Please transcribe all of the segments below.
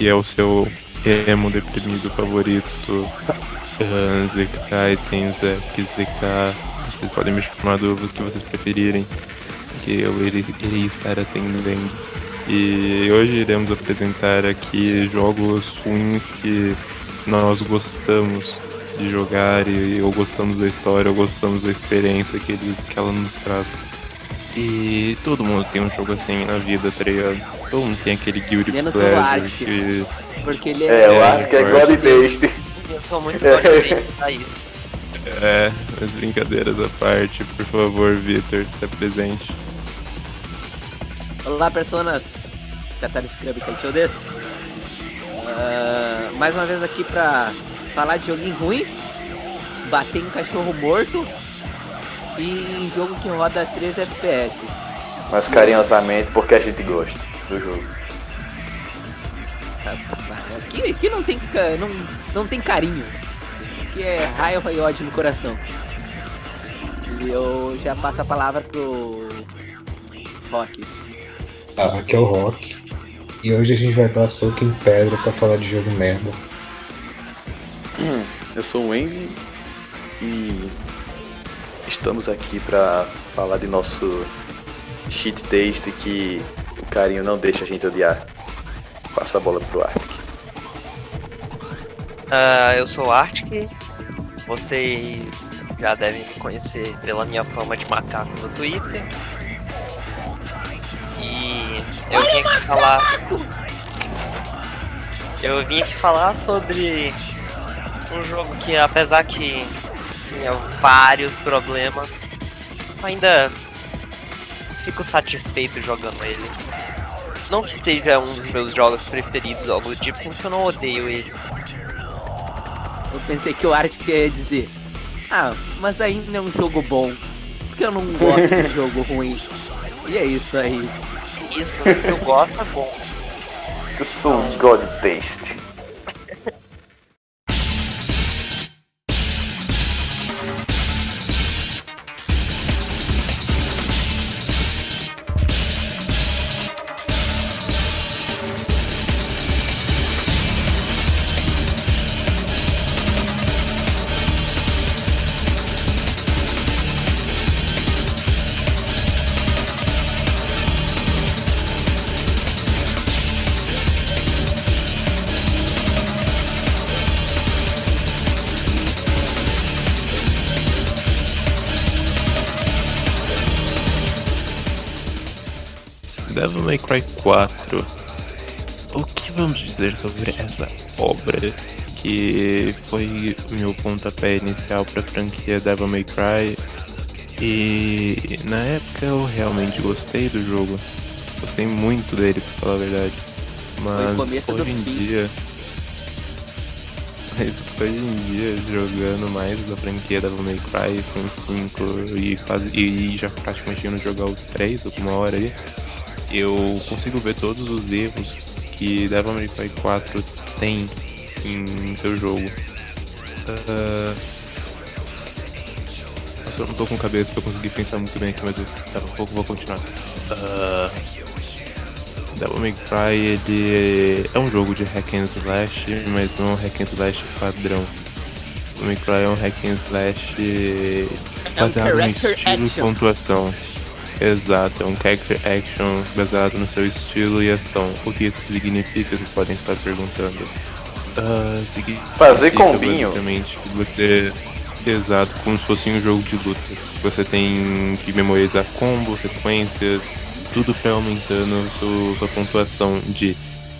Aqui é o seu emo deprimido favorito, uh, ZK, tem Zek, ZK, vocês podem me chamar do que vocês preferirem, que eu irei, irei estar atendendo. E hoje iremos apresentar aqui jogos ruins que nós gostamos de jogar e ou gostamos da história ou gostamos da experiência que, ele, que ela nos traz. E todo mundo tem um jogo assim na vida, tá ligado? Todo mundo tem aquele Guilty Menos Pleasure o Art, que... porque ele É, é... o Art que é God Taste. Eu sou muito forte pra isso. É, as brincadeiras à parte, por favor, Vitor, se apresente. Olá, personas. Catar Scrub Kaichou desse. Uh, mais uma vez aqui pra falar de joguinho ruim, bater em cachorro morto e em jogo que roda 3 FPS. Mas carinhosamente porque a gente gosta do jogo. Aqui, aqui não, tem, não, não tem carinho. Aqui é raiva e ódio no coração. E eu já passo a palavra pro Rock. Ah, aqui é o Rock. E hoje a gente vai dar soco em pedra pra falar de jogo merda. Eu sou o Envy e estamos aqui pra falar de nosso cheat taste que o carinho não deixa a gente odiar. Passa a bola pro Arctic. Ah, eu sou o Arctic. Vocês já devem me conhecer pela minha fama de macaco no Twitter. E eu vim aqui falar. Eu vim aqui falar sobre um jogo que apesar que tinha vários problemas, ainda fico satisfeito jogando ele. Não que seja um dos meus jogos preferidos algo do tipo, sinto que eu não odeio ele. Eu pensei que o Art ia dizer: Ah, mas ainda é um jogo bom. Porque eu não gosto de jogo ruim. E é isso aí. Isso, se eu gosto é bom. Eu sou o God Taste. May Cry 4. O que vamos dizer sobre essa obra que foi meu pontapé inicial para a franquia Devil May Cry? E na época eu realmente gostei do jogo. Gostei muito dele, pra falar a verdade. Mas hoje em dia. Mas hoje em dia, jogando mais da franquia Devil May Cry com 5 e, faz, e já praticamente indo jogar os 3 alguma hora aí, eu consigo ver todos os erros que Devil May Cry 4 tem em seu jogo. Nossa, eu não tô com cabeça pra conseguir pensar muito bem aqui, mas daqui a pouco vou continuar. Ah, Devil May Cry ele é um jogo de hack and slash, mas não é um hack and slash padrão. Devil May Cry é um hack and slash baseado no character estilo e action. pontuação. Exato, é um character action baseado no seu estilo e ação. O que isso significa, vocês podem estar perguntando. Ah, significa Fazer combinho. Basicamente, que você. Exato, como se fosse um jogo de luta. Você tem que memorizar combos, sequências, tudo pra aumentando sua, sua pontuação de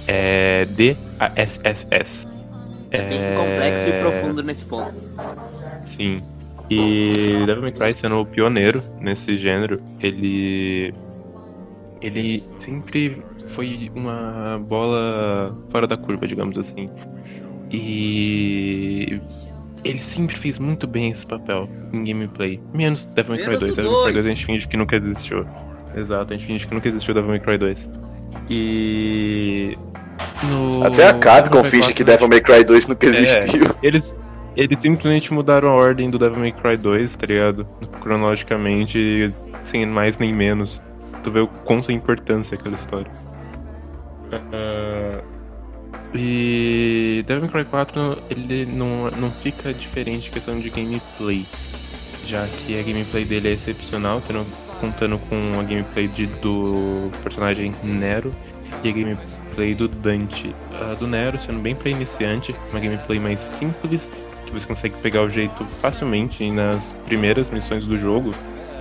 é, D a SSS. É bem complexo e profundo nesse ponto. Sim. E Devil May Cry sendo o pioneiro nesse gênero, ele. Ele sempre foi uma bola fora da curva, digamos assim. E. Ele sempre fez muito bem esse papel em gameplay. Menos Devil May Cry Menos 2. o Devil May Cry dois. 2 a gente finge que nunca existiu. Exato, a gente finge que nunca existiu Devil May Cry 2. E. No... Até a Capcom finge que Devil May Cry 2 nunca É. existiu. Eles, eles simplesmente mudaram a ordem do Devil May Cry 2, tá ligado? Cronologicamente, sem mais nem menos. Tu vê o quão sem importância é aquela história. Ah, e Devil May Cry 4 ele não, não fica diferente em questão de gameplay, já que a gameplay dele é excepcional, tendo, contando com a gameplay de, do personagem Nero e a gameplay do Dante. A do Nero sendo bem para iniciante, uma gameplay mais simples, que você consegue pegar o jeito facilmente nas primeiras missões do jogo,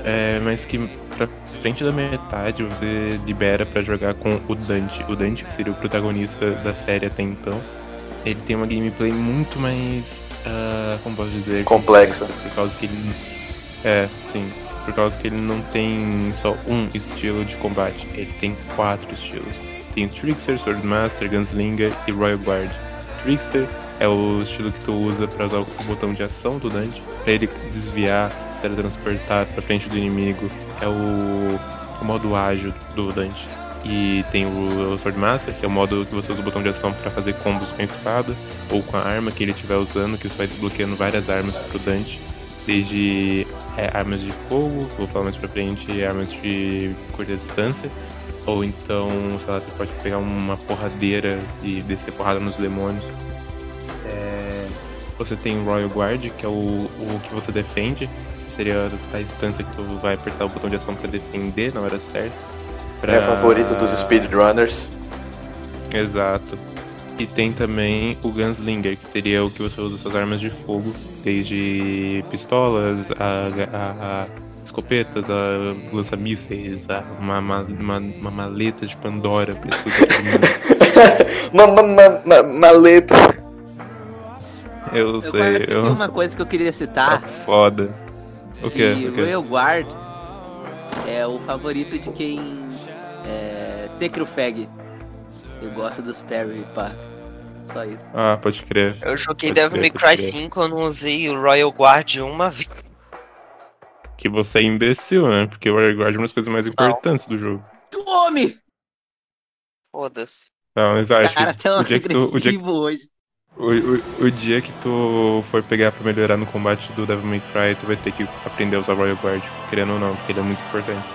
é, mas que pra frente da metade você libera pra jogar com o Dante. O Dante, que seria o protagonista da série até então, ele tem uma gameplay muito mais. ah, como posso dizer? Complexa. Por causa que ele. É, sim. Por causa que ele não tem só um estilo de combate, ele tem quatro estilos. Tem Trickster, Swordmaster, Gunslinger e Royal Guard. Trickster é o estilo que tu usa pra usar o botão de ação do Dante, pra ele desviar, teletransportar pra frente do inimigo. É o, o modo ágil do Dante. E tem o, o Swordmaster, que é o modo que você usa o botão de ação pra fazer combos com a espada ou com a arma que ele estiver usando, que você vai desbloqueando várias armas pro Dante. Desde é, armas de fogo, vou falar mais pra frente, armas de curta distância. Ou então, sei lá, você pode pegar uma porradeira e descer porrada nos demônios. Você tem o Royal Guard, que é o, o que você defende. Seria a distância que tu vai apertar o botão de ação pra defender na hora certa. Pra- É favorito dos speedrunners. Exato. E tem também o Gunslinger, que seria o que você usa suas armas de fogo, desde pistolas, a, a- a escopetas, a lança-mísseis, a uma, uma, uma, uma maleta de Pandora pra explodir todo mundo. Ma- ma- ma- ma- maleta. Eu Eu sei, quase esqueci eu... uma coisa que eu queria tá citar. foda. O que? E O quê? Royal Guard é o favorito de quem é Secrofag. Eu gosto dos parry, pá. Só isso. Ah, pode crer. Eu joguei Pode Devil May Cry crer. 5, eu não usei o Royal Guard uma vez. Que você é imbecil, né? Porque o Warrior Guard é uma das coisas mais importantes do jogo. Tome! Foda-se. Não, Os exato. caras tão o dia que tu- o dia- agressivos hoje. O, o, o dia que tu for pegar pra melhorar no combate do Devil May Cry, tu vai ter que aprender a usar o Royal Guard, querendo ou não, porque ele é muito importante.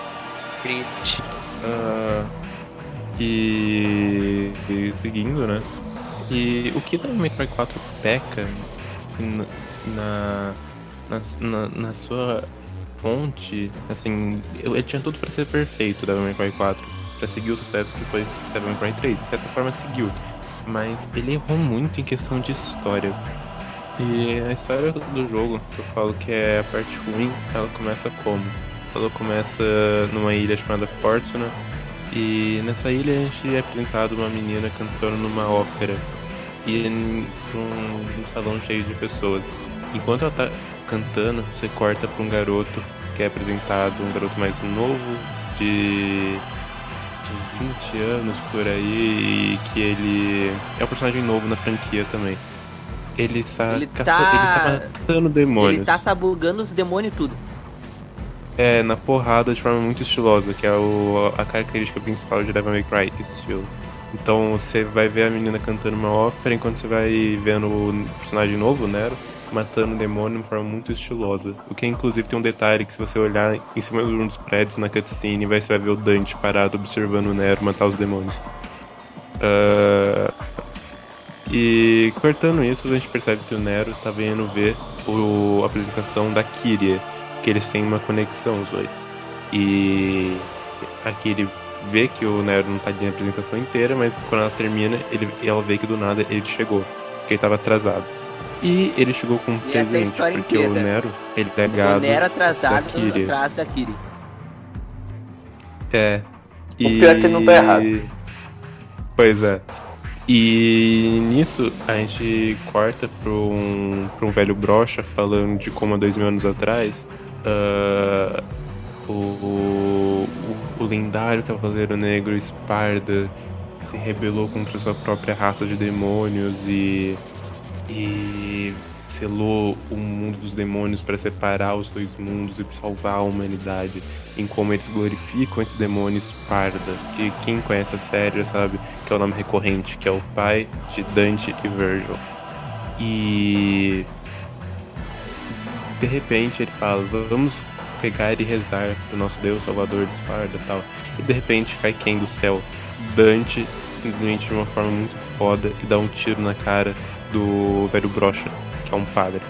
Triste. Ah, e, e seguindo, né? E o que Devil May Cry 4 peca na, na, na, na- sua fonte, assim, ele tinha tudo pra ser perfeito, Devil May Cry 4, pra seguir o sucesso que foi Devil May Cry 3, de certa forma seguiu, mas ele errou muito em questão de história. E a história do jogo, que eu falo que é a parte ruim, ela começa como? Ela começa numa ilha chamada Fortuna, e nessa ilha a gente é apresentado uma menina cantando numa ópera e em um, um salão cheio de pessoas. Enquanto ela tá cantando, você corta pra um garoto que é apresentado, um garoto mais novo, de 20 anos por aí, e que ele é um personagem novo na franquia também. Ele está, Ele caça- tá- ele está matando demônios. Ele tá sabugando os demônios tudo. É, na porrada de forma muito estilosa, que é o, a característica principal de Devil May Cry, esse estilo. Então você vai ver a menina cantando uma ópera, enquanto você vai vendo o personagem novo, Nero, matando o demônio de forma muito estilosa. O que inclusive tem um detalhe que se você olhar em cima de um dos prédios na cutscene, você vai ver o Dante parado observando o Nero matar os demônios. Ah, e cortando isso, a gente percebe que o Nero tá vendo ver o, a apresentação da Kyria, que eles têm uma conexão, os dois. E aqui ele vê que o Nero não tá ali na apresentação inteira, mas quando ela termina, ele, ela vê que do nada ele chegou, porque ele tava atrasado. E ele chegou com um E essa é a presente, história porque o inteira. Nero, ele é gado. o Nero atrasado atrás da Kiri. É. O pior é que ele não tá errado. Pois é. E nisso a gente corta pra um, pra um velho brocha falando de como há dois mil anos atrás ah, o, o, o lendário Cavaleiro Negro Esparda se rebelou contra sua própria raça de demônios e, e selou o mundo dos demônios para separar os dois mundos e salvar a humanidade em como eles glorificam esse demônio Esparda, que quem conhece a série sabe que é o nome recorrente, que é o pai de Dante e Virgil. E de repente ele fala, vamos pegar e rezar pro nosso Deus Salvador de Esparda e tal. E de repente cai quem do céu? Dante simplesmente de uma forma muito foda e dá um tiro na cara do velho brocha, que é um padre.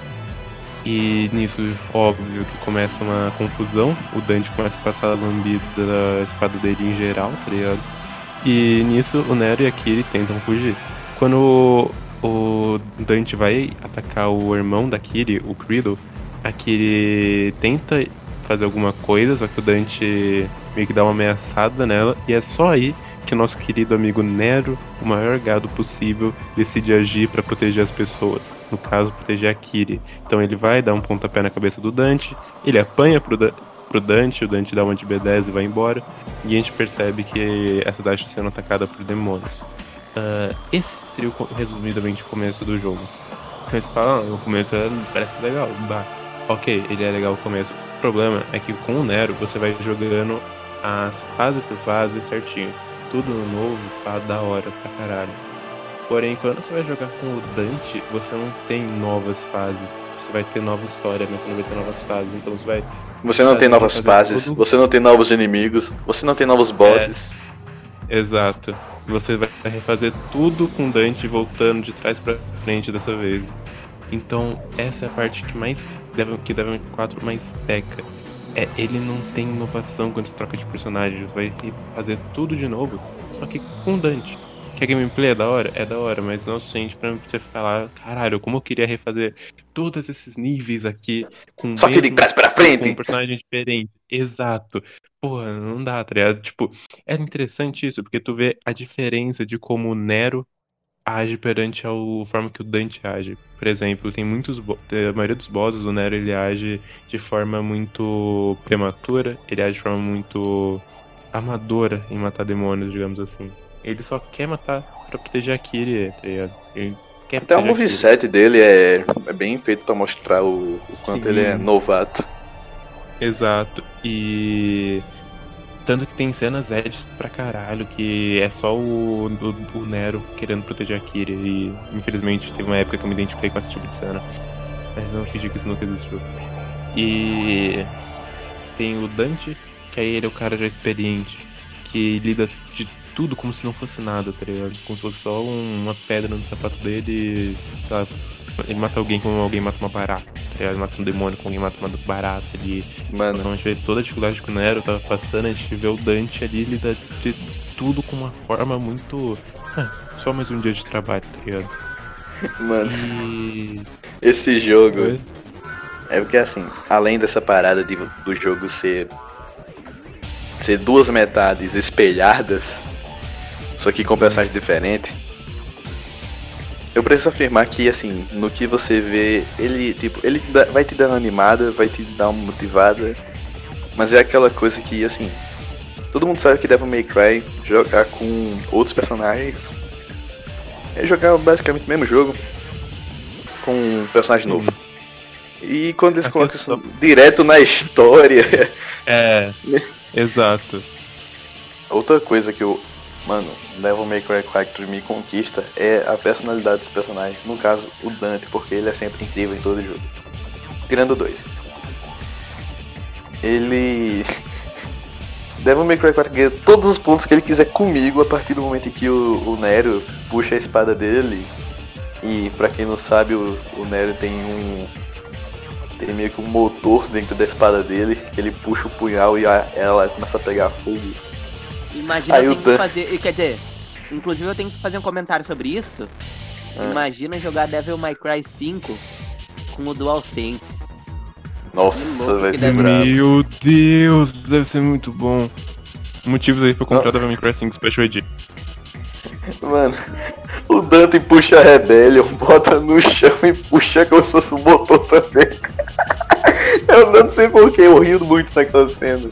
E nisso, óbvio que começa uma confusão. O Dante começa a passar a lambida da espada dele em geral, tá ligado? E nisso, o Nero e a Kiri tentam fugir. Quando o Dante vai atacar o irmão da Kiri, o Creedle, a Kiri tenta fazer alguma coisa, só que o Dante meio que dá uma ameaçada nela, e é só aí que nosso querido amigo Nero, o maior gado possível, decide agir para proteger as pessoas. No caso, proteger a Kiri. Então ele vai dar um pontapé na cabeça do Dante, ele apanha pro, da pro Dante, o Dante dá uma de B10 e vai embora, e a gente percebe que essa cidade está sendo atacada por demônios. Uh, esse seria o, resumidamente o começo do jogo. Mas fala, o começo é, parece legal, bah. ok, ele é legal o começo. O problema é que com o Nero você vai jogando as fase por fase certinho tudo novo, pá, da hora pra caralho. Porém, quando você vai jogar com o Dante, você não tem novas fases. Você vai ter nova história, mas você não vai ter novas fases. Então você vai. Você não tem novas fases, tudo... você não tem novos inimigos, você não tem novos bosses. É, exato. Você vai refazer tudo com Dante voltando de trás para frente dessa vez. Então, essa é a parte que mais que Devil 4 mais peca é, ele não tem inovação quando se troca de personagem. Você vai fazer tudo de novo, só que com Dante. Que a gameplay é da hora? É da hora, mas não é suficiente pra você falar, caralho, como eu queria refazer todos esses níveis aqui com Só que de trás pra frente! Com um personagem diferente. Exato. Porra, não dá, tá ligado? Tipo, é interessante isso, porque tu vê a diferença de como o Nero age perante a forma que o Dante age. Por exemplo, tem muitos a maioria dos bosses, o Nero ele age de forma muito prematura, ele age de forma muito amadora em matar demônios, digamos assim. Ele só quer matar para proteger a Kiri, tá ligado? Ele quer Até o moveset dele é, é bem feito para mostrar o, o quanto Sim. ele é novato. Exato. E tanto que tem cenas edges pra caralho, que é só o, o, o, Nero querendo proteger a Kira. E infelizmente teve uma época que eu me identifiquei com esse tipo de cena. Mas não fingi que isso nunca existiu. E tem o Dante, que aí ele é o cara já experiente, que lida de tudo como se não fosse nada, tá ligado? Como se fosse só uma pedra no sapato dele, lá, ele mata alguém como alguém mata uma barata. Tá ele mata um demônio como alguém mata uma barata ali. Mano. Então a gente vê toda a dificuldade que o Nero tava passando, a gente vê o Dante ali, ele dá de tudo com uma forma muito. Ah, só mais um dia de trabalho, tá ligado? Mano. E... Esse jogo. É porque assim, além dessa parada de, do jogo ser. ser duas metades espelhadas, só que com personagens diferentes eu preciso afirmar que, assim, no que você vê, ele, tipo, ele vai te dar uma animada, vai te dar uma motivada, mas é aquela coisa que, assim, todo mundo sabe que Devil May Cry jogar com outros personagens é jogar basicamente o mesmo jogo com um personagem novo. E quando eles colocam isso direto na história. É, exato. Outra coisa que eu Mano, Devil May Cry 4 me conquista é a personalidade dos personagens. No caso, o Dante, porque ele é sempre incrível em todo jogo. Tirando dois. Ele. Devil May Cry 4 ganha todos os pontos que ele quiser comigo a partir do momento em que o, o Nero puxa a espada dele. E pra quem não sabe, o, o Nero tem um. Tem meio que um motor dentro da espada dele. Ele puxa o punhal e a, ela começa a pegar fogo Imagina Aí eu tenho que fazer. Quer dizer, inclusive eu tenho que fazer um comentário sobre isso. Ah. Imagina jogar Devil May Cry 5 com o DualSense. Nossa, vai ser brabo. Meu Deus, deve ser muito bom. Motivos aí pra comprar Devil May Cry 5 Special Edition. Mano, o Dante puxa a Rebellion, bota no chão e puxa como se fosse um motor também. eu não sei porquê, eu rio muito naquela cena.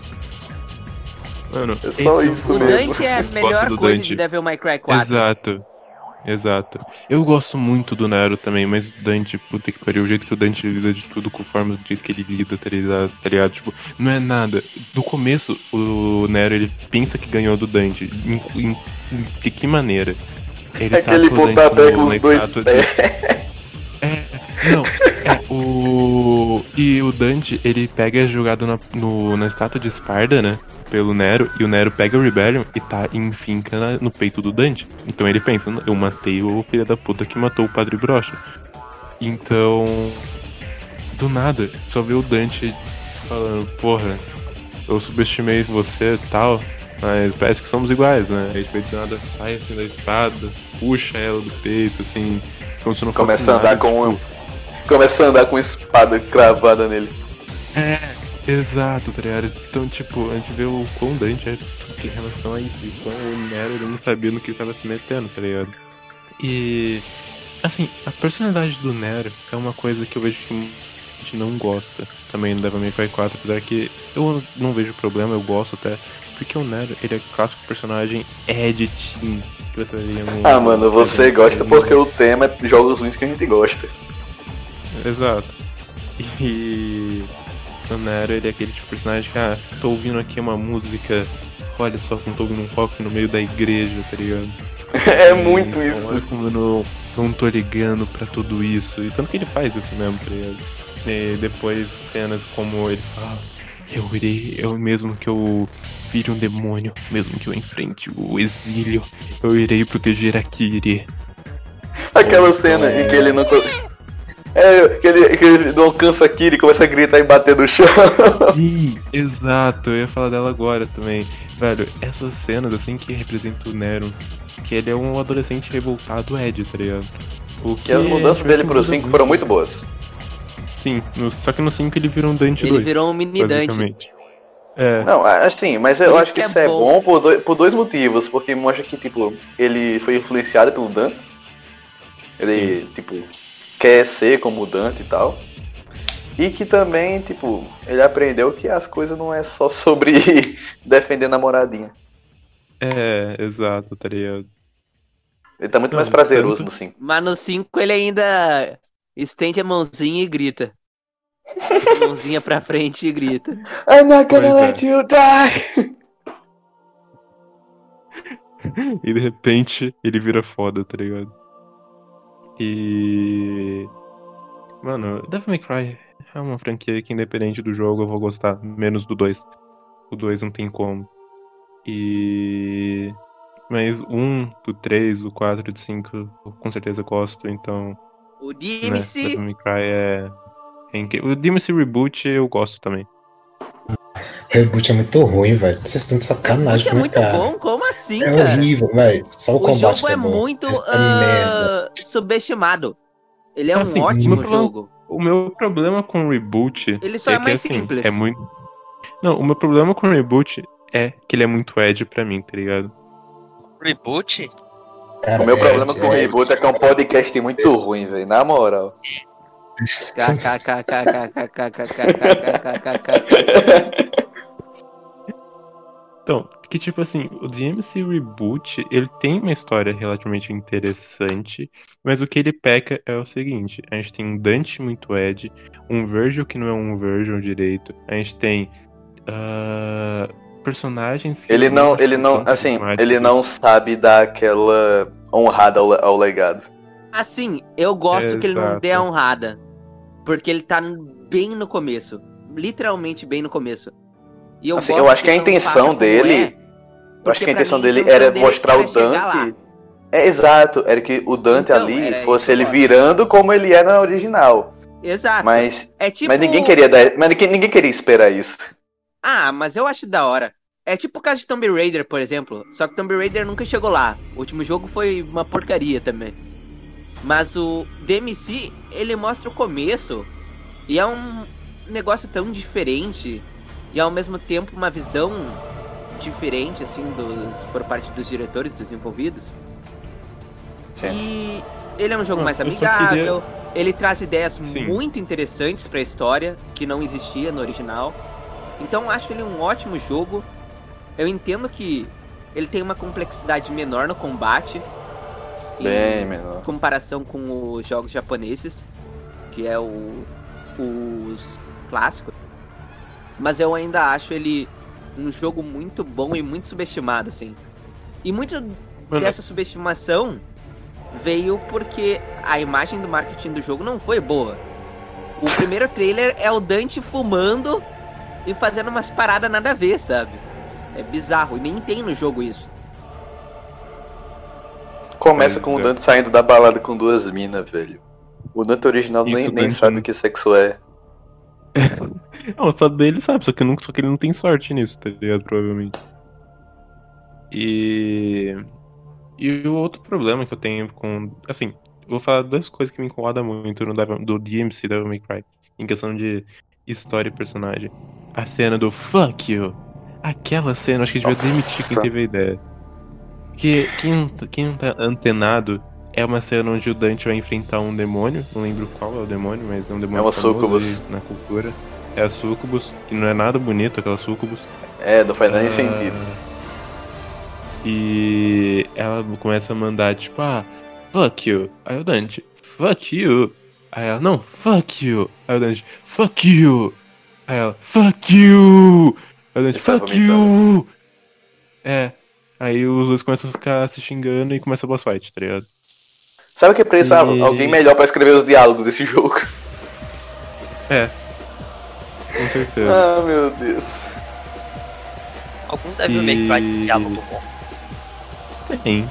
Mano, é só isso o mesmo. Dante é a melhor coisa Dante. de Devil May Cry 4. Exato. Exato. Eu gosto muito do Nero também, mas o Dante, puta que pariu, o jeito que o Dante lida de tudo, conforme o jeito que ele lida, tá ligado? Tá ligado? Tipo, não é nada. Do começo, o Nero, ele pensa que ganhou do Dante. Em, em, de que maneira? Ele é tá aquele pontapé com os dois pés. Não, é, o... E o Dante, ele pega jogado na, no, na estátua de Esparda, né? pelo Nero e o Nero pega o Rebellion e tá enfinca na- no peito do Dante. Então ele pensa, eu matei o filho da puta que matou o Padre Brocha. Então, do nada, só vê o Dante falando, porra, eu subestimei você e tal, mas parece que somos iguais, né? Aí tipo, do nada sai assim da espada, puxa ela do peito, assim, como se não fosse Começa a andar nada, com tipo, Começa a andar com uma espada cravada nele. É, exato, tá ligado? Então, tipo, a gente vê o quão Dante é em relação a isso, e quão o Nero ele não sabia no que ele tava se metendo, tá ligado? E, assim, a personalidade do Nero é uma coisa que eu vejo que a gente não gosta também no Devil May Cry 4, apesar que eu não vejo problema, eu gosto até, porque o Nero, ele é o clássico personagem Ed Team, que você no... Ah, mano, você gosta porque o tema é jogos ruins que a gente gosta. Exato. E o Nero, ele é aquele tipo de personagem que, ah, tô ouvindo aqui uma música, olha só tô ouvindo um rock no meio da igreja, tá ligado? É E, muito Olha isso. como eu não, não tô ligando pra tudo isso. E tanto que ele faz isso mesmo, tá ligado? E depois cenas como ele fala, eu irei, eu mesmo que eu vire um demônio, mesmo que eu enfrente o exílio, eu irei proteger a Kiri. Aquela cena em que ele não. É, que ele, que ele não alcança aqui, ele começa a gritar e bater no chão. Sim, exato, eu ia falar dela agora também. Velho, essas cenas assim que representam o Nero, que ele é um adolescente revoltado Ed, tá ligado? O Que as mudanças dele pro 5 foram muito boas. Sim, no- só que no 5 ele virou um Dante Ele 2. virou um mini Dante. basicamente. É, Não, assim, mas eu Isso acho que que é isso é bom. bom por dois, por dois motivos. Porque mostra que, tipo, ele foi influenciado pelo Dante. Ele, tipo, quer ser como o Dante e tal. E que também, tipo, ele aprendeu que as coisas não é só sobre defender namoradinha. é, exato, tá ligado? Ele tá muito Não, mais prazeroso tanto- no 5. Mas no 5 ele ainda estende a mãozinha e grita. A mãozinha pra frente e grita. I'm not gonna Pois é. let you die! E de repente ele vira foda, tá ligado? E. Mano, Devil May Cry é uma franquia que, independente do jogo, eu vou gostar. Menos do 2. O 2 não tem como. E. Mas o 1, do 3, do 4, do 5, eu com certeza gosto, então. O Né, DMC Devil May Cry é. é incrível. O DMC Reboot eu gosto também. Reboot é muito ruim, velho. Vocês estão de sacanagem é com a muito cara. bom? Como assim, É cara? horrível, velho. Só o, O combate jogo que é bom. muito ah, subestimado. Ele é um Assim, o ótimo meu problema- jogo. O meu problema com o reboot. Ele só é que, mais assim, simples. É muito. Não, o meu problema com o reboot é que ele é muito Ed pra mim, tá ligado? Reboot? Cara, O meu é- problema com o é- reboot é que é um podcast muito ruim, velho. Na moral. Então, que tipo assim, o DMC Reboot, ele tem uma história relativamente interessante, mas o que ele peca é o seguinte, a gente tem um Dante muito Ed, um Virgil que não é um Virgil direito, a gente tem uh, personagens... ele não, ele não, assim, ele não sabe dar aquela honrada ao, ao legado. Assim, eu gosto que ele não Exato. dê a honrada. Porque ele tá bem no começo. Literalmente bem no começo. E eu, Assim, eu acho que a ele não intenção como dele, é, eu acho que a intenção mim a dele era dele mostrar o. Dante. É exato, era que o Dante Então, ali fosse ele que virando como ele é na original. Exato. Mas, é tipo... mas ninguém queria dar, mas ninguém, ninguém queria esperar isso. Ah, mas eu acho da hora. É tipo o caso de Tomb Raider, por exemplo. Só que Tomb Raider nunca chegou lá. O último jogo foi uma porcaria também. Mas o DMC, ele mostra o começo. E é um negócio tão diferente. E ao mesmo tempo uma visão diferente, assim, dos, por parte dos diretores, dos envolvidos. Sim. E ele é um jogo Não, mais amigável. Ele traz ideias Sim. muito interessantes pra história, que não existia no original. Então acho ele um ótimo jogo. Eu entendo que ele tem uma complexidade menor no combate. Em Bem menor. comparação com os jogos japoneses, que é o os clássicos. Mas eu ainda acho ele um jogo muito bom e muito subestimado, assim. E muito Mano, dessa subestimação veio porque a imagem do marketing do jogo não foi boa. O primeiro trailer é o Dante fumando e fazendo umas paradas nada a ver, sabe? É bizarro. E nem tem no jogo isso. Começa com o é. Dante saindo da balada com duas minas, velho. O Dante original Isso, nem, nem Dante sabe não- o que sexo é. Não, saber ele sabe, só que, nunca, só que ele não tem sorte nisso, tá ligado? Provavelmente. E. E o outro problema que eu tenho com. Assim, vou falar duas coisas que me incomodam muito no Devil- do DMC Devil May Cry. Em questão de história e personagem. A cena do fuck you. Aquela cena, acho que devia demitir quem teve a ideia. Que quem, não tá- quem tá antenado é uma cena onde o Dante vai enfrentar um demônio. Não lembro qual é o demônio, mas é um demônio É uma sucubus. na cultura. É a Sucubus, que não é nada bonito aquela Sucubus. É, não faz nem Ah, sentido. E ela começa a mandar, tipo, ah, fuck you. Aí o Dante, fuck you. Aí ela, não, fuck you. Aí o Dante, fuck you. Aí ela, fuck you. Aí o Dante, sai fuck you. É. Aí os dois começam a ficar se xingando e começa a boss fight, tá ligado? Sabe o que precisava? E- Alguém melhor pra escrever os diálogos desse jogo. É. Com certeza. Ah, meu Deus. Algum Devil May Cry E- tem diálogo bom. Tem.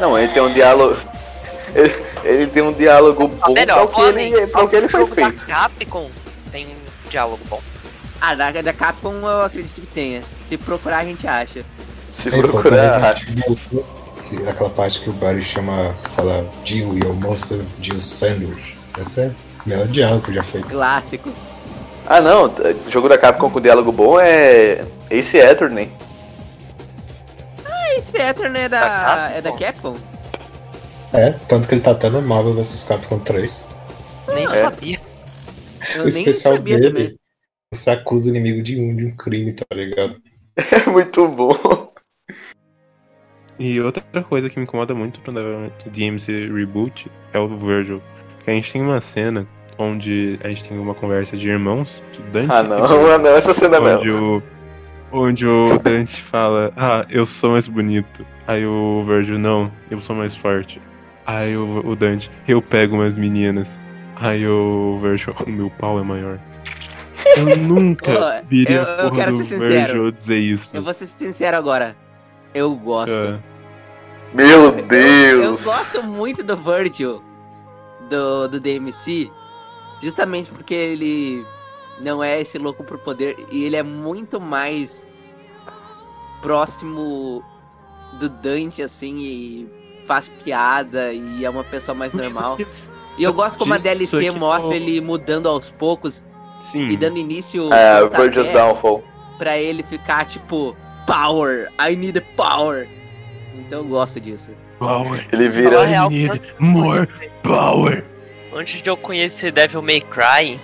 Não, ele tem um diálogo. Ele, ele tem um diálogo bom A pra melhor, o que ele, pra o que ele foi jogo da feito. Capcom tem diálogo bom. Ah, da, da Capcom eu acredito que tenha. Se procurar a gente acha. Se É, procurar. Que- Aquela parte que o Barry chama, fala Jill, your monster, Jill Sandwich. Essa é o melhor diálogo que já feito. Clássico. Ah, não. O jogo da Capcom com diálogo bom é. Ace Attorney. Ah, esse Etern é Da da, Capcom? é da Capcom? É, tanto que ele tá até no Marvel vs Capcom 3. Nem É. sabia. Eu o nem especial sabia dele, também. Você acusa o inimigo de um, de um crime, tá ligado? É muito bom. E outra coisa que me incomoda muito no DMC Reboot é o Virgil. Que a gente tem uma cena onde a gente tem uma conversa de irmãos, de Dante Ah, não. Ah, não. Essa cena é onde mesmo. o, onde o Dante fala, ah, eu sou mais bonito. Aí o Virgil, não, eu sou mais forte. Aí o, o Dante, eu pego umas meninas. Aí o Virgil, o meu pau é maior. Eu nunca Pô, viria eu- eu quero ser sincero. Dizer isso. Eu vou ser sincero agora. Eu gosto. É. Meu Eu, eu Deus. gosto muito do Virgil do, do DMC, justamente porque ele não é esse louco por poder e ele é muito mais próximo do Dante, assim, e faz piada e é uma pessoa mais normal. E eu gosto como a DLC aqui mostra ele mudando aos poucos Sim. e dando início É, Virgil's Downfall. pra ele ficar tipo power, I need power. Então eu gosto disso. Power. Ele vira. real, need antes de eu more conhecer- Power. Antes de eu conhecer Devil May Cry,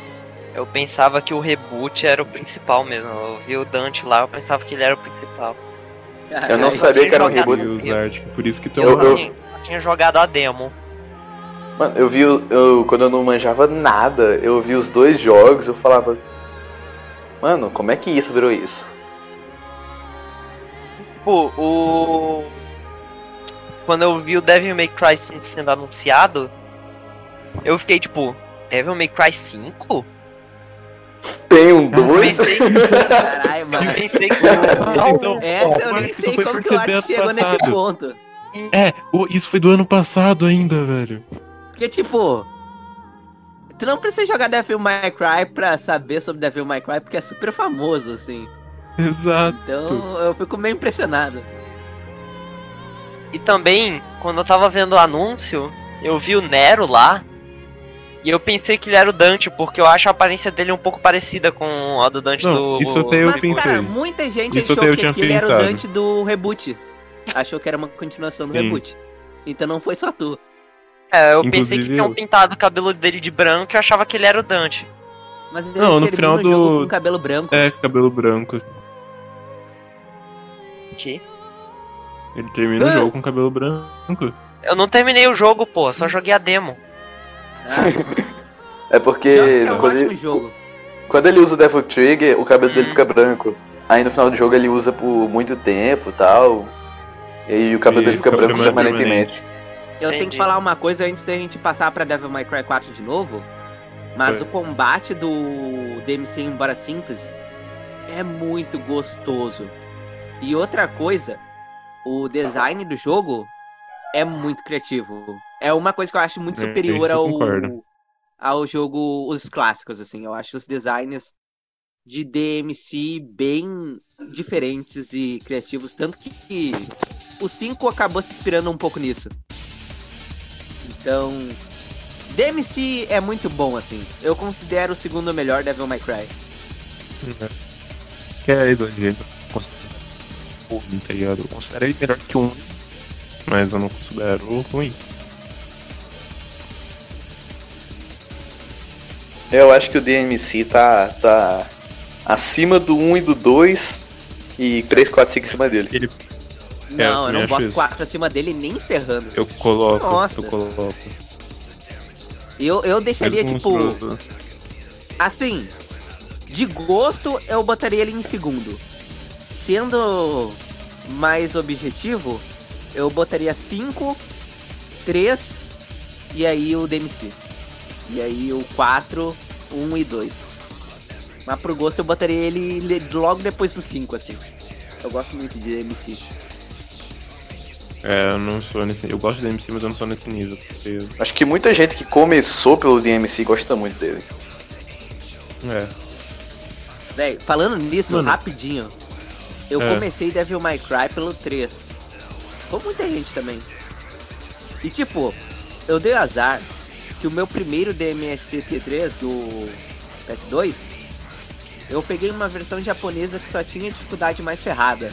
eu pensava que o reboot era o principal mesmo. Eu vi o Dante lá, eu pensava que ele era o principal. Eu não Caralho. sabia que era um reboot. Por isso que tu Eu- Eu, eu- tinha jogado a demo. Mano, eu vi. Eu, quando eu não manjava nada, eu vi os dois jogos, eu falava. Mano, como é que isso virou isso? Pô, o. Quando eu vi o Devil May Cry 5 sendo anunciado, eu fiquei tipo, Devil May Cry 5? Tem um Eu dois? pensei, Caralho, eu mano. pensei que Essa eu nem sei como que o Art chegou ano nesse passado. ponto. É, o- isso foi do ano passado ainda, velho. Porque, tipo, tu não precisa jogar Devil May Cry pra saber sobre Devil May Cry, porque é super famoso, assim. Exato. Então eu fico meio impressionado. E também, quando eu tava vendo o anúncio, eu vi o Nero lá. E eu pensei que ele era o Dante, porque eu acho a aparência dele um pouco parecida com a do Dante Não, do. isso até eu Mas, pensei. cara, muita gente Isso achou que tinha aquele era o. Dante do reboot. Achou que era uma continuação do Sim. reboot. Então não foi só tu. É, eu pensei que Inclusive, tinham pintado o cabelo dele de branco e eu achava que ele era o Dante. Mas ele Não, no termina final o jogo do- com cabelo branco. É, cabelo branco. Que? Ele termina o Ah! jogo com cabelo branco. Eu não terminei o jogo, pô, só joguei a demo. Ah, É porque é um quando, ele, jogo. quando ele usa o Devil Trigger, o cabelo dele Hum. fica branco. Aí no final do jogo ele usa por muito tempo e tal. E aí o cabelo E dele fica fica branco permanente. Eu tenho que falar uma coisa antes da gente passar pra Devil May Cry 4 de novo. Mas o combate do DMC, embora simples, é muito gostoso. E outra coisa, o design do jogo é muito criativo. É uma coisa que eu acho muito É, superior ao, ao jogo, os clássicos, assim. Eu acho os designs de DMC bem diferentes e criativos. Tanto que o 5 acabou se inspirando um pouco nisso. Então, DMC é muito bom, assim. Eu considero o segundo melhor Devil May Cry. Isso que é exagero. Eu considero ruim, tá ligado? Eu considero ele melhor que um, mas eu não considero ruim. Eu acho que o DMC tá, tá acima do 1 e do 2 e 3, 4, 5 em cima dele. Ele, Não, eu não boto isso. 4 acima dele nem ferrando. eu coloco, Nossa. eu coloco. Eu, eu deixaria, tipo, monstruoso. assim, de gosto eu botaria ele em segundo. Sendo mais objetivo, eu botaria 5, 3 e aí o DMC. E aí o 4, 1 e 2. Mas pro gosto eu botaria ele le- logo depois do 5, assim. Eu gosto muito de DMC. É, eu não sou nesse. Eu gosto do MC, mas eu não sou nesse nível. Porque, Acho que muita gente que começou pelo DMC gosta muito dele. é. Véi, falando nisso, Mano. rapidinho. Eu É. comecei Devil May Cry pelo 3. Com muita gente também. E tipo, eu dei azar que o meu primeiro DMSC T3 do PS2, eu peguei uma versão japonesa que só tinha dificuldade mais ferrada.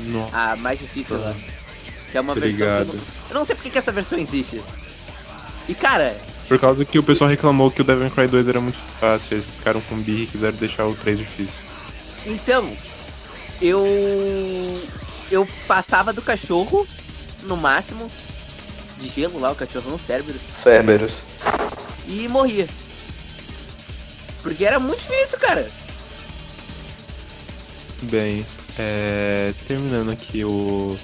Nossa, A mais difícil lá. Que é uma Obrigado. versão. Que eu, não, eu não sei porque que essa versão existe. E cara, Por causa que o pessoal reclamou que o Devil May Cry 2 era muito fácil, eles ficaram com birra e quiseram deixar o 3 difícil. Então, eu eu passava do cachorro no máximo de gelo lá, o cachorrão Cerberus, Cerberus. e morria. Porque era muito difícil, cara. Bem, é, terminando aqui o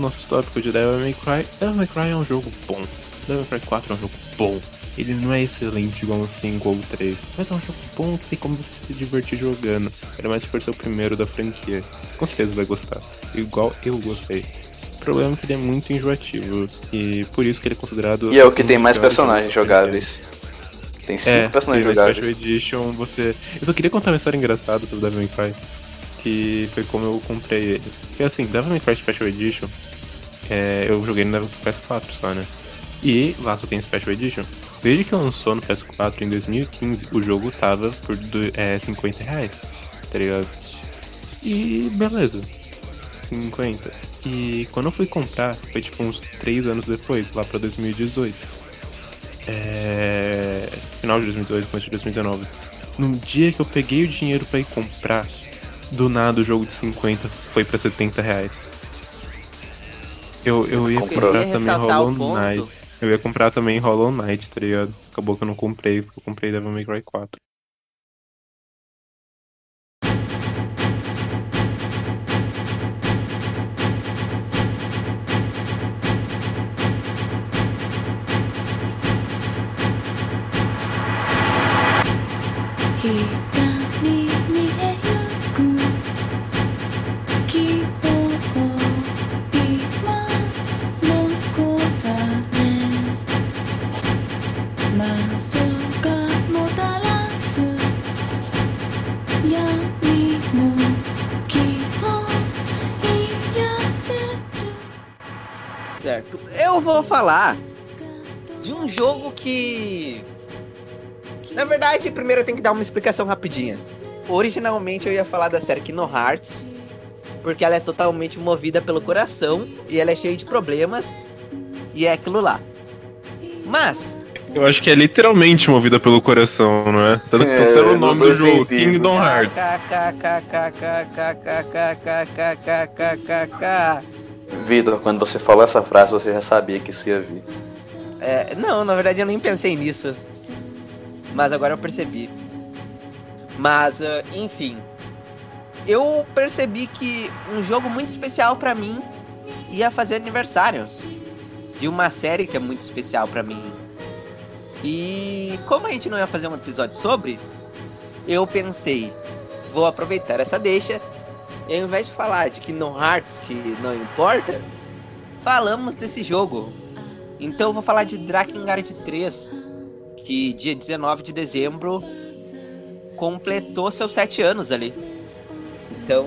nosso tópico de Devil May Cry. Devil May Cry é um jogo bom. Devil May Cry 4 é um jogo bom. Ele não é excelente igual o 5 ou o 3, mas é um jogo bom que tem como você se divertir jogando. Ainda mais se for ser o primeiro da franquia. Com certeza vai gostar. Igual eu gostei. O problema é que ele é muito enjoativo. E por isso que ele é considerado. E é o que um tem mais personagens jogáveis. Tem cinco personagens teve o jogáveis. Special Edition, você. Eu só queria contar uma história engraçada sobre Devil May Cry. Que foi como eu comprei ele. Porque assim, Devil May Cry Special Edition, é, eu joguei no PS4 só, né? E lá só tem Special Edition. Desde que lançou no PS4 em 2015, o jogo tava por é, 50 reais, tá ligado? E beleza. 50. E quando eu fui comprar, foi tipo uns 3 anos depois, lá pra 2018. É... Final de 2018, começo de 2019. No dia que eu peguei o dinheiro pra ir comprar, do nada o jogo de 50 foi para 70 reais. Eu, eu ia comprar também Hollow Knight. Eu ia comprar também Hollow Knight, tá ligado? Acabou que eu não comprei, porque eu comprei Devil May Cry 4. Keep me, me, vou falar de um jogo que. Na verdade, primeiro eu tenho que dar uma explicação rapidinha. Originalmente eu ia falar da série Kingdom Hearts, porque ela é totalmente movida pelo coração e ela é cheia de problemas, e é aquilo lá. Mas, Eu acho que é literalmente movida pelo coração, não é? Tanto É, pelo nome do jogo. Kingdom Hearts. Vitor, quando você falou essa frase, você já sabia que isso ia vir. É, não, na verdade eu nem pensei nisso. Mas agora eu percebi. Mas, ah, enfim. Eu percebi que um jogo muito especial para mim ia fazer aniversário. De uma série que é muito especial para mim. E como a gente não ia fazer um episódio sobre, eu pensei, vou aproveitar essa deixa e ao invés de falar de Kingdom Hearts, que não importa, falamos desse jogo. Então eu vou falar de Drakengard 3, que dia 19 de dezembro completou seus 7 anos ali. Então,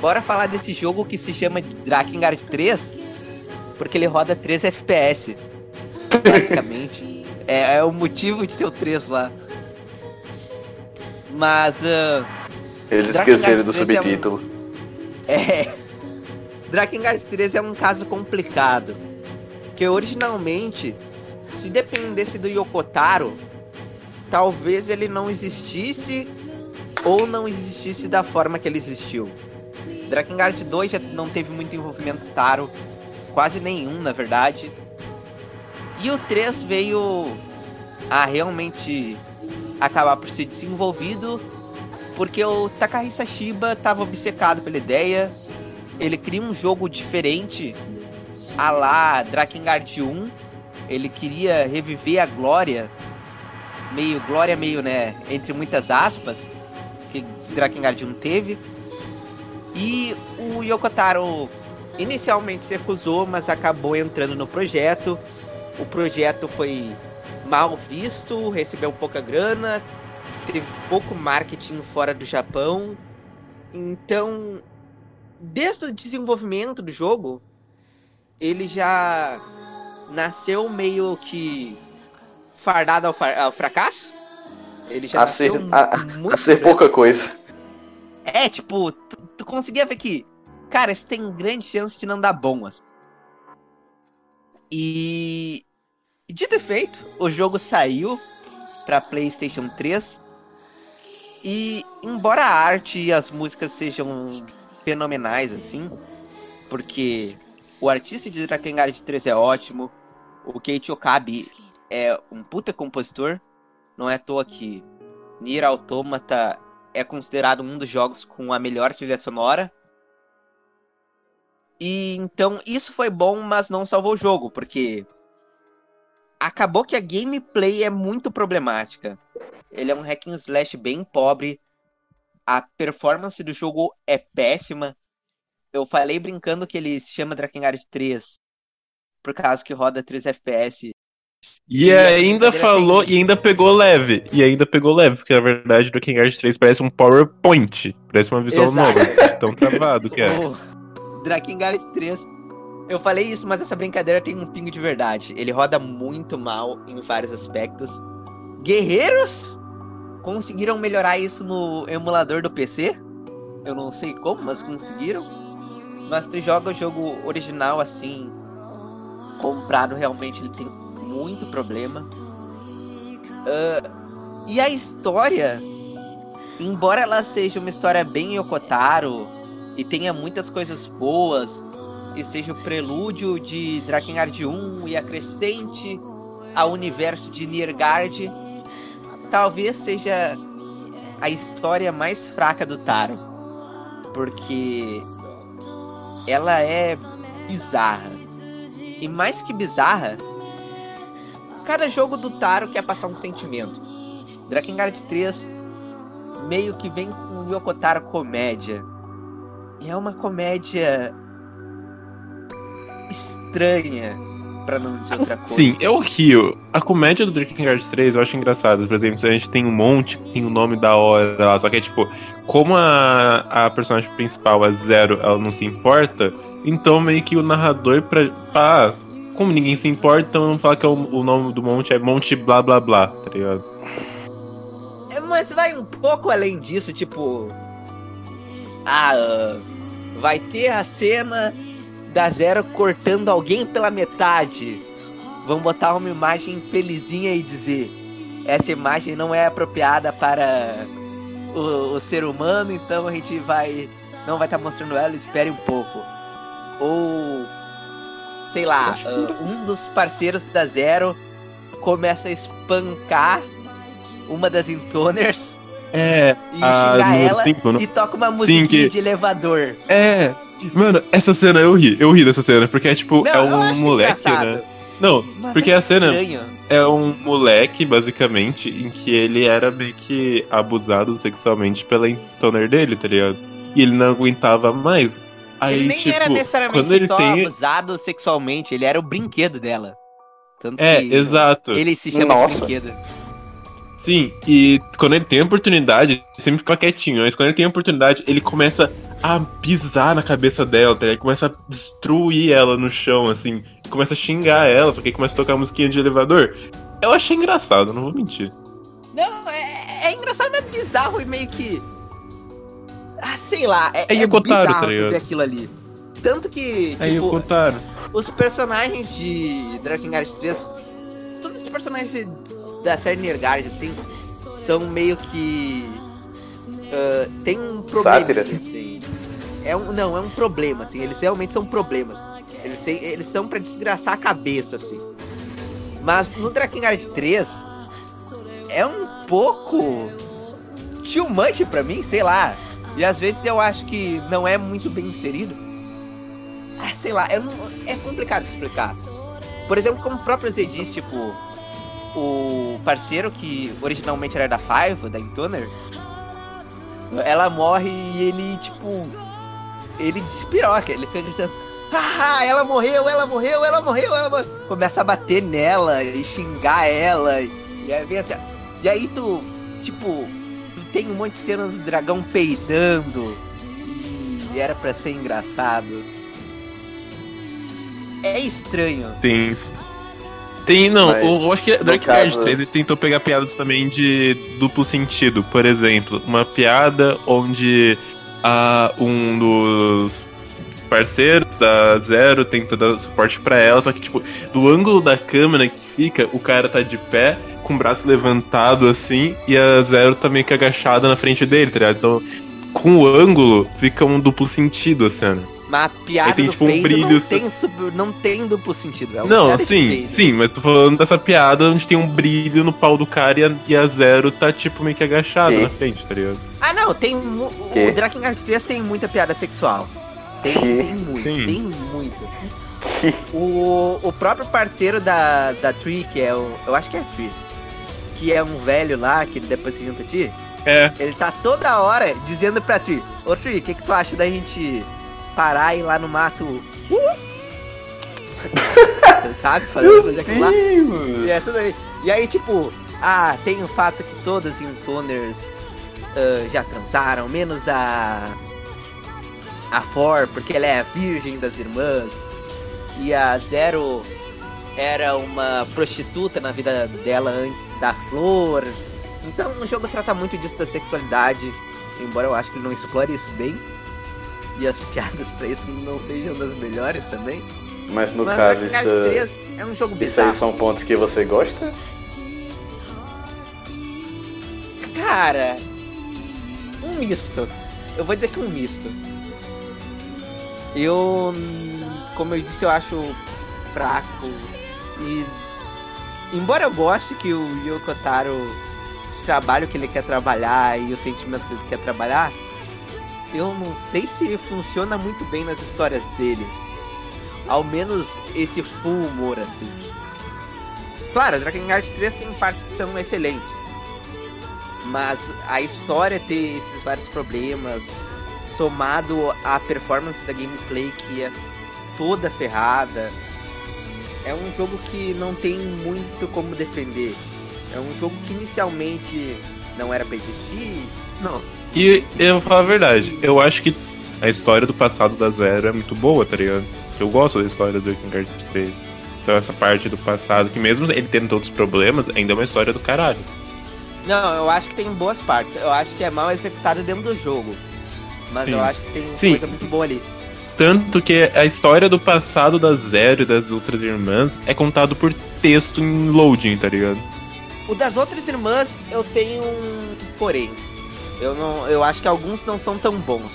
bora falar desse jogo que se chama Drakengard 3, porque ele roda 3 FPS, basicamente. é, é o motivo de ter o 3 lá. Mas, ah, Eles esqueceram do 3 é um- subtítulo. é. Drakengard 3 é um caso complicado. Que originalmente, se dependesse do Yokotaro, talvez ele não existisse ou não existisse da forma que ele existiu. Drakengard 2 já não teve muito envolvimento Taro, quase nenhum, na verdade. E o 3 veio a realmente acabar por ser desenvolvido porque o Takahisa Shiba estava obcecado pela ideia. Ele cria um jogo diferente, a lá Drakengard 1. Ele queria reviver a glória, meio glória, meio, né, entre muitas aspas, que Drakengard 1 teve. E o Yokotaro inicialmente se recusou, mas acabou entrando no projeto. O projeto foi mal visto, recebeu pouca grana, teve pouco marketing fora do Japão. Então, desde o desenvolvimento do jogo, ele já nasceu meio que fardado ao, fra- ao fracasso. Ele já A ser, nasceu a, a ser pouca coisa. É, tipo, tu, tu conseguia ver que, cara, isso tem grande chance de não dar bom, assim. E. Dito e feito, o jogo saiu pra PlayStation 3. E, embora a arte e as músicas sejam fenomenais, assim, porque o artista de Drakengard 3 é ótimo, o Keiichi Okabe é um puta compositor, não é à toa que Nier Automata é considerado um dos jogos com a melhor trilha sonora. E então isso foi bom, mas não salvou o jogo, porque acabou que a gameplay é muito problemática. Ele é um hack and slash bem pobre. A performance do jogo é péssima. Eu falei brincando que ele se chama Drakengard 3 por causa que roda 3 FPS. E E a ainda brincadeira falou, e ainda pegou leve. E ainda pegou leve, porque na verdade King 3 parece um PowerPoint. Parece uma visual Exato. novel. Tão travado que é. O Drakengard 3. Eu falei isso, mas essa brincadeira tem um pingo de verdade. Ele roda muito mal em vários aspectos. Guerreiros conseguiram melhorar isso no emulador do PC. Eu não sei como, mas conseguiram. Mas tu joga o jogo original assim, comprado realmente ele tem muito problema. Ah, e a história, embora ela seja uma história bem Yokotaro e tenha muitas coisas boas, e seja o prelúdio de Drakengard 1 e acrescente ao universo de Niergard, talvez seja a história mais fraca do Taro. Porque ela é bizarra. E mais que bizarra, cada jogo do Taro quer passar um sentimento. Drakengard 3 meio que vem com o Yokotaro comédia. E é uma comédia estranha, pra não dizer outra coisa. Sim, eu rio. A comédia do Drakengard 3 eu acho engraçado. Por exemplo, a gente tem um monte, tem o nome da hora lá. Só que é tipo, como a, a personagem principal, a Zero, ela não se importa, então meio que o narrador pra. Ah, como ninguém se importa, então vamos falar que é o, o nome do monte é Monte Blá Blá Blá, tá ligado? É, Mas vai um pouco além disso, tipo. Ah, ah, vai ter a cena da Zero cortando alguém pela metade. Vamos botar uma imagem felizinha e dizer: essa imagem não é apropriada para o, o ser humano, então a gente vai. Não vai estar mostrando ela, espere um pouco. Ou. Sei lá, ah, um dos parceiros da Zero começa a espancar uma das intoners É, e xingar ela cinco, e toca uma musiquinha que- de elevador. É. Mano, essa cena eu ri, eu ri dessa cena, porque é tipo, Não, é um moleque, engraçado. né? Não, Mas porque é a cena estranho. é um moleque, basicamente, em que ele era meio que abusado sexualmente pela entoner dele, tá ligado? E ele não aguentava mais. Aí, ele nem tipo, era quando necessariamente ele só tem. abusado sexualmente, ele era o brinquedo dela. Tanto É, que exato. ele se chama de Nossa. brinquedo. Sim, e quando ele tem a oportunidade, ele sempre fica quietinho, mas quando ele tem a oportunidade, ele começa a pisar na cabeça dela, tá? ligado? Ele começa a destruir ela no chão, assim, começa a xingar ela, só que aí começa a tocar musiquinha de elevador. Eu achei engraçado, não vou mentir. Não, é, é engraçado, mas bizarro e meio que. Ah, sei lá. É, É é Yokotaro, bizarro tá ligado? ver aquilo ali. Tanto que, Aí o tipo, Kotaro. os personagens de Drakengard 3, todos os personagens de- da série Nergard, assim, são meio que. ah, tem um problema. Assim. É um, não, é um problema, assim. Eles realmente são problemas. Eles, têm- eles são pra desgraçar a cabeça, assim. Mas no Drakengard 3 é um pouco too much pra mim, sei lá. E às vezes eu acho que não é muito bem inserido. Ah, sei lá, não- é complicado de explicar. Por exemplo, como o próprio Zé diz, tipo, o parceiro que originalmente era da Five, da Intoner, ela morre e ele, tipo, ele despiroca, ele fica gritando, haha, ela morreu, ela morreu, ela morreu, ela morreu. Começa a bater nela e xingar ela. E aí, vem até... e aí tu, tipo, tu tem um monte de cena do dragão peidando. E era pra ser engraçado. É estranho. Tem. Tem, não, Mas, eu acho que Dark Knight caso- 3 ele tentou pegar piadas também de duplo sentido. Por exemplo, uma piada onde ah, um dos parceiros da Zero tenta dar suporte pra ela, só que, tipo, do ângulo da câmera que fica, o cara tá de pé, com o braço levantado assim, e a Zero tá meio que agachada na frente dele, tá ligado? Então, com o ângulo, fica um duplo sentido a cena. Mas a piada tem, do tipo, um peido brilho não, tem sub- não tem duplo sentido. É Não, sim, sim, mas tô falando dessa piada onde tem um brilho no pau do cara e a, e a Zero tá, tipo, meio que agachada na frente, tá ligado? Ah, não, tem. mu-? O Drakengard 3 tem muita piada sexual. Tem, tem muito, Sim. tem muito. O, o próprio parceiro da, da Tree, que é o. Eu acho que é a Tree. Que é um velho lá, que depois se junta a ti. É, Ele tá toda hora dizendo pra Tree: Ô Tree, o que, que tu acha da gente parar e ir lá no mato? Uh! Sabe? Fazer, fazer aquilo lá. E, é tudo ali. e aí, tipo, ah, tem o fato que todas as Intoners ah, já transaram, menos a. A For, porque ela é a virgem das irmãs. E a Zero era uma prostituta na vida dela antes da Flor. Então o jogo trata muito disso da sexualidade. Embora eu acho que ele não explore isso bem. E as piadas pra isso não sejam das melhores também. Mas no Mas caso, isso, Knight 3 é um jogo isso bizarro. aí são pontos que você gosta? Cara, um misto. Eu vou dizer que um misto. Eu, como eu disse, eu acho fraco. E embora eu goste que o Yoko Taro trabalhe o que ele quer trabalhar e o sentimento que ele quer trabalhar, eu não sei se funciona muito bem nas histórias dele. Ao menos esse full humor, assim. Claro, Drakengard 3 tem partes que são excelentes. Mas a história ter esses vários problemas, somado à performance da gameplay que é toda ferrada, é um jogo que não tem muito como defender. É um jogo que inicialmente não era pra existir. não. E eu vou falar a verdade, eu acho que a história do passado da Zero é muito boa, tá ligado? Eu gosto da história do King Kart 3. Então essa parte do passado, que mesmo ele tendo todos os problemas, ainda é uma história do caralho. Não, eu acho que tem boas partes. Eu acho que é mal executado dentro do jogo. Mas Sim. eu acho que tem Sim. coisa muito boa ali. Tanto que a história do passado da Zero e das outras irmãs é contado por texto em loading, tá ligado? O das outras irmãs, eu tenho um porém. Eu não, eu acho que alguns não são tão bons.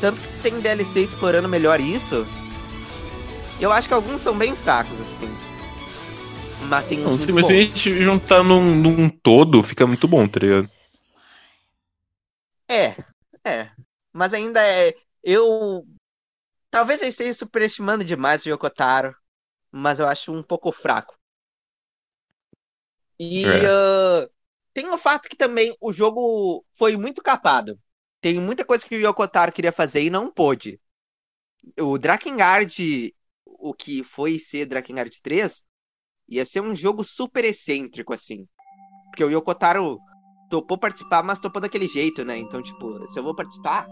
Tanto que tem DLC explorando melhor isso. Eu acho que alguns são bem fracos assim. Mas tem uns Não, se a bons. gente juntar num, num todo, fica muito bom, tá ligado? É, é. Mas ainda é. Eu. Talvez eu esteja superestimando demais o Yokotaro. mas eu acho um pouco fraco. E É. ah, tem o fato que também o jogo foi muito capado. Tem muita coisa que o Yokotaro queria fazer e não pôde. O Drakengard, o que foi ser Drakengard 3, ia ser um jogo super excêntrico, assim. Porque o Yokotaro topou participar, mas topou daquele jeito, né? Então, tipo, se eu vou participar,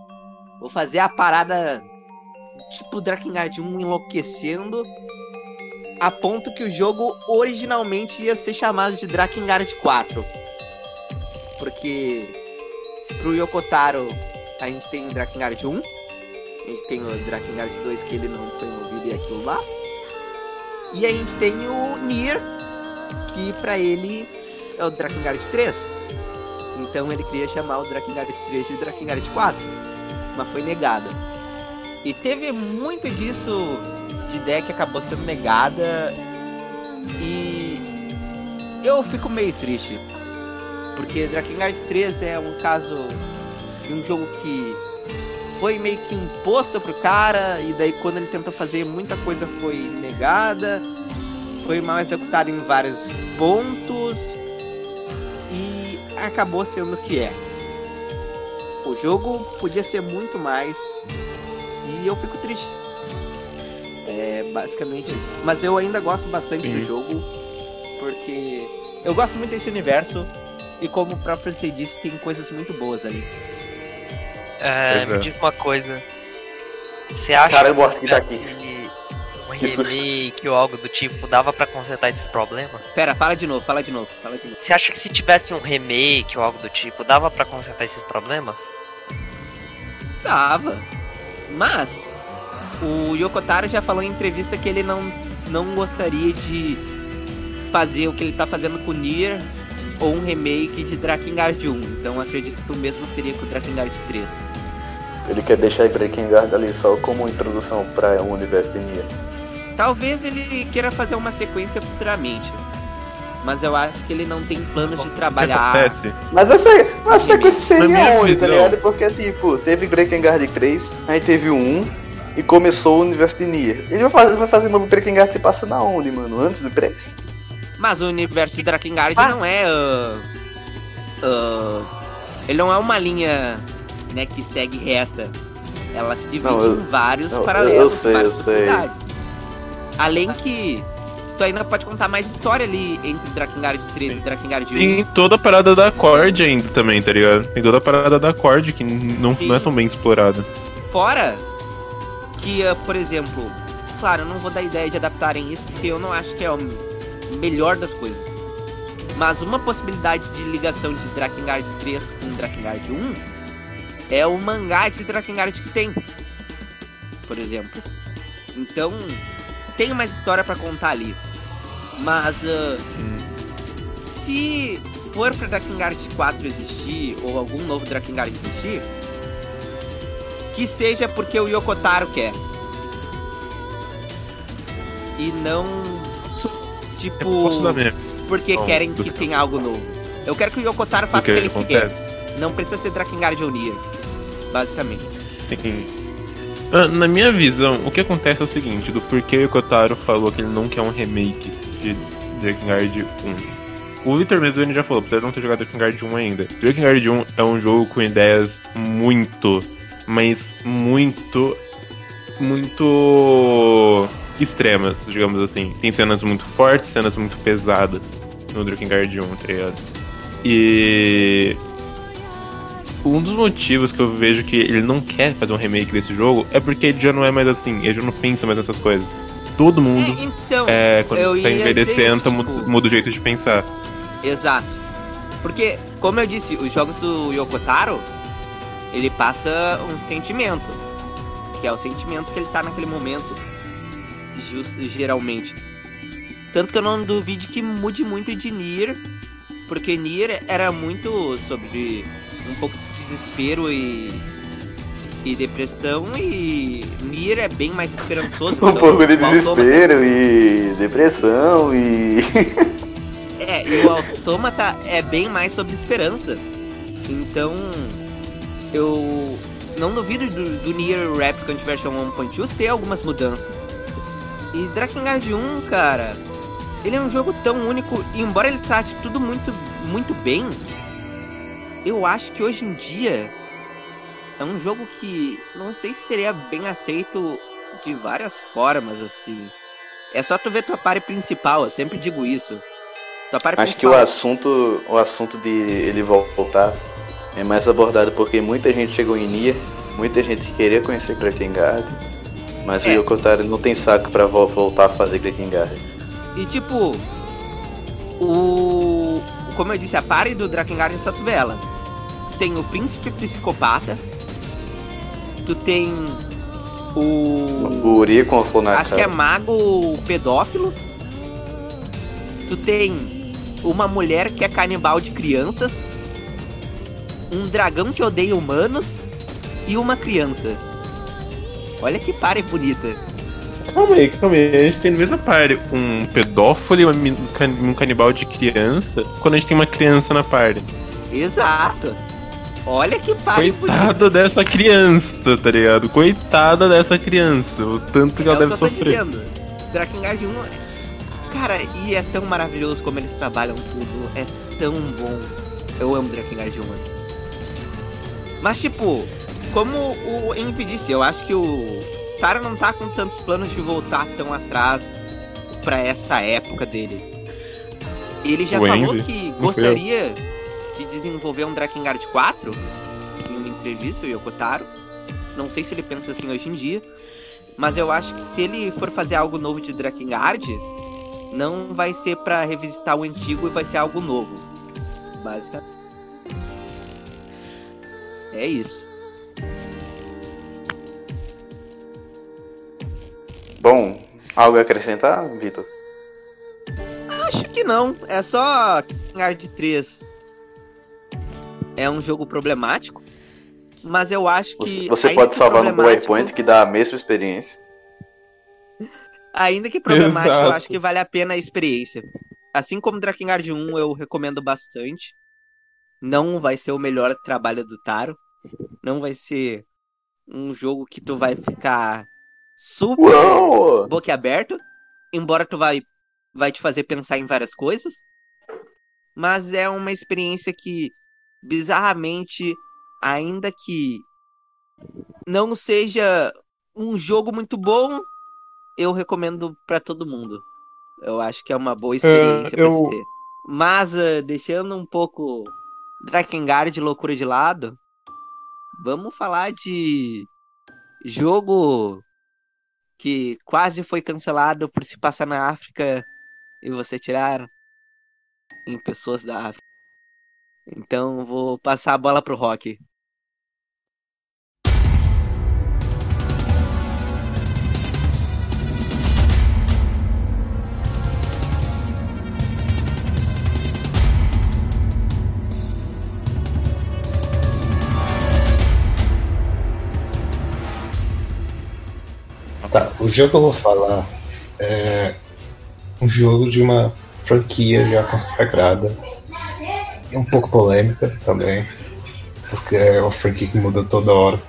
vou fazer a parada tipo Drakengard 1 enlouquecendo a ponto que o jogo originalmente ia ser chamado de Drakengard 4. Porque pro Yokotaro a gente tem o Drakengard 1, a gente tem o Drakengard 2 que ele não foi movido e aquilo lá. E a gente tem o Nier, que pra ele é o Drakengard 3. Então ele queria chamar o Drakengard 3 de Drakengard 4, mas foi negada. E teve muito disso de ideia que acabou sendo negada. E eu fico meio triste. Porque Drakengard 3 é um caso de um jogo que foi meio que imposto pro cara, e daí quando ele tentou fazer muita coisa foi negada, foi mal executado em vários pontos e acabou sendo o que é. O jogo podia ser muito mais e eu fico triste. É basicamente isso. Mas eu ainda gosto bastante do jogo porque eu gosto muito desse universo e como o próprio você disse, tem coisas muito boas ali. É, me é. diz uma coisa. Você acha Cara, que tá tivesse um Que susto. remake ou algo do tipo, dava pra consertar esses problemas? Pera, fala de novo, fala de novo, fala de novo. Você acha que se tivesse um remake ou algo do tipo, dava pra consertar esses problemas? Dava. Mas o Yokotaro já falou em entrevista que ele não, não gostaria de fazer o que ele tá fazendo com o Nier ou um remake de Drakengard 1. Então acredito que o mesmo seria com o Drakengard 3. Ele quer deixar Breaking Guard ali só como introdução para o universo de Nier. Talvez ele queira fazer uma sequência futuramente. Mas eu acho que ele não tem planos de trabalhar. Mas essa, mas a sequência seria onde, tá ligado? Porque, tipo, teve Breaking Guard 3, aí teve o 1 e começou o universo de Nier. Ele vai fazer, vai fazer novo Breaking Guard se passa na onde, mano? Antes do 3? Mas o universo de Drakengard Ah. não é. ah, ah, ele não é uma linha né, que segue reta. Ela se divide Não, eu- em vários eu- eu paralelos, sei, várias eu sei. Além que tu ainda pode contar mais história ali entre Drakengard 3 e Drakengard 1. Tem toda a parada da Cord ainda também, tá ligado? Tem toda a parada da Cord que não, Sim. não é tão bem explorada. Fora que, ah, por exemplo, claro, eu não vou dar ideia de adaptarem isso porque eu não acho que é o melhor das coisas. Mas uma possibilidade de ligação de Drakengard 3 com Drakengard 1 é o mangá de Drakengard que tem. Por exemplo. Então, tem mais história pra contar ali. Mas ah, se for pra Drakengard 4 existir ou algum novo Drakengard existir, que seja porque o Yokotaro quer. E não, tipo, minha porque Bom, querem do que tenha algo novo. Eu quero que o Yokotaro faça o que ele quer. acontece. Não precisa ser Drakengard ou Nier, basicamente. Sim. Ah, Na minha visão, o que acontece é o seguinte, do porquê o Kotaro falou que ele não quer um remake de Drakengard 1. O Victor mesmo já falou, apesar de não ter jogado Drakengard 1 ainda. Drakengard 1 é um jogo com ideias muito, mas muito, muito extremas, digamos assim. Tem cenas muito fortes, cenas muito pesadas no Drakengard 1, tá ligado? E um dos motivos que eu vejo que ele não quer fazer um remake desse jogo é porque ele já não é mais assim, ele já não pensa mais nessas coisas. Todo mundo, É, então, é, quando tá envelhecendo, isso, muda, tipo- muda o jeito de pensar. exato. Porque, como eu disse, os jogos do Yokotaro, ele passa um sentimento. Que é o sentimento que ele tá naquele momento. Geralmente. Tanto que eu não duvide que mude muito de Nier. Porque Nier era muito sobre um pouco de desespero e. E depressão, e Nier é bem mais esperançoso. Um então, pouco de Autômata- desespero e depressão e. É, e o Autômata é bem mais sobre esperança. Então, eu não duvido do, do Nier Replicant version 1.2 ter algumas mudanças. E Drakengard 1, cara, ele é um jogo tão único, e embora ele trate tudo muito, muito bem, eu acho que hoje em dia é um jogo que não sei se seria bem aceito de várias formas, assim. É só tu ver tua party principal, eu sempre digo isso. Tua party Acho que o principal. assunto, o assunto de ele voltar é mais abordado porque muita gente chegou em Nia, muita gente queria conhecer Drakengard, mas o É. Yokotaro não tem saco pra vo- voltar a fazer Drakengard. E tipo, o. Como eu disse, a party do Drakengard é só tu ela. Tu tem o príncipe psicopata. Tu tem o. O Uri com a na Acho que é mago pedófilo. Tu tem uma mulher que é canibal de crianças. Um dragão que odeia humanos. E uma criança. Olha que pare bonita. Calma aí, calma aí. A gente tem no mesmo party um pedófilo e um can- canibal de criança, quando a gente tem uma criança na party. Exato. Olha que pare bonita. Coitada dessa criança, tá ligado? Coitada dessa criança. O tanto que É ela o deve que eu tô sofrer. dizendo. Drakengard 1 é- Cara, e é tão maravilhoso como eles trabalham tudo. É tão bom. Eu amo Drakengard 1 assim. Mas tipo, como o Envy disse, eu acho que o Tara não tá com tantos planos de voltar tão atrás pra essa época dele. Ele já O falou Envy? que gostaria de desenvolver um Drakengard 4 em uma entrevista, o Yokotaro. Não sei se ele pensa assim hoje em dia. Mas eu acho que se ele for fazer algo novo de Drakengard, não vai ser pra revisitar o antigo e vai ser algo novo. Basicamente. É isso. Bom, algo a acrescentar, Vitor? Acho que não. É só Drakengard 3. É um jogo problemático. Mas eu acho que. você pode que salvar no PowerPoint que dá a mesma experiência. Ainda que problemático, eu Exato. acho que vale a pena a experiência. Assim como Drakengard 1, eu recomendo bastante. Não vai ser o melhor trabalho do Taro. Não vai ser um jogo que tu vai ficar super Uau! boquiaberto. Embora tu vai, vai te fazer pensar em várias coisas. Mas é uma experiência que, bizarramente, ainda que não seja um jogo muito bom, eu recomendo pra todo mundo. Eu acho que é uma boa experiência pra eu- se ter. Mas, ah, deixando um pouco Drakengard loucura de lado, vamos falar de jogo que quase foi cancelado por se passar na África e você tirar em pessoas da África. Então vou passar a bola pro Rock. Tá, o jogo que eu vou falar é um jogo de uma franquia já consagrada e um pouco polêmica também, porque é uma franquia que muda toda hora.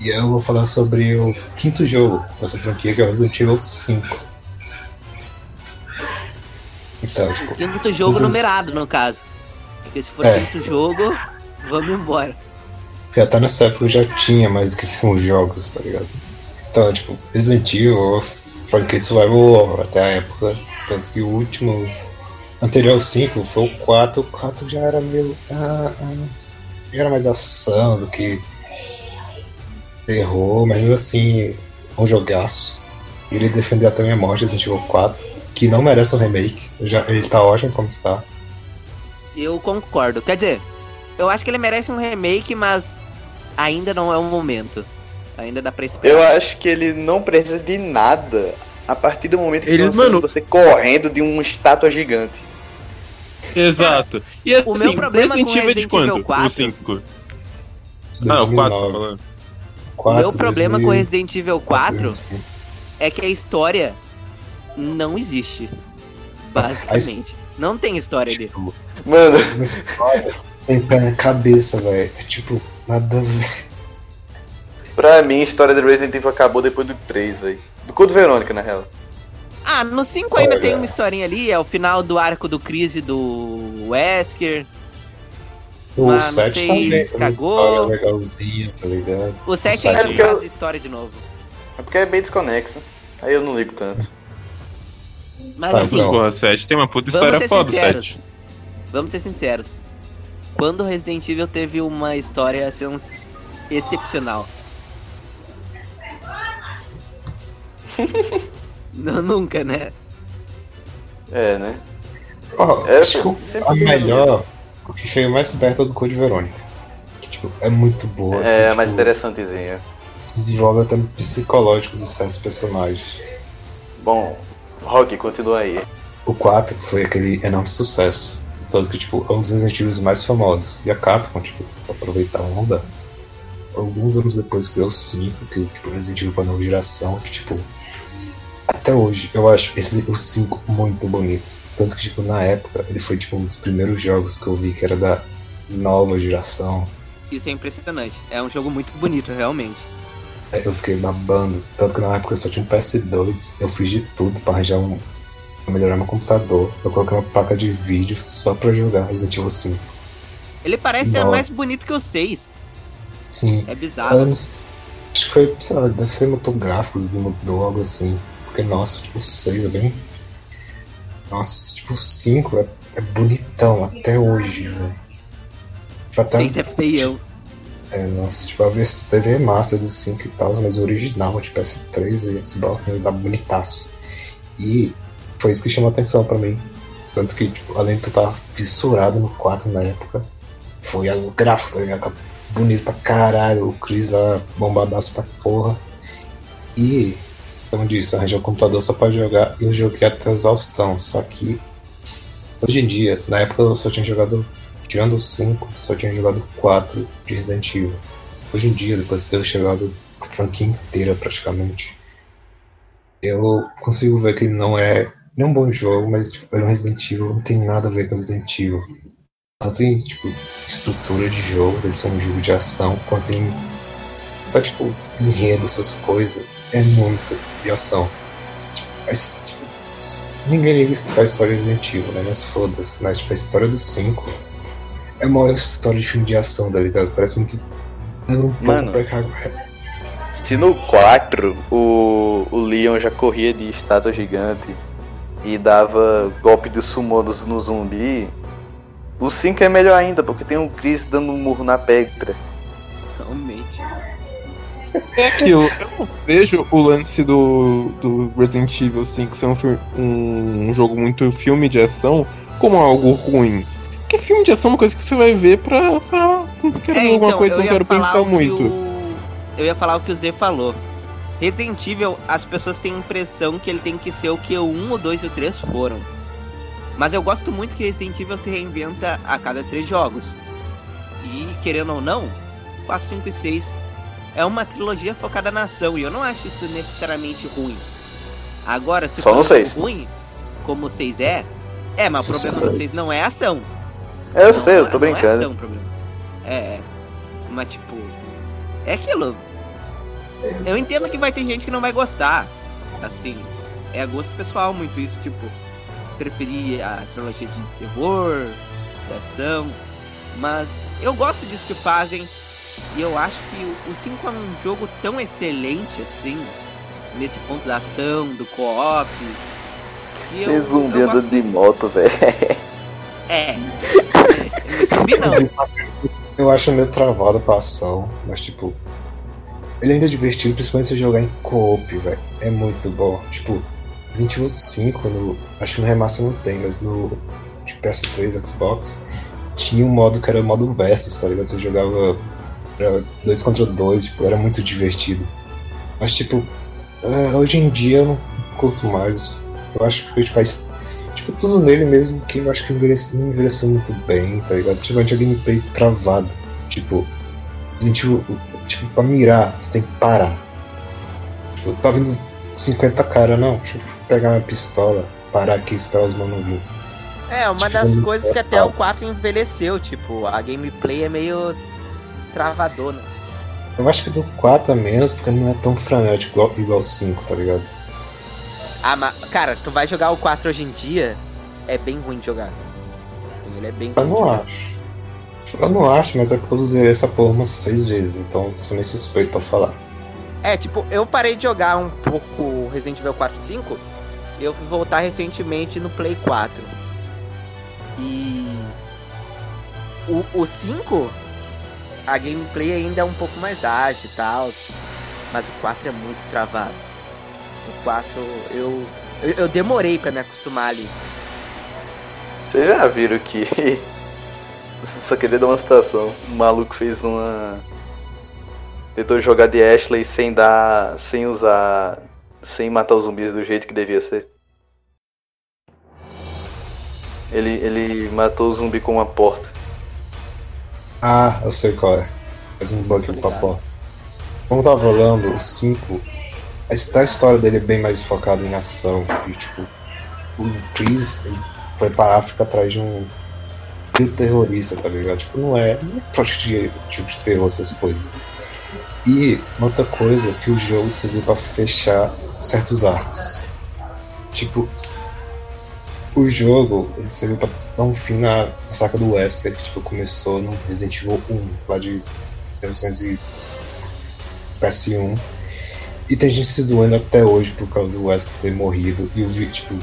E eu vou falar sobre o quinto jogo dessa franquia, que é o Resident Evil 5. Então, tipo, Quinto jogo Sim. numerado, no caso. Porque se for É. quinto jogo, vamos embora. Porque até nessa época já tinha mais do que cinco jogos, tá ligado? Então, tipo, Resident Evil, franquia de Survival até a época. Tanto que o último, anterior ao 5, foi o 4. O 4 já era meio. Ah, ah, já era mais ação do que terror, mas mesmo assim, um jogaço. Ele defendeu até minha morte Resident Evil 4, que não merece um remake. Já, ele tá ótimo como está. Eu concordo. Quer dizer, eu acho que ele merece um remake, mas ainda não é o momento. Ainda dá pra esperar. Eu acho que ele não precisa de nada a partir do momento que Ele- mano... você correndo de uma estátua gigante. Exato. E assim, o meu problema Resident com Evil é de Resident Evil quanto? 4? O 5. Ah, o 4, tá 2009. falando. O 4, meu problema com 2000, Resident Evil 4 2005. é que a história não existe. Basicamente. Não tem história ali. Tipo, Mano, uma história sem pé na cabeça, velho. É tipo, nada a ver. Pra mim a história do Resident Evil acabou depois do 3, velho. Do Code Verônica, na real. Ah, no 5 ainda Olha. tem uma historinha ali, é o final do arco do Crise do Wesker. O Mas não 7 sei também cagou. legalzinha, tá ligado? O 7 sete ainda é faz eu- história de novo. É porque é bem desconexo. Aí eu não ligo tanto. Mas Tá, assim, não. Porra, 7 tem uma puta Vamos história ser foda, o sinceros. 7. vamos ser sinceros. Quando o Resident Evil teve uma história sens- excepcional? Não, nunca, né? É, né? Ó, É, acho que sempre a melhor, o que chega mais perto é o do Code Verônica. Que, tipo, é muito boa. É, que, mais tipo, interessantezinho. Desenvolve até o psicológico de certos personagens. Bom, Rock, continua aí. O 4 foi aquele enorme sucesso. Tanto que, tipo, é um dos Resident Evil mais famosos. E a Capcom, tipo, aproveitar a onda. Alguns anos depois criou o 5, que tipo, Resident Evil pra nova geração, que, tipo, até hoje eu acho esse, o 5 muito bonito. Tanto que, tipo, na época, ele foi, tipo, um dos primeiros jogos que eu vi que era da nova geração. Isso é impressionante. É um jogo muito bonito, realmente. Aí eu fiquei babando. Tanto que na época eu só tinha um PS2, eu fiz de tudo pra arranjar um. pra melhorar meu computador. Eu coloquei uma placa de vídeo só pra jogar Resident Evil 5. Ele parece ser mais bonito que o 6. Sim. É bizarro. anos. Acho que foi, sei lá, deve ser motor gráfico mudou, algo assim. Porque, nossa, tipo, o 6 é bem. Nossa, tipo, o 5 é, é bonitão até hoje, velho. Tipo, O até- 6 é feião. É, nossa, tipo, a vez teve remaster do 5 e tal, mas o original de PS3 e Xbox ainda dá bonitaço. E foi isso que chamou a atenção pra mim. Tanto que, tipo, além de eu estar fissurado no 4 na época, foi o gráfico, tá ligado? Tá bonito pra caralho, o Chris lá bombadaço pra porra. E, como disse, arranjei o computador só pra jogar e eu joguei até exaustão. Só que, hoje em dia, na época eu só tinha jogado Tirando o 5, só tinha jogado 4 de Resident Evil. Hoje em dia, depois de ter chegado a franquia inteira praticamente, eu consigo ver que ele não é nem um bom jogo, mas tipo, é um Resident Evil, não tem nada a ver com Resident Evil. Tanto em tipo, estrutura de jogo, ele ser um jogo de ação, quanto em. Tá tipo, enredo, essas coisas. É muito de ação. Mas, tipo, ninguém liga pra história de Resident Evil, né? Mas foda-se. Mas tipo, a história do 5 é uma história de filme de ação, tá ligado? Parece muito. Lembra um Mano. Se no 4 o, o Leon já corria de estátua gigante e dava golpe de no no zumbi, o 5 é melhor ainda, porque tem um Chris dando um murro na pedra. É aquilo, eu não vejo o lance do, do Resident Evil 5 ser um, um, um jogo muito filme de ação como algo ruim. Porque filme de ação é uma coisa que você vai ver pra falar, "Hum, quero ver alguma coisa, É, então, eu não quero pensar muito. o- Eu ia falar o que o Z falou. Resident Evil, as pessoas têm a impressão que ele tem que ser o que o 1, o 2 e o 3 foram. Mas eu gosto muito que Resident Evil se reinventa a cada três jogos. E, querendo ou não, 4, 5 e 6 é uma trilogia focada na ação. E eu não acho isso necessariamente ruim. Agora, se Só for seis. ruim, como o 6 é, é, mas o problema do seis. 6 não é ação. É, eu Não, sei, eu não tô é- Não é brincando. ação o problema. É, é. Mas tipo. É aquilo. Eu entendo que vai ter gente que não vai gostar. Assim. É gosto pessoal muito isso, tipo. Preferir a trilogia de terror, de ação. Mas eu gosto disso que fazem. E eu acho que o 5 é um jogo tão excelente assim. Nesse ponto da ação, do co-op. Tem zumbi eu gosto andando de moto, velho. É. é zumbi não. Eu acho meio travado pra ação, mas tipo. Ele ainda é divertido, principalmente se jogar em co-op, velho. É muito bom. Tipo, Resident Evil 5, no, acho que no remaster não tem, mas no de PS3, Xbox, tinha um modo que era o modo Versus, tá ligado? Você jogava pra dois contra dois, tipo, era muito divertido. Mas tipo, é, hoje em dia eu não curto mais. Eu acho que tipo, a his- tipo, tudo nele mesmo que eu acho que envelheceu, não envelheceu muito bem, tá ligado? Tipo, a gente gameplay travado. Tipo, Resident Evil, tipo, pra mirar, você tem que parar. Tipo, tá vindo 50 cara, não, deixa eu pegar minha pistola, parar aqui e esperar os manos vir. É, uma Tipo, das coisas que até o 4 envelheceu, tipo, a gameplay é meio travadona. Eu acho que do 4 é menos, porque não é tão frenético igual, igual o 5, tá ligado? Ah, mas, cara, tu vai jogar o 4 hoje em dia, é bem ruim de jogar. Ele é bem Eu ruim de não acho. Eu não acho, mas é porque eu zerei essa porra umas seis vezes, então sou meio suspeito pra falar. É, tipo, eu parei de jogar um pouco Resident Evil 4 e 5. Eu fui voltar recentemente no Play 4. E. O, o 5, a gameplay ainda é um pouco mais ágil e tal. Mas o 4 é muito travado. O 4, eu. Eu, eu demorei pra me acostumar ali. Vocês já viram que. Só queria dar uma citação. O maluco fez uma. Tentou jogar de Ashley sem dar. sem usar. sem matar os zumbis do jeito que devia ser. Ele, ele matou o zumbi com uma porta. Ah, eu sei qual é. Faz um bug Tô com a ligado. porta. Como eu tava falando, o 5, a his- a história dele é bem mais focada em ação. E, tipo, o Chris ele foi pra África atrás de um trio terrorista, tá ligado? Tipo, não é, não é de tipo de terror, essas coisas. E uma outra coisa que o jogo serviu pra fechar certos arcos. Tipo, o jogo ele serviu pra dar um fim na, na saca do Wesker, que tipo, começou no Resident Evil 1, lá de 1900 e PS1. E tem gente se doendo até hoje por causa do Wesker ter morrido. E o tipo.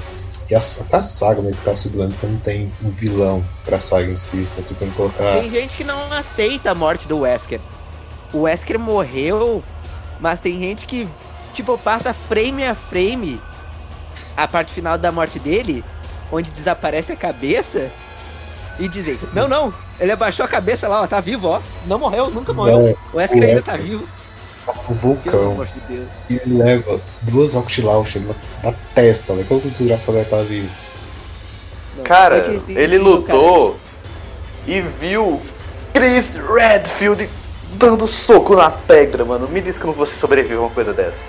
E a, até a saga meio que tá se doendo porque não tem um vilão pra saga em si. Estão tentando colocar. Tem gente que não aceita a morte do Wesker. O Wesker morreu, mas tem gente que, tipo, passa frame a frame a parte final da morte dele, onde desaparece a cabeça, e dizem: Não, não, ele abaixou a cabeça lá, ó, tá vivo, ó. Não morreu, nunca morreu. Não, o Wesker o ainda tá vivo. o Pelo vulcão. amor de Deus. E ele leva duas Octilauncher na, na testa, velho. Como que o desgraçado vai estar vivo? Não, Cara, é ele lutou e viu Chris Redfield dando soco na pedra, mano. Me diz como você sobreviveu a uma coisa dessa.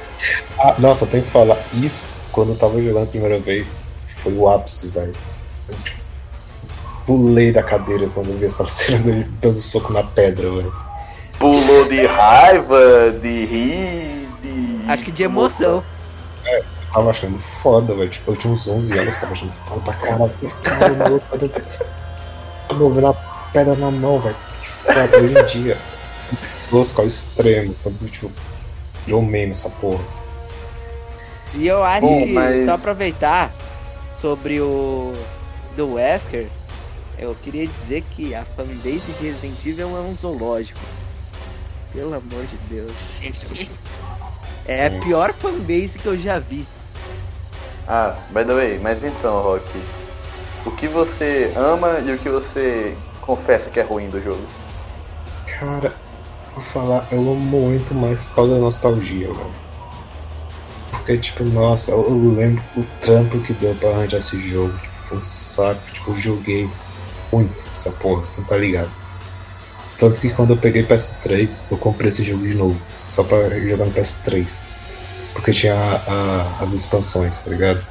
Ah, nossa, eu tenho que falar. Isso, quando eu tava jogando a primeira vez, foi o ápice, velho. Eu, tipo, Pulei da cadeira quando eu vi essa cena dele dando soco na pedra, velho. Pulou de raiva, de rir, de. Acho que de emoção. Eu tava achando foda, velho. Tipo, eu tinha uns 11 anos, tava achando foda pra caralho. Caralho, o maluco tá movendo a pedra na mão, velho. Que foda, hoje em dia. Tosco ao extremo. Quando, tipo, virou meme essa porra. E eu acho Bom, que, mas- só aproveitar sobre o do Wesker, eu queria dizer que a fanbase de Resident Evil é um zoológico. Pelo amor de Deus. É Sim. a pior fanbase que eu já vi. Ah, by the way, mas então, Rock. O que você ama e o que você confessa que é ruim do jogo? Cara, vou falar, eu amo muito mais por causa da nostalgia, velho. Porque, tipo, nossa, eu, lembro o trampo que deu pra arranjar esse jogo. Tipo, foi um saco. Tipo, joguei muito essa porra, você não tá ligado? Tanto que quando eu peguei PS3, eu comprei esse jogo de novo. Só pra jogar no PS3. Porque tinha a- a- as expansões, tá ligado?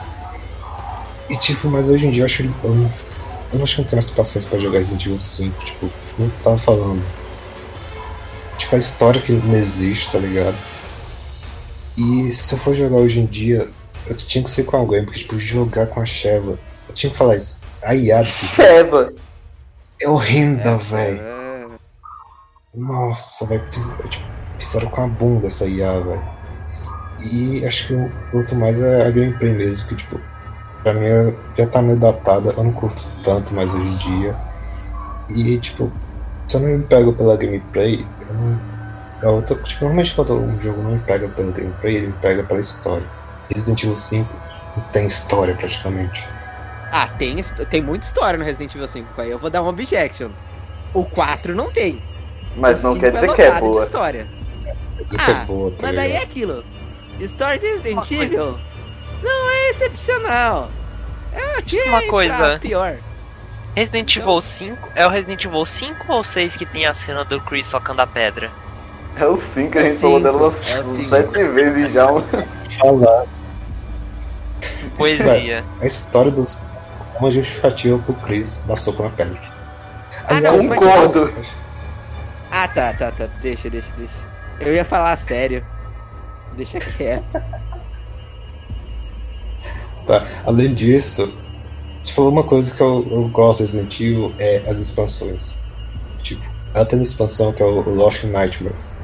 E tipo, mas hoje em dia eu acho. Eu, eu não acho que eu tenho mais paciência pra jogar Resident Evil 5, tipo, como eu tava falando. Tipo, a história que não existe, tá ligado? E se eu for jogar hoje em dia, eu tinha que ser com alguém, porque, tipo, jogar com a Sheva. Eu tinha que falar isso. A jogo Sheva! é horrenda, velho. É, Nossa, velho. fiz- tipo, Fizeram com a bunda essa IA, velho. E acho que o outro mais é a gameplay mesmo, que, tipo, pra mim é- já tá meio datada. Eu não curto tanto mais hoje em dia. E, tipo, se eu não me pego pela gameplay, eu não. É outra, tipo, normalmente quando um jogo não me pega pela gameplay, ele me pega pela história. Resident Evil 5 não tem história praticamente. Ah, tem, tem muita história no Resident Evil 5. Aí eu vou dar um objection. O 4 não tem. Mas O não 5 quer dizer que é lotado de boa. história. Que Ah, é boa, tá Mas daí é aquilo. História de Resident. Evil não é excepcional. É uma é coisa. pior. Resident Evil 5 é o Resident Evil 5 ou 6 que tem a cena do Chris socando a pedra? É o 5, a É o gente falou cinco, dela umas é sete vezes já. Falar Poesia. a história dos. é Uma justificativa pro Chris dar soco na pedra. Ah, não, Aliás, mas- Concordo. Ah, tá, tá, tá. Deixa, deixa, deixa. Eu ia falar sério. Deixa quieto. Tá. Além disso, você falou uma coisa que eu, eu gosto de Resident Evil, é as expansões. Tipo, ela tem uma expansão que é o Lost Nightmares.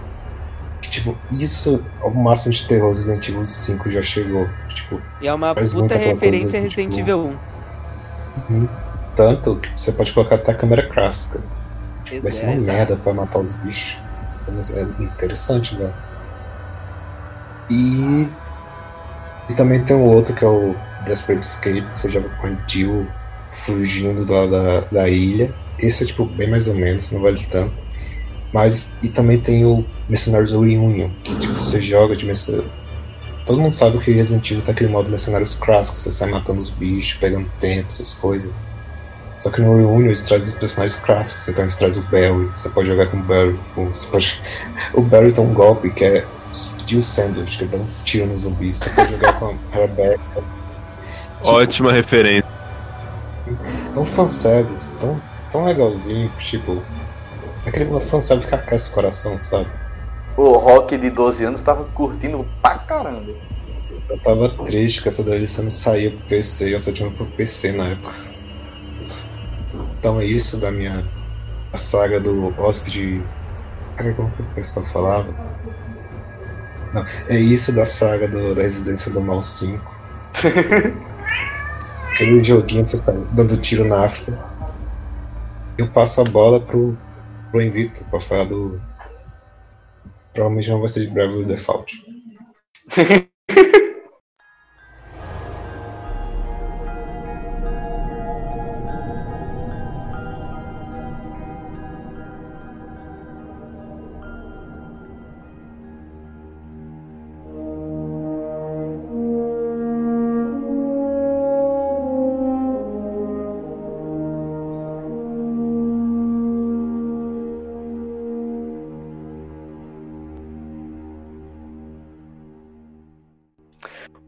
Tipo, isso é o máximo de terror do Resident Evil 5 já chegou. Tipo, E é uma puta referência a coisa, Resident tipo, Evil 1. uhum. tanto que você pode colocar até a câmera clássica. Vai ser uma merda pra matar os bichos. É interessante, né? E. E também tem um outro que é o Desperate Escape, que você joga com a Jill fugindo da, da, da ilha. Esse é tipo bem mais ou menos, não vale tanto. Mas. E também tem o Mercenários Reunion, que tipo, você joga de mercenário. Todo mundo sabe que Resident Evil tem aquele modo mercenários clássico, você sai matando os bichos, pegando tempo, essas coisas. Só que no Reunion eles trazem os personagens clássicos, então eles trazem o Barry, você pode jogar com o Barry. o- Você pode... O Barry tem um golpe que é Steel Sandwich, que dá um tiro no zumbi. Você pode jogar com a Rebecca. Tipo, Ótima referência. É um fanservice tão, tão legalzinho, tipo. Aquele fanservice que aquece o coração, sabe? O Rock de 12 anos tava curtindo pra caramba. Eu tava triste que essa DLC não saía pro PC, eu só tinha pro PC na época. Então é isso da minha a saga do hóspede. Cara, como que o pessoal falava? Não, é isso da saga do, da Residência do Mal 5. Aquele joguinho que você tá dando tiro na África. Eu passo a bola pro, pro Invicto pra falar do. Provavelmente não vai ser de Bravely Default.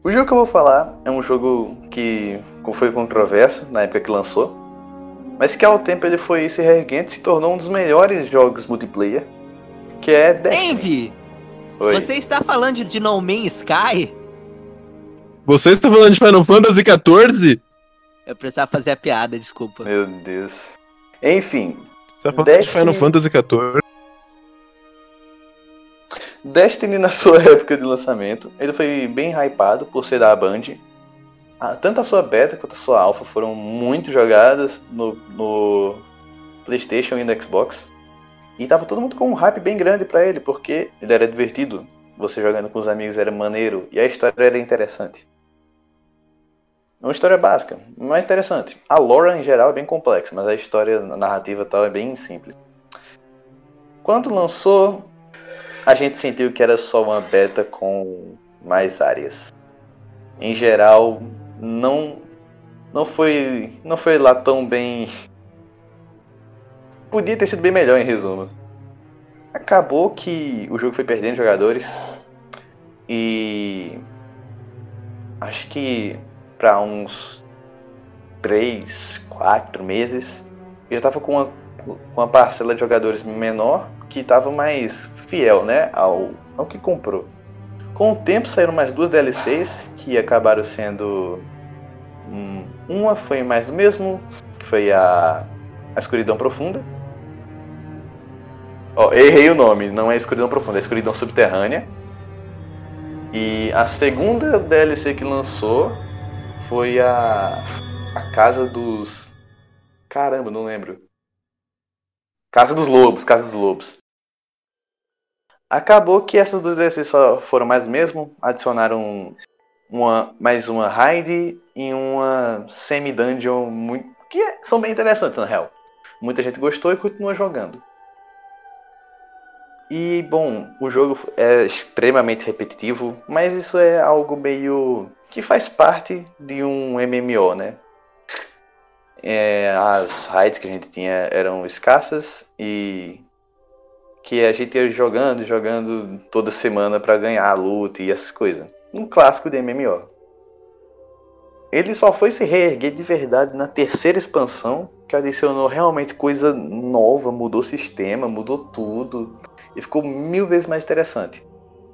O jogo que eu vou falar é um jogo que foi controverso na época que lançou, mas que ao tempo ele foi se reerguendo e se tornou um dos melhores jogos multiplayer, que é Destiny. Envy, Oi. você está falando de No Man's Sky? Você está falando de Final Fantasy XIV? Eu precisava fazer a piada, desculpa. Meu Deus. Enfim, Você tá falando de Destiny- Final Fantasy XIV? Destiny na sua época de lançamento, ele foi bem hypado por ser da Band. Ah, Tanto a sua beta quanto a sua alpha foram muito jogadas no, no PlayStation e no Xbox. E tava todo mundo com um hype bem grande pra ele, porque ele era divertido. Você jogando com os amigos era maneiro e a história era interessante. É uma história básica, mas interessante. A lore em geral é bem complexa, mas a história a narrativa tal é bem simples. Quando lançou, a gente sentiu que era só uma beta com mais áreas. Em geral, não não foi não foi lá tão bem podia ter sido bem melhor em resumo. Acabou que o jogo foi perdendo jogadores e acho que para uns 3, 4 meses eu já tava com uma, com uma parcela de jogadores menor que tava mais fiel, né, ao, ao que comprou. Com o tempo saíram mais duas DLCs que acabaram sendo hum, uma foi mais do mesmo, que foi a, a Escuridão Profunda. Ó, errei o nome, não é Escuridão Profunda, é Escuridão Subterrânea. E a segunda DLC que lançou foi a a Casa dos Caramba, não lembro. Casa dos Lobos, Casa dos Lobos. Acabou que essas duas DLCs só foram mais do mesmo, adicionaram uma, mais uma raid e uma semi-dungeon que é- são bem interessantes na real. Muita gente gostou e continua jogando. E bom, o jogo é extremamente repetitivo, mas isso é algo meio que faz parte de um MMO, né? É, as raids que a gente tinha eram escassas e que a gente ia jogando, jogando toda semana pra ganhar loot e essas coisas. Um clássico de MMO. Ele só foi se reerguer de verdade na terceira expansão, que adicionou realmente coisa nova, mudou o sistema, mudou tudo e ficou mil vezes mais interessante.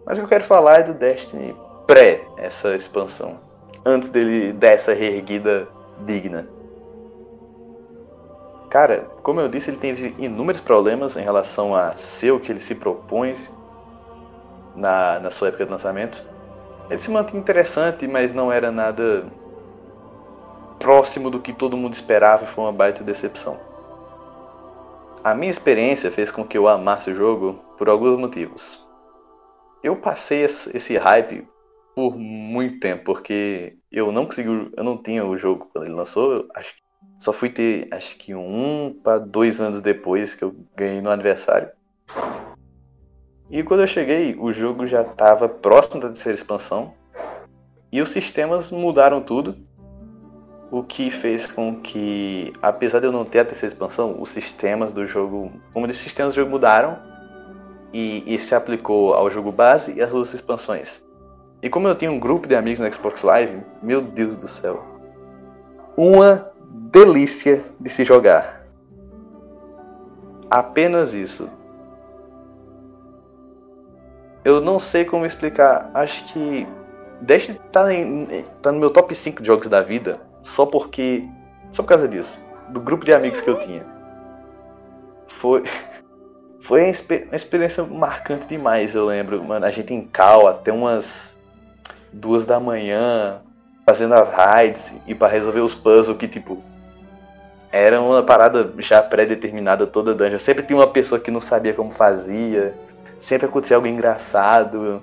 Mas o que eu quero falar é do Destiny pré essa expansão. antes dele dar essa reerguida digna. Cara, como eu disse, ele teve inúmeros problemas em relação a ser o que ele se propõe na, na sua época de lançamento. Ele se mantinha interessante, mas não era nada próximo do que todo mundo esperava e foi uma baita decepção. A minha experiência fez com que eu amasse o jogo por alguns motivos. Eu passei esse hype por muito tempo, porque eu não consegui, eu não tinha o jogo quando ele lançou, acho que só fui ter acho que um para dois anos depois que eu ganhei no aniversário. E quando eu cheguei, o jogo já estava próximo da terceira expansão e os sistemas mudaram tudo o que fez com que, apesar de eu não ter a terceira expansão, os sistemas do jogo, como os sistemas do jogo mudaram e, e se aplicou ao jogo base e às duas expansões. E como eu tinha um grupo de amigos no Xbox Live, meu Deus do céu, uma delícia de se jogar. Apenas isso. Eu não sei como explicar. Acho que Destiny tá, tá no meu top 5 de jogos da vida só porque. Só por causa disso. Do grupo de amigos que eu tinha. Foi. Foi uma, uma experiência marcante demais, eu lembro. Mano, a gente em cal até umas duas da manhã, fazendo as raids e para resolver os puzzles que, tipo, era uma parada já pré-determinada toda dungeon. Sempre tinha uma pessoa que não sabia como fazia. Sempre acontecia algo engraçado.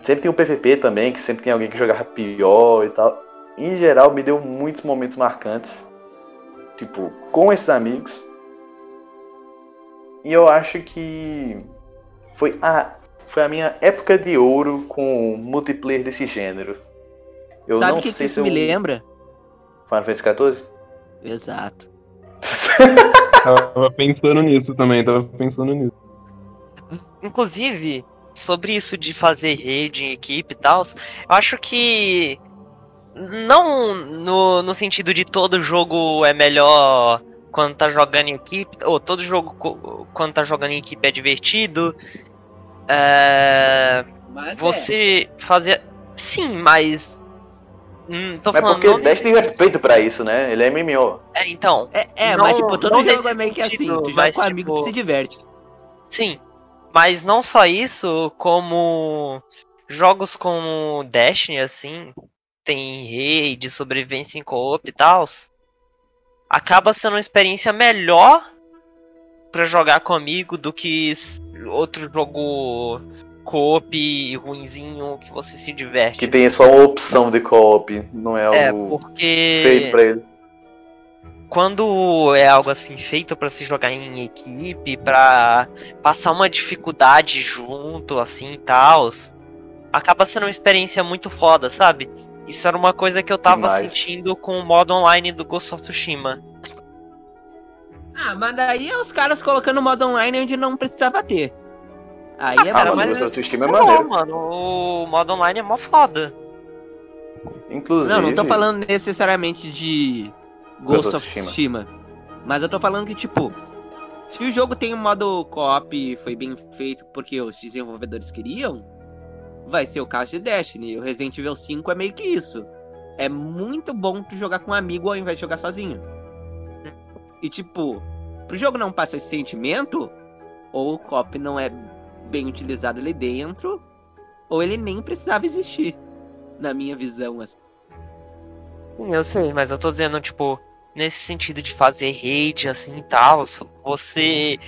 Sempre tinha o um PVP também, que sempre tinha alguém que jogava pior e tal em geral, me deu muitos momentos marcantes. Tipo, com esses amigos. E eu acho que foi a, foi a minha época de ouro com multiplayer desse gênero. Eu Sabe o que, sei que se isso me eu... lembra? Final Fantasy XIV? Exato. Tava pensando nisso também, tava pensando nisso. Inclusive, sobre isso de fazer rede em equipe e tal, eu acho que não no, no sentido de todo jogo é melhor quando tá jogando em equipe, ou todo jogo quando tá jogando em equipe é divertido. É, Mas é. você fazer. Sim, mas. Hum, Mas porque não o Destiny é feito pra isso, né? Ele é MMO. É, então. É, é Não- mas tipo, todo não jogo é meio que assim. Tu joga mas, com um amigo que tipo- se diverte. Sim. Mas não só isso, como jogos como Destiny, assim, tem raid, sobrevivência em co-op e tal, acaba sendo uma experiência melhor pra jogar com amigo do que outro jogo co-op ruinzinho que você se diverte. Que tem só uma opção de co-op, não é É, algo porque feito pra ele. quando é algo assim feito pra se jogar em equipe, pra passar uma dificuldade junto, assim e tal, acaba sendo uma experiência muito foda, sabe? Isso era uma coisa que eu tava Demais. sentindo com o modo online do Ghost of Tsushima. Ah, mas daí é os caras colocando modo online onde não precisava ter. Aí é Ah, cara, bom. mas mas o seu sistema é maneiro. mano, o modo online é mó foda. Inclusive. Não, não tô falando necessariamente de Ghost of of Tsushima. Mas eu tô falando que, tipo, se o jogo tem um modo co-op e foi bem feito porque os desenvolvedores queriam, vai ser o caso de Destiny. O Resident Evil 5 é meio que isso. É muito bom tu jogar com um amigo ao invés de jogar sozinho. E, tipo, pro jogo não passar esse sentimento, ou o co-op não é bem utilizado ali dentro, ou ele nem precisava existir. Na minha visão, assim. Sim, eu sei, mas eu tô dizendo, tipo, nesse sentido de fazer hate assim e tal, você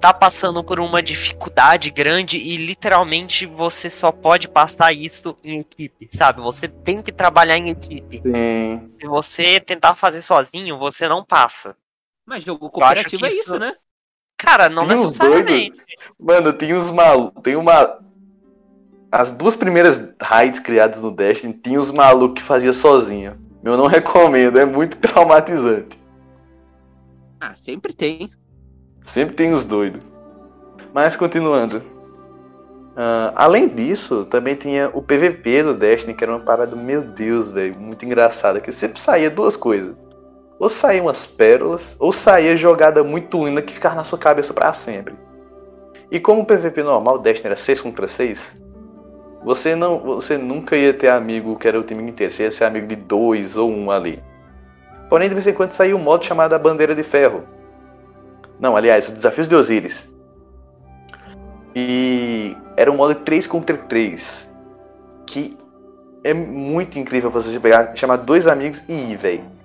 tá passando por uma dificuldade grande e literalmente você só pode passar isso em equipe, sabe? Você tem que trabalhar em equipe. Sim. Se você tentar fazer sozinho, você não passa. Mas jogo cooperativo é isso- isso, né? Cara, não Tem uns necessariamente. Mano, tem uns malucos. Tem uma. As duas primeiras raids criadas no Destiny tinha os malucos que fazia sozinho. Eu não recomendo, é muito traumatizante. Ah, sempre tem. Sempre tem os doidos. Mas continuando. Ah, além disso, também tinha o PVP do Destiny, que era uma parada, meu Deus, velho, muito engraçada. Que sempre saía duas coisas. Ou saía umas pérolas, ou saía jogada muito linda que ficava na sua cabeça pra sempre. E como o PVP normal, o Destiny era 6 contra 6, você não, você nunca ia ter amigo que era o time inteiro, você ia ser amigo de dois ou um ali. Porém, de vez em quando saiu um modo chamado a Bandeira de Ferro. Não, aliás, os Desafios de Osiris. E era um modo 3 contra 3. Que é muito incrível você pegar, chamar dois amigos e ir, velho.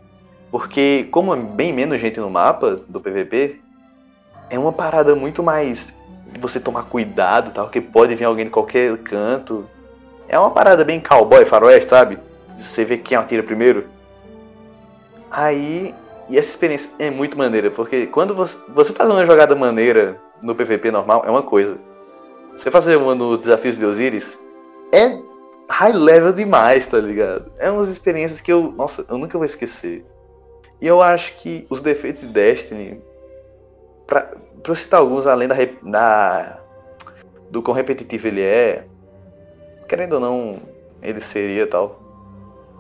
Porque, como é bem menos gente no mapa do PVP, é uma parada muito mais de você tomar cuidado, tal, que pode vir alguém de qualquer canto. É uma parada bem cowboy, faroeste, sabe? Você vê quem atira primeiro. Aí, e essa experiência é muito maneira, porque quando você, você faz uma jogada maneira no PVP normal, é uma coisa. Você fazer uma nos desafios de Osiris, é high level demais, tá ligado? É umas experiências que eu, nossa, eu nunca vou esquecer. E eu acho que os defeitos de Destiny, pra, pra eu citar alguns, além da, da do quão repetitivo ele é, querendo ou não, ele seria tal.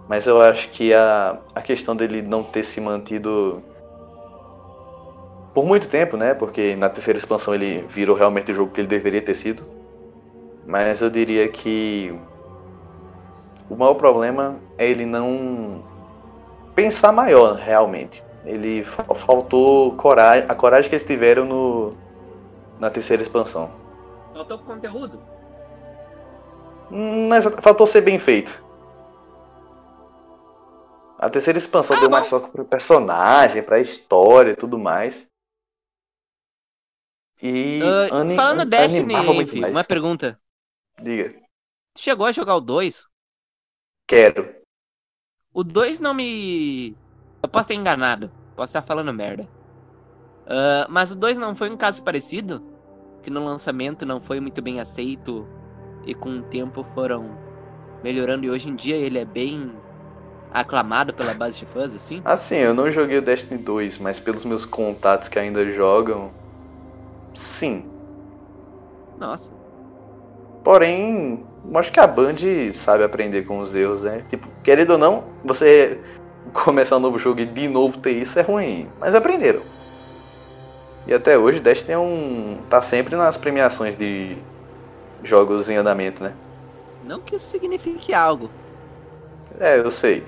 Mas eu acho que a, a questão dele não ter se mantido por muito tempo, né? Porque na terceira expansão ele virou realmente o jogo que ele deveria ter sido. Mas eu diria que o maior problema é ele não pensar maior, realmente. Ele fa- faltou coragem, a coragem que eles tiveram no, na terceira expansão. Faltou conteúdo. Hum, Mas faltou ser bem feito. A terceira expansão Ah, deu mais foco pro personagem, pra história e tudo mais. E Ah, ani- falando an- Destiny, uma pergunta. Diga, Tu chegou a jogar o 2? quero. O 2 não me. Eu posso ter enganado. Posso estar falando merda. Ah, mas o 2 não foi um caso parecido? Que no lançamento não foi muito bem aceito e com o tempo foram melhorando e hoje em dia ele é bem aclamado pela base de fãs, assim? Assim, eu não joguei o Destiny 2, mas pelos meus contatos que ainda jogam, sim. Nossa. Porém, acho que a Band sabe aprender com os erros, né? Tipo, querendo ou não, você começar um novo jogo e de novo ter isso é ruim. Mas aprenderam. E até hoje Destiny é um. tá sempre nas premiações de jogos em andamento, né? Não que isso signifique algo. É, eu sei.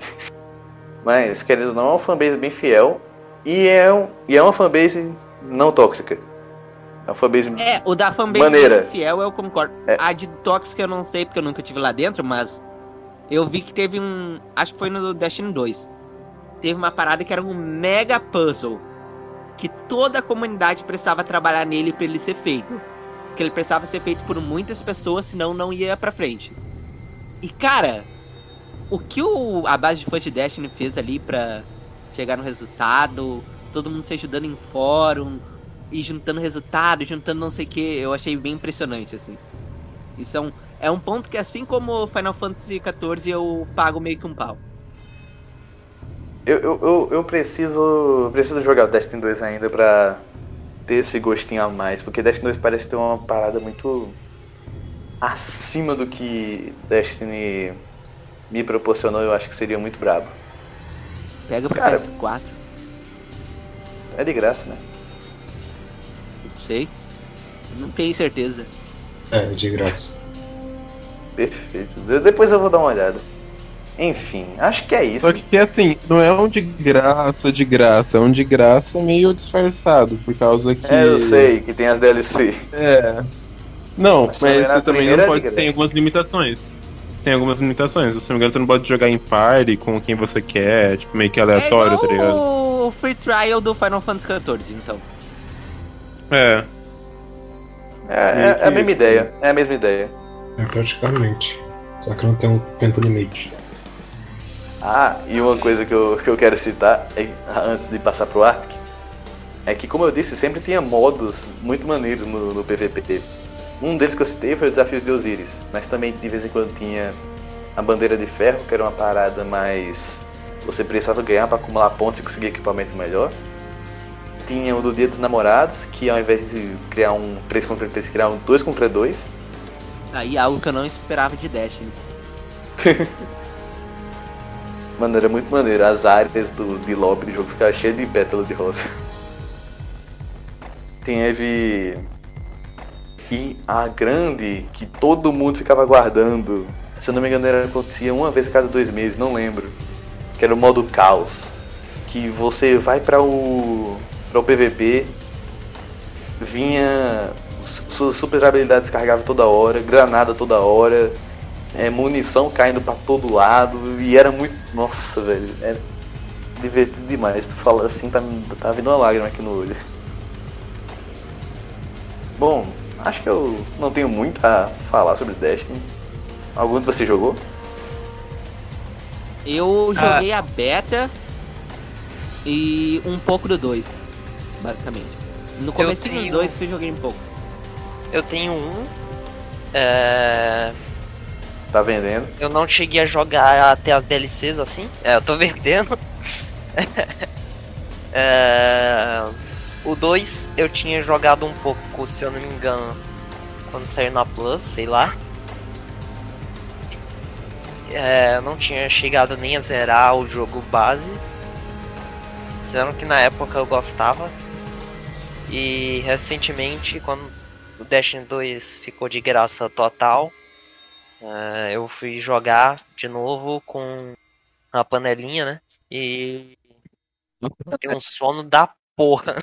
Mas, querendo ou não, é uma fanbase bem fiel. E é, um, e é uma fanbase não tóxica. É uma fanbase. É, o da fanbase Maneira. fiel eu concordo. É. A de Tóxica eu não sei porque eu nunca tive lá dentro, mas eu vi que teve um. Acho que foi no Destiny 2. Teve uma parada que era um mega puzzle. Que toda a comunidade precisava trabalhar nele pra ele ser feito. Que ele precisava ser feito por muitas pessoas, senão não ia pra frente. E cara, o que o, a base de fãs de Destiny fez ali pra chegar no resultado, todo mundo se ajudando em fórum, e juntando resultado, juntando não sei o que, eu achei bem impressionante, assim. Isso é um, é um ponto que, assim como Final Fantasy XIV, eu pago meio que um pau. Eu, eu, eu, eu preciso. preciso jogar o Destiny 2 ainda pra ter esse gostinho a mais. Porque Destiny 2 parece ter uma parada muito acima do que Destiny me proporcionou. Eu acho que seria muito brabo. Pega pro Cara. PS4, É de graça, né? Não sei. Não tenho certeza. É, de graça. Perfeito. De- Depois eu vou dar uma olhada. Enfim, acho que é isso. Só que assim, não é um de graça, de graça, é um de graça meio disfarçado, por causa que. É, eu sei que tem as DLC. É. Não, Mas mas, você também não de pode. Tem algumas limitações. Tem algumas limitações. Se não me engano, você não pode jogar em party com quem você quer, tipo, meio que aleatório, é tá ligado? o free trial do Final Fantasy XIV, então. É. É, é- é a mesma ideia. É a mesma ideia. É praticamente. Só que não tem um tempo limite. Ah, e uma coisa que eu, que eu quero citar, é- antes de passar pro Arctic, é que, como eu disse, sempre tinha modos muito maneiros no, no PVP. Um deles que eu citei foi o Desafios de Osiris, mas também de vez em quando tinha a Bandeira de Ferro, que era uma parada mais. Você precisava ganhar para acumular pontos e conseguir equipamento melhor. Tinha o do Dia dos Namorados, que ao invés de criar um 3 contra 3, criar um 2 contra 2. Aí algo que eu não esperava de Destiny. Mano, era muito maneiro. As áreas do, de lobby do jogo ficavam cheias de pétalas de rosa. Teve. E a grande, que todo mundo ficava aguardando, se eu não me engano, era, acontecia uma vez a cada dois meses, não lembro. Que era o modo caos. Que você vai para o. para o PVP, vinha. su- Suas super habilidades carregavam toda hora, granada toda hora, é, munição caindo pra todo lado, e era muito. Nossa, velho, era divertido demais. Tu fala assim, tá, tá vindo uma lágrima aqui no olho. Bom, acho que eu não tenho muito a falar sobre Destiny. Algum de vocês jogou? Eu Ah. joguei a beta e um pouco do 2, basicamente. No começo do tenho- 2 que eu joguei um pouco. Eu tenho um. É... Tá vendendo? Eu não cheguei a jogar até as DLCs assim. É, eu tô vendendo. É, O 2 eu tinha jogado um pouco, se eu não me engano, quando saiu na Plus, sei lá. É, eu não tinha chegado nem a zerar o jogo base. Sendo que na época eu gostava. E recentemente, quando o Destiny 2 ficou de graça total, é, eu fui jogar de novo com a panelinha, né? E tem um sono da porra.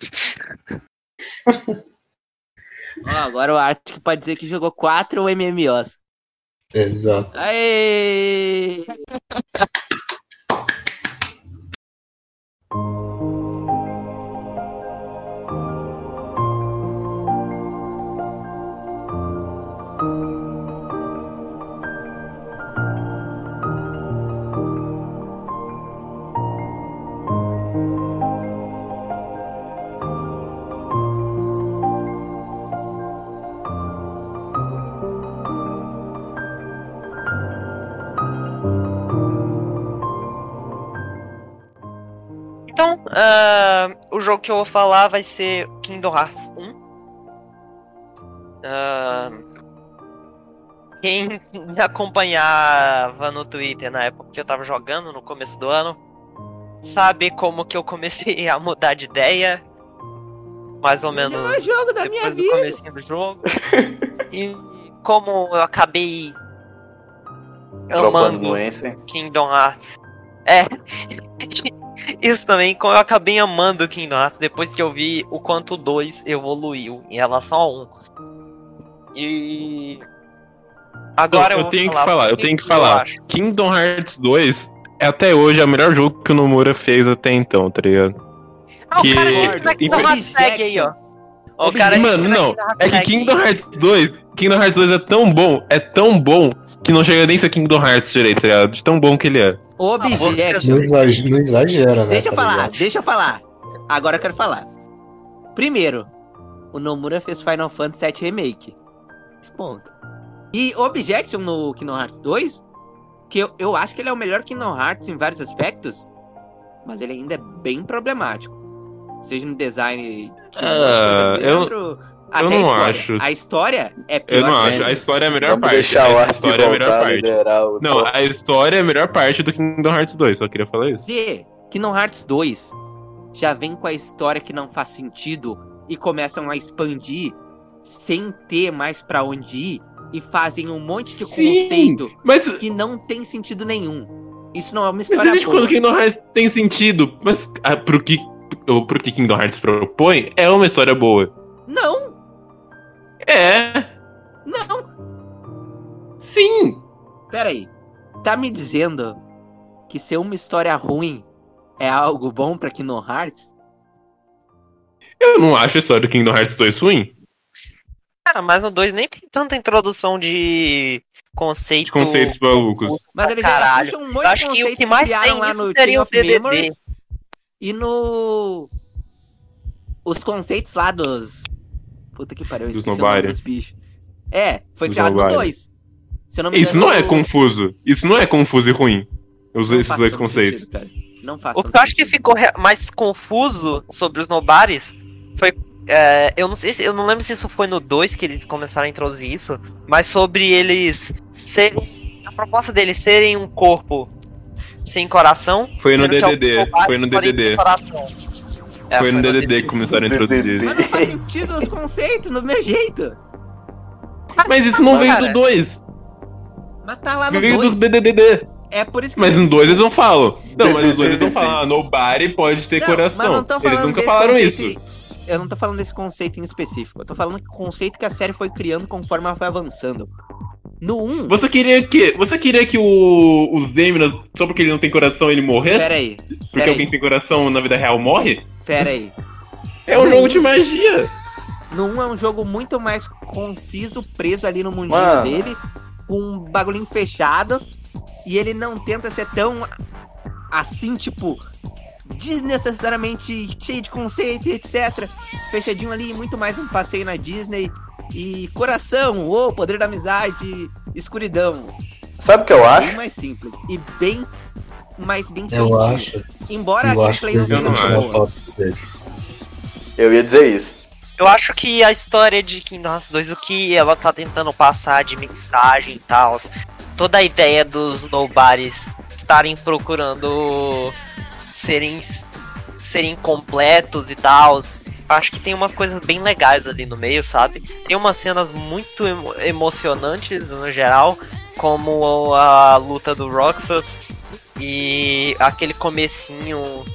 Ó, agora o Arctic pode dizer que jogou 4 MMOs. Exato. Aê! Jogo que eu vou falar vai ser Kingdom Hearts 1. Ah, quem me acompanhava no Twitter na época que eu tava jogando, no começo do ano, sabe como que eu comecei a mudar de ideia. Mais ou menos Melhor jogo da minha depois do vida. comecinho do jogo. e como eu acabei Dropando amando. Kingdom Hearts. É. Isso também, eu acabei amando Kingdom Hearts depois que eu vi o quanto o 2 evoluiu em relação ao 1. E. Agora eu, eu, eu tenho que falar o eu que tenho que eu falar. acho. Kingdom Hearts 2 é até hoje o melhor jogo que o Nomura fez até então, tá ligado? Ah, que- o cara que tá segue aí, ó. O cara Mano, que não. É que. Kingdom Hearts 2, Kingdom Hearts 2 é tão bom, é tão bom, que não chega nem a ser Kingdom Hearts direito, tá ligado? De tão bom que ele é. Objection. Não exagera, não exagera né? Deixa eu tá falar, ligado? deixa eu falar. Agora eu quero falar. Primeiro, o Nomura fez Final Fantasy VII Remake. Esse ponto. E Objection no Kingdom Hearts 2, que eu, eu acho que ele é o melhor Kingdom Hearts em vários aspectos, mas ele ainda é bem problemático. Seja no design que Ah, eu- dentro, até eu a não história. acho. A história é pior Eu não acho. A história é a melhor Vamos parte. deixar o a história é a melhor a parte. Não, top. a história é a melhor parte do Kingdom Hearts 2, só queria falar isso. Se Kingdom Hearts 2 já vem com a história que não faz sentido e começam a expandir sem ter mais pra onde ir e fazem um monte de Sim, conceito Mas, que não tem sentido nenhum. Isso não é uma mas história desde boa. quando Kingdom Hearts tem sentido? Mas ah, pro, que, ou pro que Kingdom Hearts propõe, é uma história boa. Não, É. não. Sim. Pera aí. Tá me dizendo que ser uma história ruim é algo bom pra Kingdom Hearts? Eu não acho a história do Kingdom Hearts 2 ruim. Cara, mas no 2 nem tem tanta introdução de conceito. De conceitos malucos. Mas eles já caralho. puxam um Eu monte acho de que o que mais criaram tem lá no seria o of DDD. Memories e no... Os conceitos lá dos... Puta que pariu, eu esqueci o nome dos bichos. É, foi criado no Nobody. 2. Se não me Isso engano, não é confuso. Isso não é confuso e ruim. Os, não esses dois conceitos. sentido, cara. Não faz O que eu acho que ficou mais confuso sobre os Nobares foi. é, eu não sei se. Eu não lembro se isso foi no 2 que eles começaram a introduzir isso, mas sobre eles serem. A proposta deles serem um corpo sem coração. Foi no DDD, foi no DDD. É, Foi no DDD que começaram a introduzir isso. Mas não faz sentido os conceitos, do meu jeito. Mas isso não veio do 2. Mas tá lá no Veio do 2. DDD. É por isso que Mas no 2 eles não falam. Não, mas no 2 eles não falam. Ah, nobody pode ter Não, mas coração. Eles falando nunca desse falaram isso. em- Eu não tô falando desse conceito em específico. Eu tô falando que o conceito que a série foi criando conforme ela foi avançando. No 1. Você queria que. Você queria que o, os Deminas, só porque ele não tem coração, ele morresse? Pera aí, porque pera alguém aí. sem coração na vida real morre? Pera aí. É um jogo de magia. 1 é um jogo muito mais conciso, preso ali no mundinho Mano. dele, com um bagulhinho fechado. E ele não tenta ser tão assim, tipo, desnecessariamente cheio de conceito e etc. Fechadinho ali, muito mais um passeio na Disney. E coração, o poder da amizade, escuridão. Sabe o que eu Bem acho? mais simples. E bem mais bem Eu feitinho. acho, Embora a eu acho que gameplay não seja. Eu ia dizer isso. Eu acho que a história de Kingdom Hearts 2, o que ela tá tentando passar de mensagem e tal, toda a ideia dos nobodies estarem procurando serem, serem completos e tal, acho que tem umas coisas bem legais ali no meio, sabe? Tem umas cenas muito emo- emocionantes no geral, como a luta do Roxas e aquele comecinho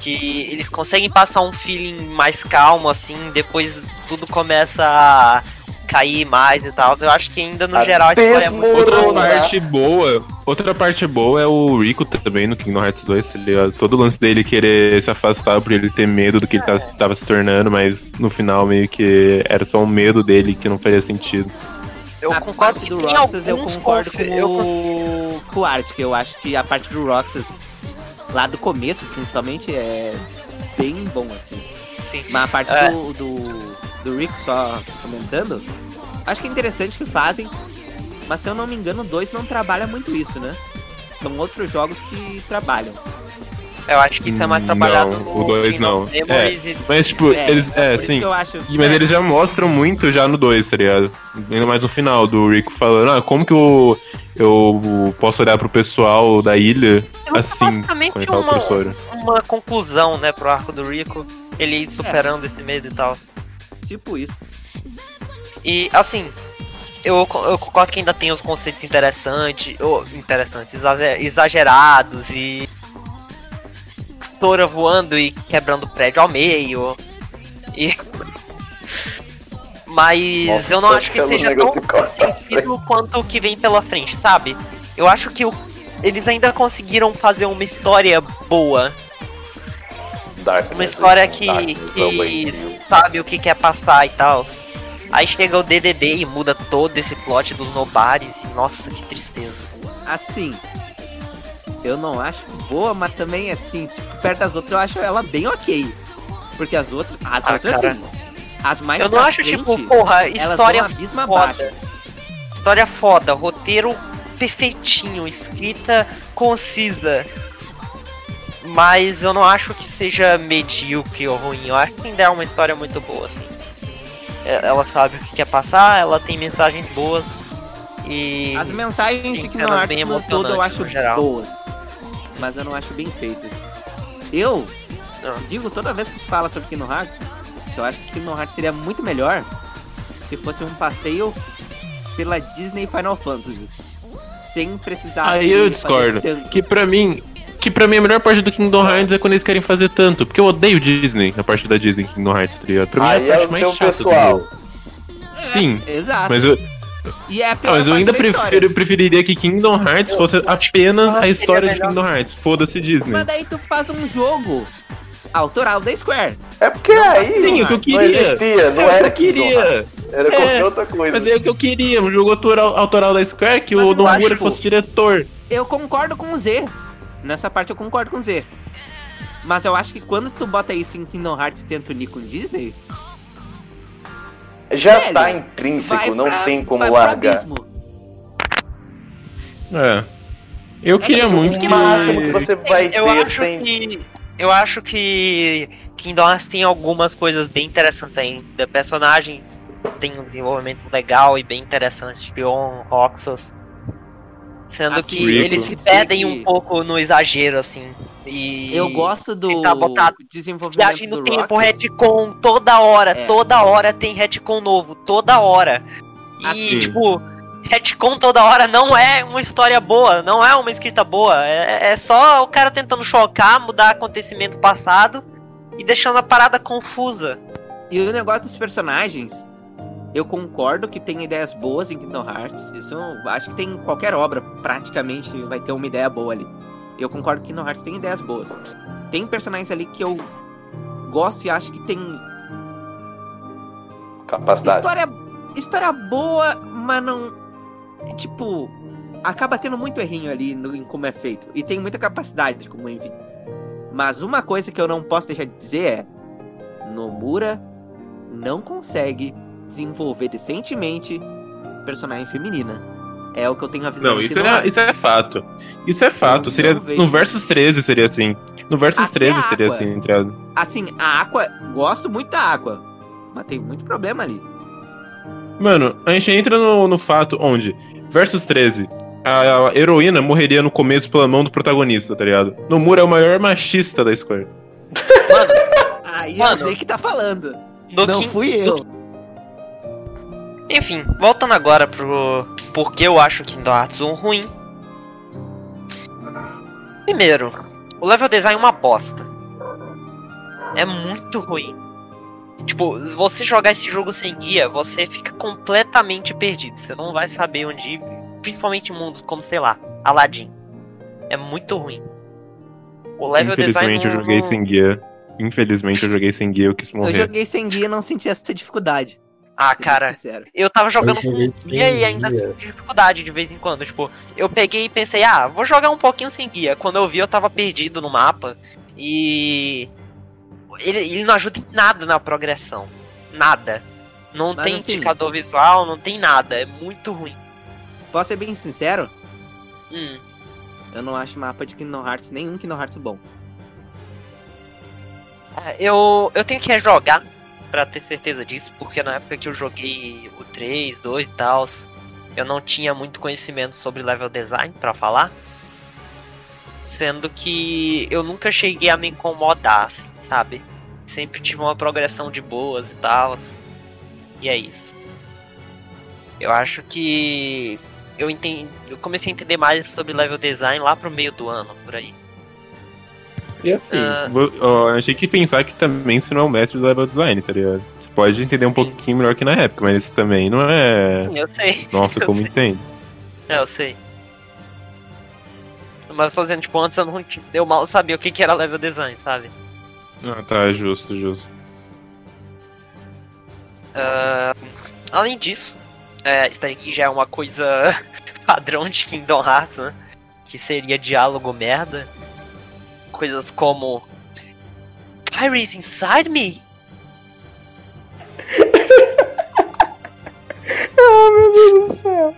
que eles conseguem passar um feeling mais calmo, assim, depois tudo começa a cair mais e tal. Eu acho que ainda no A geral a história é muito Outra parte boa. Outra parte boa é o Rico também no Kingdom Hearts 2, tá ligado? Todo o lance dele querer se afastar por ele ter medo do que ele tava, tava se tornando, mas no final meio que era só um medo dele que não faria sentido. Eu a concordo parte que do Roxas eu concordo com eu o, com o Arctic. Eu acho que a parte do Roxas, lá do começo, principalmente, é bem bom, assim. Sim. Mas a parte É. do, do, do Rico, só comentando, acho que é interessante que fazem, mas se eu não me engano, o 2 não trabalha muito isso, né? São outros jogos que trabalham. Eu acho que isso é mais Não, trabalhado no o dois Kingdom não. Memories e- Mas, tipo, É, eles. É, isso sim. acho. Mas é, eles já mostram muito já no 2, tá ligado? Ainda mais no final, do Rico falando, ah, como que eu, eu posso olhar pro pessoal da ilha É assim, basicamente fala uma- uma conclusão, né, pro arco do Rico, ele superando esse medo e tal. Tipo isso. E assim, eu, eu concordo que ainda tem os conceitos interessantes, ou interessantes, exager- exagerados e Voando e quebrando prédio ao meio. E mas Nossa, eu não acho que seja tão sentido quanto o que vem pela frente, sabe? Eu acho que o- eles ainda conseguiram fazer uma história boa, Darkness, uma história que, Darkness que sabe o que quer passar e tal. Aí chega o DDD e muda todo esse plot dos nobares. E, nossa, que tristeza. Assim, eu não acho boa, mas também, assim, tipo, perto das outras eu acho ela bem ok. Porque as outras, as Ah, outras cara. sim. As mais Eu não acho, frente, tipo, porra, história foda. abaixo. História foda, roteiro perfeitinho, escrita concisa. Mas eu não acho que seja medíocre ou ruim. Eu acho que ainda é uma história muito boa, assim. É- Ela sabe o que quer passar, ela tem mensagens boas. E. As mensagens de Kingdom cenas Hearts no todo eu acho boas. Mas eu não acho bem feitas. Eu Não. digo toda vez que se fala sobre Kingdom Hearts, que eu acho que Kingdom Hearts seria muito melhor se fosse um passeio pela Disney Final Fantasy. Sem precisar. Aí de eu discordo. Que pra mim. Que pra mim a melhor parte do Kingdom Hearts é quando eles querem fazer tanto. Porque eu odeio Disney, a parte da Disney Kingdom Hearts, tá ligado? Pra mim Aí é a é parte o mais chata pessoal. Sim, Exato. mas eu, E é a Ah, pior mas eu ainda prefiro, preferiria que Kingdom Hearts fosse apenas a história de melhor. Kingdom Hearts. Foda-se Disney. Mas daí tu faz um jogo autoral da Square. É porque Não, aí Sim, o que eu não queria. existia, não É o que era eu queria. Hearts, Era É, qualquer outra coisa. Mas é o que eu queria, um jogo autoral, autoral da Square que Mas o eu Nomura fosse diretor. Eu concordo com o Z. Nessa parte eu concordo com o Z. Mas eu acho que quando tu bota isso em Kingdom Hearts e tenta unir com Disney, Já Velho, tá intrínseco, não pra- tem como largar. abismo. É. Eu queria tipo, muito que máximo que você vai eu ter acho sem. que. Eu acho que Kingdom Hearts tem algumas coisas bem interessantes ainda. Personagens têm um desenvolvimento legal e bem interessante, Spion, Roxas. Sendo Assim, que Rico. eles se perdem um pouco no exagero, assim. E Eu gosto do tentar botar desenvolvimento viagem no do tempo, Roxas. retcon, toda hora, É. toda hora tem retcon novo, toda hora. E, Assim. tipo, retcon toda hora não é uma história boa, não é uma escrita boa. É, é só o cara tentando chocar, mudar acontecimento passado e deixando a parada confusa. E o negócio dos personagens, eu concordo que tem ideias boas em Kingdom Hearts. Isso acho que tem em qualquer obra, praticamente vai ter uma ideia boa ali. Eu concordo que Kingdom Hearts tem ideias boas. Tem personagens ali que eu gosto e acho que tem Capacidade. história, história boa, mas não. Tipo, acaba tendo muito errinho ali no, em como é feito. E tem muita capacidade, como enfim. Mas uma coisa que eu não posso deixar de dizer é: Nomura não consegue desenvolver decentemente personagem feminina. É o que eu tenho a visão. Não, isso Kingdom é, isso é fato. Isso é fato. Eu Seria, no Versus 13 seria assim. No Versus Até 13 a seria assim, tá ligado? Assim, a Aqua, gosto muito da Aqua. Mas tem muito problema ali. Mano, a gente entra no, no fato onde, Versus 13, a, a heroína morreria no começo pela mão do protagonista, tá ligado? Nomura é o maior machista da Square. Aí Mano. eu sei que tá falando. No não King- fui eu. Enfim, voltando agora pro porque eu acho Kingdom Hearts 1 ruim. Primeiro, o level design é uma bosta. É muito ruim. Tipo, se você jogar esse jogo sem guia, você fica completamente perdido. Você não vai saber onde ir, principalmente em mundos como, sei lá, Aladdin. É muito ruim. O level design Infelizmente eu joguei não- sem guia. Infelizmente eu joguei sem guia, eu quis Eu morrer. joguei sem guia e não senti essa dificuldade. Ah, cara, sincero. eu tava jogando Eu sem guia e ainda guia. senti dificuldade de vez em quando. Tipo, eu peguei e pensei, ah, vou jogar um pouquinho sem guia. Quando eu vi, eu tava perdido no mapa. E. Ele, ele não ajuda em nada na progressão. Nada. Não Mas tem assim- indicador visual, não tem nada. É muito ruim. Posso ser bem sincero? Hum. Eu não acho mapa de Kingdom Hearts, nenhum Kingdom Hearts bom. Ah, Eu, eu tenho que rejogar pra ter certeza disso, porque na época que eu joguei o 3, 2 e tal, eu não tinha muito conhecimento sobre level design pra falar. Sendo que eu nunca cheguei a me incomodar, assim, sabe? Sempre tive uma progressão de boas e tal. E é isso. Eu acho que eu entendi, eu comecei a entender mais sobre level design lá pro meio do ano, por aí. E assim, Ah. vou- ó, a gente tem que pensar que também você não é o mestre do level design, tá ligado? Pode entender um pouquinho melhor que na época, mas isso também não é. Eu sei. Nossa, eu como sei. entende. É, eu sei. Mas dizendo, tipo, antes eu não eu mal sabia o que, que era level design, sabe? Ah, tá, justo, justo. Ah, além disso, é, isso daí já é uma coisa padrão de Kingdom Hearts, né? Que seria diálogo merda. Coisas como. Pyre's inside me?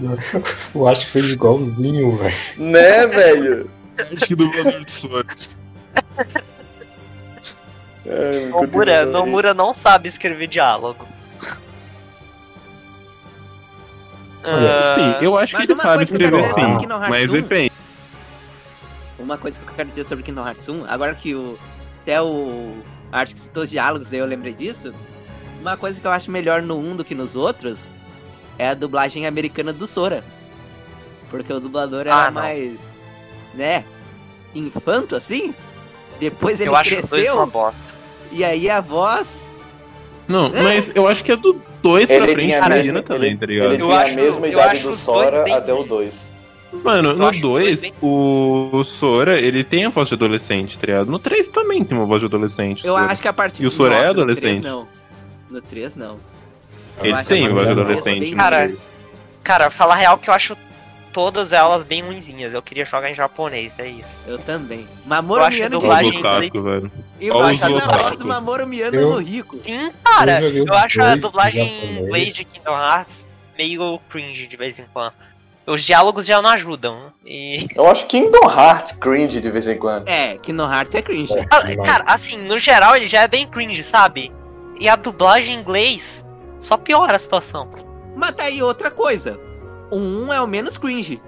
Eu acho que fez igualzinho, velho. Né, velho? Acho que dublador de Sora. Ai, Nomura. Nomura não sabe escrever diálogo. Olha, Ah, Sim, eu acho que ele sabe escrever sim, Hearts mas 1, depende. Uma coisa que eu quero dizer sobre Kingdom Hearts 1, agora que o até o Art que citou os diálogos, aí eu lembrei disso. Uma coisa que eu acho melhor no 1 do que nos outros é a dublagem americana do Sora. Porque o dublador era Ah, mais, né, infanto assim. Depois ele eu acho dois uma cresceu bosta. e aí a voz Não, É. mas eu acho que é do 2 pra Ele frente a mesma, também, ele, tá ligado? ele tem a mesma idade do Sora até o ruins. 2. Mano, no acho os dois 2, bem- o Sora, ele tem a voz de adolescente, tá ligado? No 3 também tem uma voz de adolescente. Eu Sora. acho que a partir E o Sora é adolescente? No 3 não. No 3 não. Eu Ele tem a voz de adolescente. Cara. Cara, falar real que eu acho todas elas bem ruinzinhas. Eu queria jogar em japonês, é isso. Eu também. Acho Miano de em otaku, inglês. velho. Eu Olha acho a voz do Mamoru Miano Eu- no Rico. Sim, cara. Eu Eu acho a dublagem em inglês de Kingdom Hearts meio cringe de vez em quando. Os diálogos já não ajudam. E. Eu acho Kingdom Hearts cringe de vez em quando. É, Kingdom Hearts é cringe. É. Ah. Cara, assim, no geral ele já é bem cringe, sabe? E a dublagem em inglês só piora a situação. Mas tá aí outra coisa. O 1 é o menos cringe.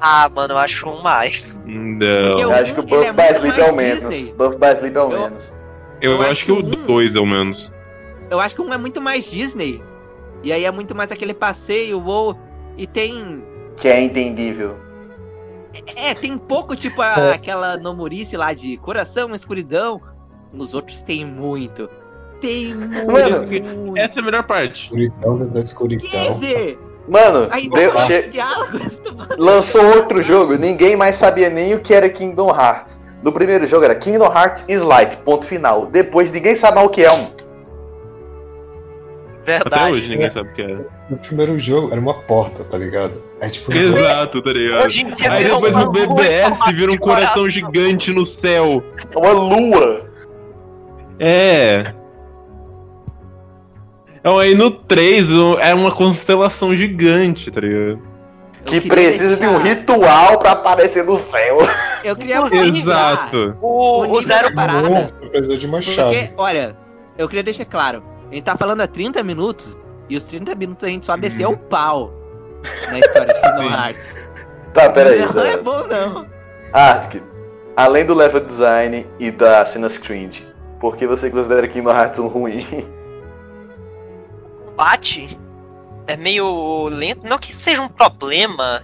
Ah, mano, eu acho um mais. Não. Eu acho que o Buff é by Sleep é o menos. Buff by Sleep é o Eu- menos. Eu, eu acho acho que o que o um- 2 é o menos. Eu acho que um é muito mais Disney. E aí é muito mais aquele passeio, ou. E tem. Que é entendível. É, tem pouco, tipo, a- É. aquela nomurice lá de coração, escuridão. Nos outros tem muito. Tem muito. Mano, muito. Essa é a melhor parte. Escuridão dentro da escuridão. Quer dizer, Mano, deu- che- lançou outro jogo, ninguém mais sabia nem o que era Kingdom Hearts. No primeiro jogo era Kingdom Hearts is Light, ponto final. Depois ninguém sabe mais o que é um. Até Verdade. hoje ninguém sabe o que é. No primeiro jogo era uma porta, tá ligado? É tipo. Exato, tá ligado? Hoje em dia Aí depois uma o lua BBS vira um coração gigante no céu. É uma lua. É. Então aí no 3 o- é uma constelação gigante, tá ligado? Eu Que precisa de um ritual pra aparecer no céu. Eu queria Exato. O, O o zero da parada. Precisou de uma chave. Porque, olha, eu queria deixar claro. A gente tá falando há 30 minutos. E os 30 minutos a gente só desceu o pau na história de Kingdom. Hearts. Tá, peraí. Não é tá. bom, não. Arctic, além do level design e das cenas cringe, por que você considera Kingdom Hearts um ruim? combate é meio lento. Não que seja um problema,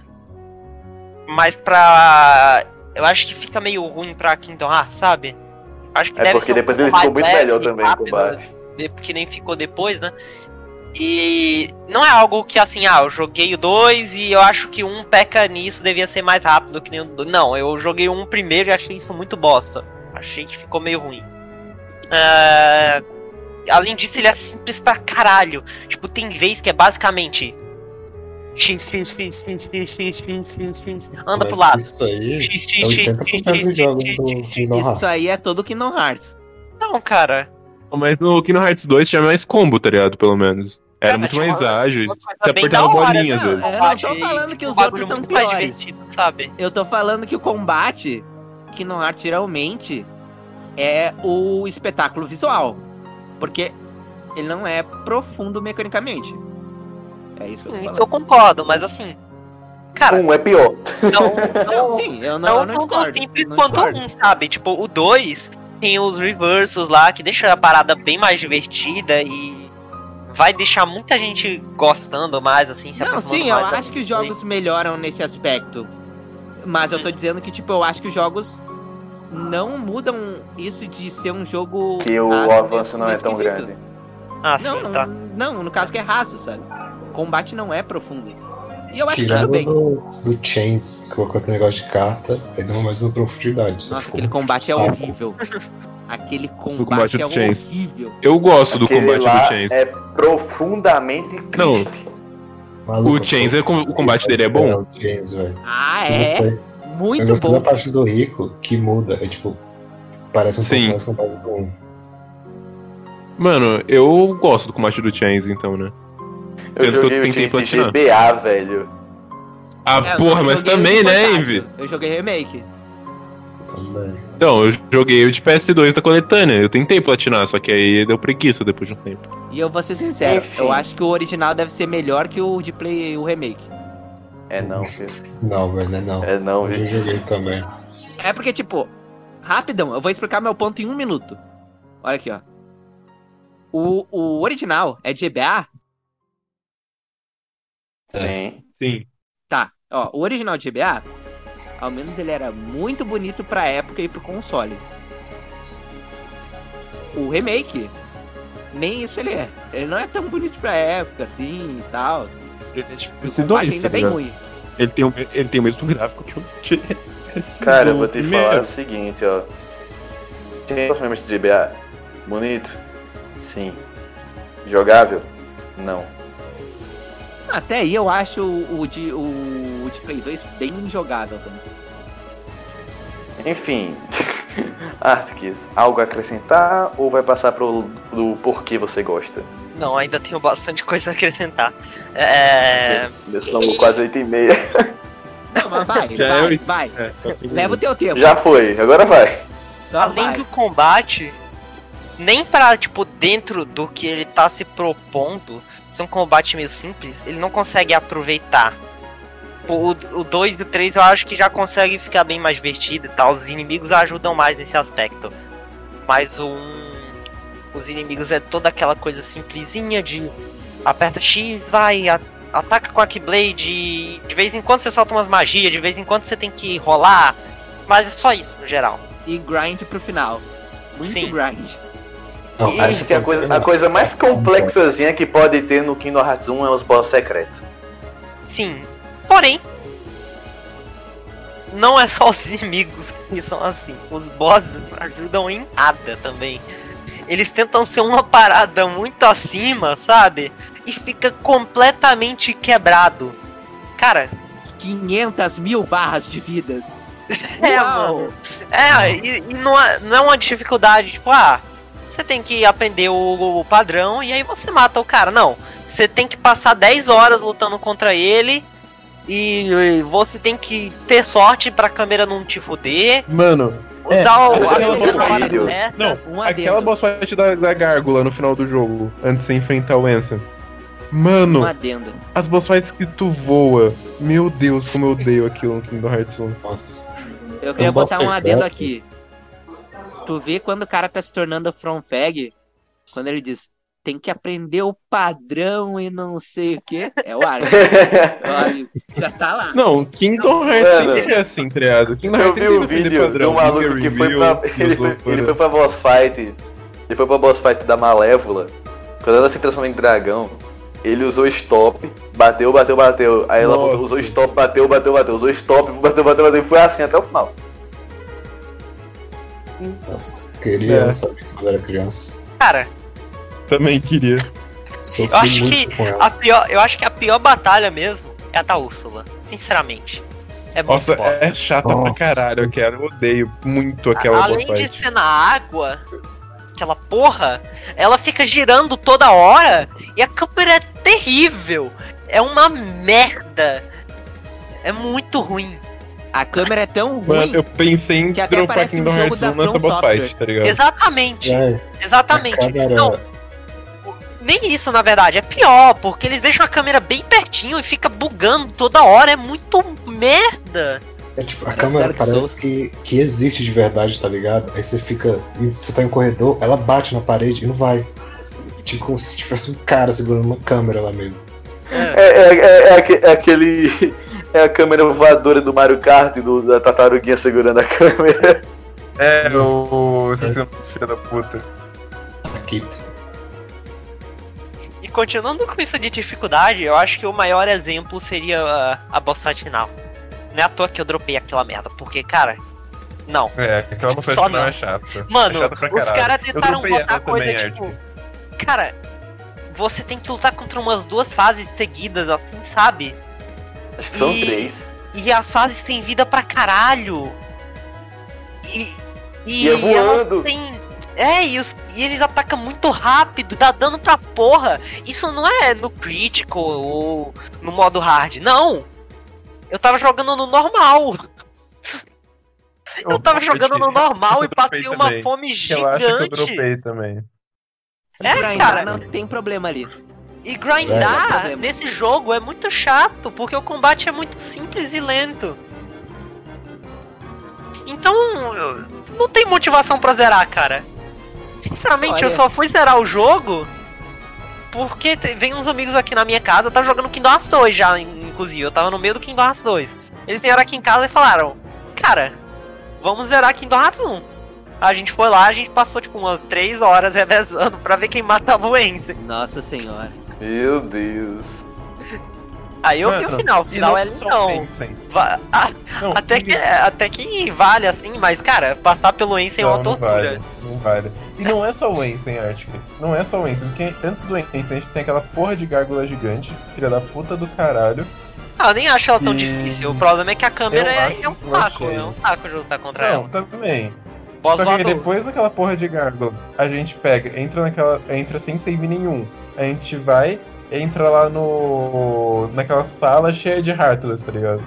mas pra. Eu acho que fica meio ruim pra Kingdom Hearts, sabe? Acho que É deve porque ser um depois ele ficou muito melhor também o combate. Porque nem ficou depois, né? E não é algo que assim, ah, eu joguei o 2 e eu acho que um peca nisso, devia ser mais rápido que nem o 2. Não, eu joguei um primeiro e achei isso muito bosta. Achei que ficou meio ruim. É, Além disso, ele é simples pra caralho. Tipo, tem vez que é basicamente. X, X, X, X, X, X, X, X, X, anda pro lado. Isso aí X, é X, X, 80% dos jogos do Kingdom Hearts. Isso aí é todo Kingdom Hearts. Não, cara. Mas no Kingdom Hearts 2 tinha mais combo, tá ligado? Pelo menos. Era Cara, muito mais uma- ágil. Você apertava bolinha às não, vezes. eu não tô falando que os outros são muito mais piores. divertido, sabe? Eu tô falando que o combate, Kingdom Hearts geralmente, é o espetáculo visual. Porque ele não é profundo mecanicamente. É isso que eu tô Isso eu concordo, mas assim. Cara, Um é pior. não, Não, não, sim, eu não, não, eu não tão discordo. simples não quanto discordo. um, sabe? Tipo, o 2 tem os reversos lá que deixa a parada bem mais divertida e vai deixar muita gente gostando mais, assim, se Não, sim, eu acho que os jogos melhoram nesse aspecto. Mas eu tô dizendo que, tipo, eu acho que os jogos não mudam isso de ser um jogo. Que o raso avanço não é tão grande. Ah, Não, sim, não, tá. não, no caso que é raso, sabe? O combate não é profundo. E eu acho que Tirando tudo bem. do, do Chains, que colocou aquele negócio de carta, aí deu mais uma profundidade. Nossa, aquele um combate é saco. horrível. Aquele combate combate é do Chains. horrível. Eu gosto do Aquele combate lá do Chains. É profundamente Não. triste. Maluco, O Chains, é, o combate dele é bom. o Chains, velho. Ah, é? Muito Eu gostei bom. da parte do Rico que muda. É tipo. Parece um Sim. pouco mais com o combate do 1. Mano, eu gosto do combate do Chains, então, né? Eu eu joguei o tentei Chains de platinar. GBA, velho. Ah, É, eu porra, mas também, né. Envy? Eu joguei remake. Também. Então, eu joguei o de PS2 da coletânea. Eu tentei platinar, só que aí deu preguiça depois de um tempo. E eu vou ser sincero, Enfim. eu acho que o original deve ser melhor que o de Play, o remake. É não, filho. Não, velho, né? Não. É não, Eu joguei também. É porque, tipo, rapidão, eu vou explicar meu ponto em um minuto. Olha aqui, ó. O, o original é de GBA? Sim. Sim. Tá, ó, o original de GBA, ao menos ele era muito bonito pra época e pro console. O remake, nem isso ele é. Ele não é tão bonito pra época, assim, e tal. Ele é tipo O esse dois, ainda é bem ruim. Ele tem, o, ele tem o mesmo gráfico que o esse Cara, eu vou te primeiro. falar o seguinte, ó. Tem os membros de GBA? Bonito? Sim. Jogável? Não. Até aí eu acho o, o de, o, o de Play 2 bem jogável também. Enfim. Artkis, algo a acrescentar ou vai passar pro do porquê você gosta? Não, ainda tenho bastante coisa a acrescentar. É. Mesmo falando quase 8 e meia. Não, mas vai, Já é vai, oito. vai. É, pode ser Leva o teu tempo. Já foi, agora vai. Só Além vai. do combate, nem pra, tipo, dentro do que ele tá se propondo, ser um combate meio simples, ele não consegue aproveitar. O 2 e o 3 eu acho que já consegue ficar bem mais divertido e tal. Os inimigos ajudam mais nesse aspecto. Mas o 1. os inimigos é toda aquela coisa simplesinha de aperta X, vai, a- ataca com a Keyblade, de vez em quando você solta umas magias, de vez em quando você tem que rolar, mas é só isso, no geral. E grind pro final. Muito Sim. grind. Não, E- Acho que a coisa, a coisa mais complexazinha que pode ter no Kingdom Hearts 1 é os boss secretos. Sim. Porém, não é só os inimigos que são assim. Os bosses ajudam em nada também. Eles tentam ser uma parada muito acima, sabe? E fica completamente quebrado. Cara, 500 mil barras de vidas. é, Uau! mano. É, e, e não, é, não é uma dificuldade, tipo, ah, você tem que aprender o, o padrão e aí você mata o cara. Não. Você tem que passar 10 horas lutando contra ele. E, e você tem que ter sorte pra câmera não te fuder. Mano, Usar o, aquela a boss câmera fight, certa. não, Um aquela boss fight da, da gárgula no final do jogo, antes de você enfrentar o Ansem. Mano, Um as boss fights que tu voa. Meu Deus, como eu odeio aquilo no Kingdom Hearts 1. Nossa. Eu queria botar um adendo aqui. Tu vê quando o cara tá se tornando From Fag, quando ele diz tem que aprender o padrão e não sei o que. É o Armin. Já tá lá. Não, Kingdom Hearts Mano, sempre é assim, triado. Kingdom Eu vi o vídeo padrão, do maluco que foi pra. Ele foi, ele foi pra boss fight. Ele foi pra boss fight da Malévola. Quando ela se transformou em dragão, ele usou stop, bateu, bateu, bateu. Aí ela Nossa. usou stop, bateu, bateu, bateu. Usou stop, bateu, bateu, bateu. E foi assim até o final. Nossa. Queria É. saber isso quando era criança. Cara, Também queria. Sofri Eu acho muito que com ela. a pior, eu acho que a pior batalha mesmo é a da Úrsula. Sinceramente. É muito Nossa, bosta. é chata pra Nossa. caralho aquela. Eu odeio muito aquela boss Além de fight. ser na água, aquela porra, ela fica girando toda hora e a câmera é terrível. É uma merda. É muito ruim. A câmera é tão ruim. Mano, eu pensei em que até dropar parece um Kingdom jogo Hearts da 1 nessa From Software. fight, tá ligado? Exatamente. É, Exatamente. Não, nem isso na verdade, é pior, porque eles deixam a câmera bem pertinho e fica bugando toda hora, é muito merda. É tipo, a Parece câmera Dark parece que, que existe de verdade, tá ligado? Aí você fica. Você tá em um corredor, ela bate na parede e não vai. Tipo, como se tivesse um cara segurando uma câmera lá mesmo. É, é, é, é é aquele. É a câmera voadora do Mario Kart, do, da tartaruguinha segurando a câmera. É, o. Esse filho da puta. Aqui. E continuando com isso de dificuldade, eu acho que o maior exemplo seria a, a boss fight final. Não é à toa que eu dropei aquela merda, porque, cara, não. É, aquela boss fight Só final é chata. Mano, é chata os caras tentaram botar coisa também, tipo. Cara, você tem que lutar contra umas duas fases seguidas, assim, sabe? Acho que são E- três. E as fases têm vida pra caralho. E. E, E é voando. É, e, os- e eles atacam muito rápido, dá dano pra porra. Isso não é no critical ou no modo hard, não. Eu tava jogando no normal. Eu tava jogando no normal e Eu passei uma também. fome que eu gigante. dropei também. Se É, cara. não tem problema ali. E É, grindar problema. nesse jogo é muito chato, porque o combate é muito simples e lento. Então, eu- não tem motivação pra zerar, cara. Sinceramente, eu Olha. só fui zerar o jogo porque vem uns amigos aqui na minha casa, eu tava jogando Kingdom Hearts 2 já, in- inclusive, eu tava no meio do Kingdom Hearts 2. Eles vieram aqui em casa e falaram, cara, vamos zerar Kingdom Hearts 1. A gente foi lá, a gente passou tipo umas 3 horas revezando pra ver quem matava o Enzo. Nossa senhora. Meu Deus. Aí eu vi o final, o final é pensem. Va- ah, Não, até, que, até que vale, assim, mas, cara, passar pelo Ensen é não, uma não tortura. vale, não vale. E não é só o Ensen, Arctic. Não é só o Ensen, porque antes do Ensen a gente tem aquela porra de gárgula gigante, filha da puta do caralho. Ah, eu nem acho ela tão E- difícil. O problema é que a câmera Eu é, acho é um saco, é um saco de lutar contra Não, ela. também. Boss Só que depois daquela porra de gárgula, a gente pega, entra naquela. entra sem save nenhum. A gente vai, entra lá no. naquela sala cheia de Heartless, tá ligado?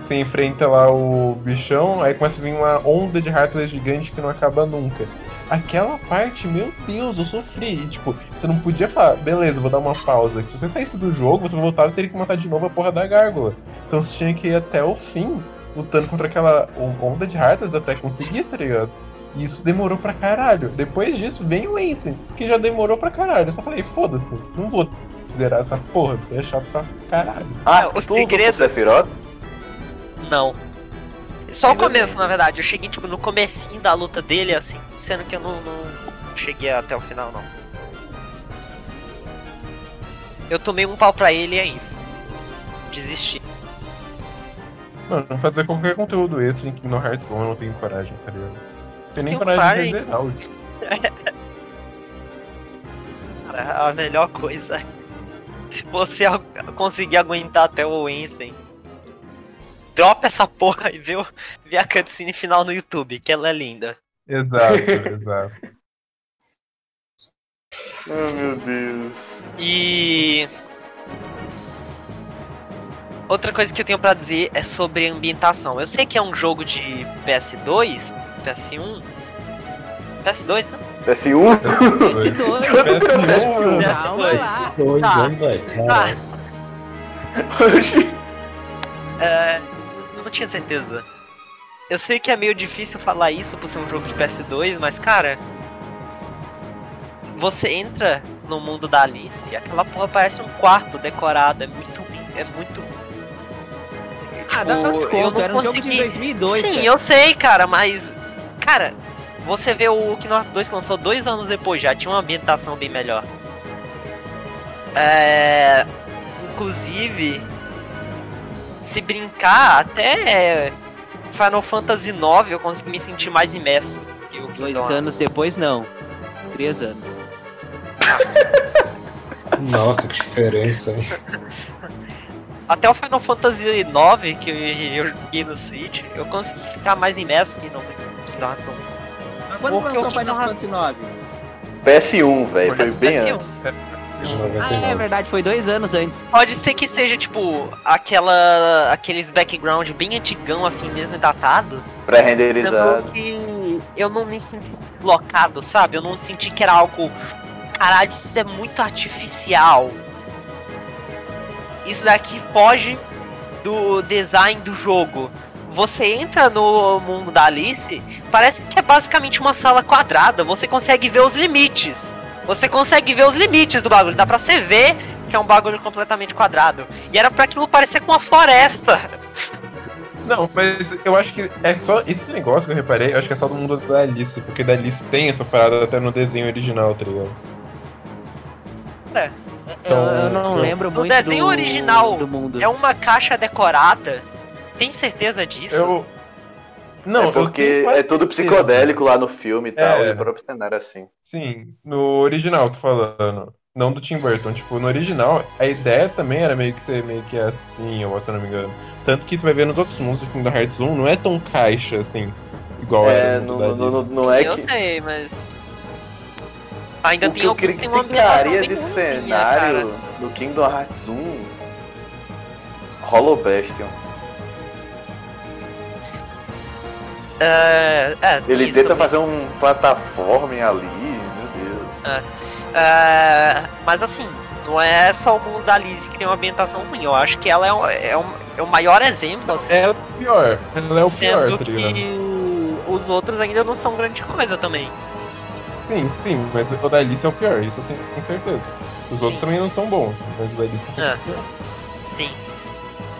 Você enfrenta lá o bichão, aí começa a vir uma onda de Heartless gigante que não acaba nunca. Aquela parte, meu Deus, eu sofri. E, tipo, você não podia falar, beleza, vou dar uma pausa. Que se você saísse do jogo, você voltava e teria que matar de novo a porra da gárgula. Então você tinha que ir até o fim, lutando contra aquela onda de Heartless até conseguir, tá ligado? E isso demorou pra caralho. Depois disso, vem o Ensign, que já demorou pra caralho. Eu só falei, foda-se, não vou zerar essa porra, é chato pra caralho. Ah, o tudo segredo- Sephiroth? Não. Só o começo, bem. na verdade. Eu cheguei, tipo, no comecinho da luta dele, assim, sendo que eu não, não cheguei até o final, não. Eu tomei um pau pra ele e é isso. Desisti. Mano, fazer qualquer conteúdo extra em Kingdom Hearts 1 eu não tenho coragem, tá ligado? Nem coragem de o jogo. Cara, a melhor coisa. Se você conseguir aguentar até o Ensen, dropa essa porra e vê, o- vê a cutscene final no YouTube, que ela é linda. Exato, exato. Oh, meu Deus. E. Outra coisa que eu tenho pra dizer é sobre a ambientação. Eu sei que é um jogo de PS2, PS1. PS2, né? PS1? PS2. PS1, Calma lá. Dois, Tá. hein, velho? Tá. Oxi. É, não tinha certeza. Eu sei que é meio difícil falar isso por ser um jogo de PS2, mas cara. Você entra no mundo da Alice e aquela porra parece um quarto decorado. É muito. É muito. Ah, dá um Tipo, desconto, não era um jogo de consegui- 2002, Sim, cara. eu sei, cara, mas. Cara, você vê o que nós dois lançou dois anos depois já, tinha uma ambientação bem melhor. É. Inclusive. Se brincar, até Final Fantasy IX eu consegui me sentir mais imerso. que o Dois Hearts. anos depois, não. Três anos. Nossa, que diferença, hein? Até o Final Fantasy IX, que eu joguei no Switch, eu consegui ficar mais imerso que no 1. Mas quando Porque lançou o Final Fantasy IX? PS1, velho. Foi bem PS1. antes. Ah, é 99. verdade, foi dois anos antes. Pode ser que seja, tipo, aquela. aqueles background bem antigão, assim mesmo, e datado. Pré-renderizado. Eu não me senti blocado, sabe? Eu não senti que era algo. Caralho, isso é muito artificial. Isso daqui foge do design do jogo. Você entra no mundo da Alice, parece que é basicamente uma sala quadrada. Você consegue ver os limites. Você consegue ver os limites do bagulho. Dá pra você ver que é um bagulho completamente quadrado. E era pra aquilo parecer com uma floresta. Não, mas eu acho que é só esse negócio que eu reparei, eu acho que é só do mundo da Alice, porque da Alice tem essa parada até no desenho original, tá ligado? Eu, eu não Então, lembro muito desenho do, original, do mundo. É uma caixa decorada. Tem certeza disso? Eu. Não, é eu porque é tudo certeza. psicodélico lá no filme e tal. É. E o próprio cenário assim. Sim, no original, tô falando. Não do Tim Burton. Tipo, no original, a ideia também era meio que ser meio que assim, eu se eu não me engano. Tanto que você vai ver nos outros mundos do Kingdom Hearts 1, não é tão caixa assim, igual É, no não, mundo da não, Sim, é eu que. sei, mas. Ainda O tem que eu tem uma de cenário cara. no Kingdom Hearts 1 Hollow Bastion. É, é, Ele tenta também. fazer um plataforma ali, meu Deus. É, mas assim, não é só o mundo da Liz que tem uma ambientação ruim. Eu acho que ela é, um, é, um- é o maior exemplo, assim, Ela é o pior, ela é o pior, sendo tá ligado? que os outros ainda não são grande coisa também. Sim, sim, mas o da Alice é o pior, isso eu tenho com certeza. Os Sim. outros também não são bons, mas o da Alice é É. o pior. Sim.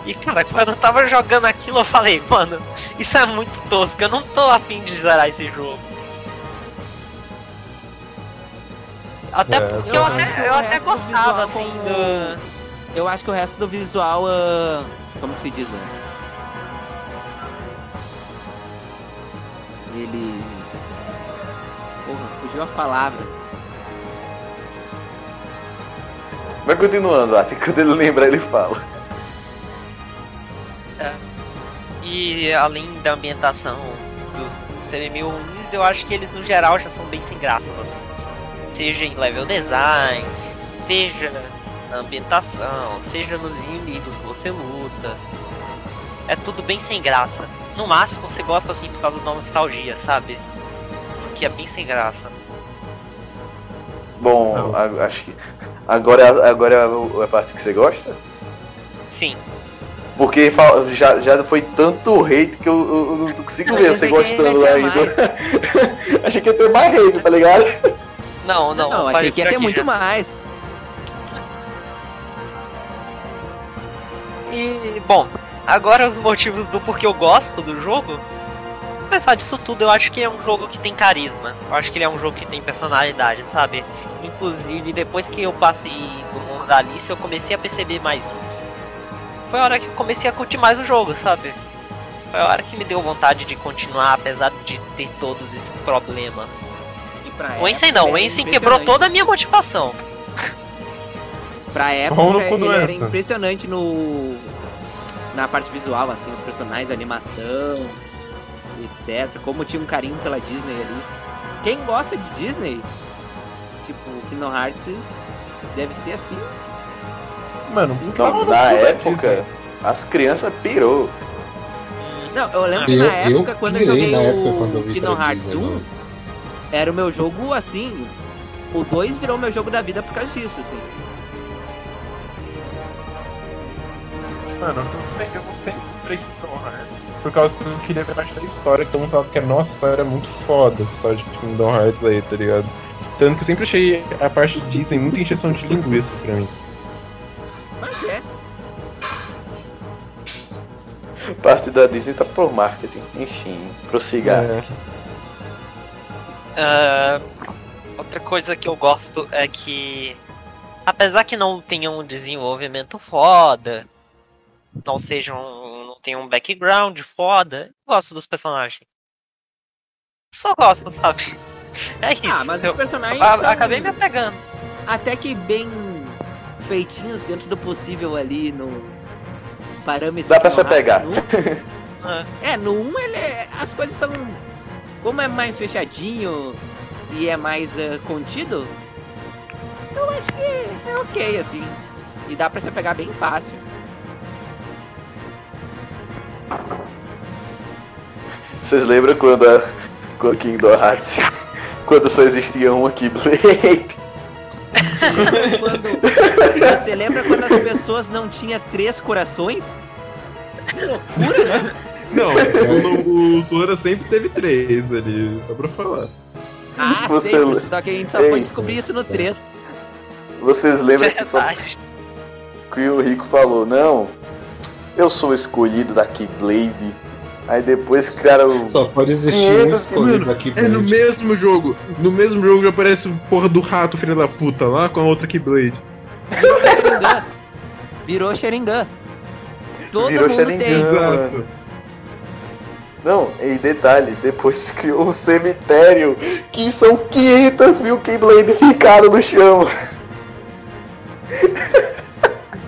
E cara, quando eu tava jogando aquilo, eu falei, mano, isso é muito tosco, eu não tô afim de zerar esse jogo. Até É, porque eu eu, até, eu até gostava, assim, do. Eu acho que o resto do visual. ah, como que se diz? né? Ele. Porra, fugiu a palavra. Vai continuando, até quando ele lembrar ele fala. E além da ambientação dos, dos serem meio ruins, eu acho que eles no geral já são bem sem graça, assim. Seja em level design, seja na ambientação, seja nos inimigos que você luta. É tudo bem sem graça. No máximo você gosta assim por causa da nostalgia, sabe? Que é bem sem graça. Bom, a- acho que. Agora, agora é a parte que você gosta? Sim. Porque já, já foi tanto hate que eu, eu- não consigo ver você gostando ainda. Achei que ia ter mais hate, tá ligado? Não, não. Não, achei que ia ter muito já. mais. E, bom, agora os motivos do porquê eu gosto do jogo. Apesar disso tudo, eu acho que é um jogo que tem carisma. Eu acho que ele é um jogo que tem personalidade, sabe? Inclusive, depois que eu passei do mundo da Alice, eu comecei a perceber mais isso. Foi a hora que eu comecei a curtir mais o jogo, sabe? Foi a hora que me deu vontade de continuar, apesar de ter todos esses problemas. E pra O época, não, o Ensign quebrou toda a minha motivação. Pra época, ele era impressionante no. Na parte visual, assim, os personagens, a animação, etc. Como tinha um carinho pela Disney ali. Quem gosta de Disney, tipo, Kingdom Hearts, deve ser assim. Mano, Então, na época, Disney. as crianças pirou. Não, eu lembro que Eu, na eu época, quando eu joguei na o época quando eu vi que Kingdom era Hearts Disney, 1, mano. era o meu jogo assim. O 2 virou meu jogo da vida por causa disso, assim. Mano, eu sempre, eu sempre comprei Kingdom Hearts por causa que eu queria ver parte da história, que todo mundo falava que a nossa história é muito foda, essa história de Kingdom Hearts aí, tá ligado? Tanto que eu sempre achei a parte de Disney muito encheção de linguiça pra mim. Mas é. Parte da Disney tá pro marketing. Enfim, prossiga. É. Ah, outra coisa que eu gosto é que, apesar que não tenha um desenvolvimento foda, não sejam, não tenha um background foda, eu gosto dos personagens. Só gosto, sabe? É isso. Ah, mas os eu, personagens a- são acabei me apegando. até que bem feitinhos dentro do possível ali no parâmetro. Dá pra apegar. Hearts no- Ah, É, no 1 ele é- as coisas são. Como é mais fechadinho e é mais ah, contido, eu acho que é ok, assim. E dá pra se pegar bem fácil. Vocês lembram quando a, com a Kingdom Hearts, quando só existia uma Quando- você lembra quando as pessoas não tinham três corações? Que loucura, né? Não, o, o Sora sempre teve três ali, só pra falar. Ah, Você sempre. lembra- Só que a gente só Ei, foi descobrir isso no 3. Vocês lembram que, só, que o Rico falou, não, eu sou o escolhido da Keyblade. Aí depois criaram. Só pode existir 500 um escolhido mano, aqui É no mesmo jogo. No mesmo jogo já aparece o porra do rato, filho da puta, lá com a outra Keyblade. Virou Sharingan. Todo Virou mundo Sharingan, tem. Exato. mano. Não, e detalhe, depois criou um cemitério que são 500 mil Keyblade ficaram no chão.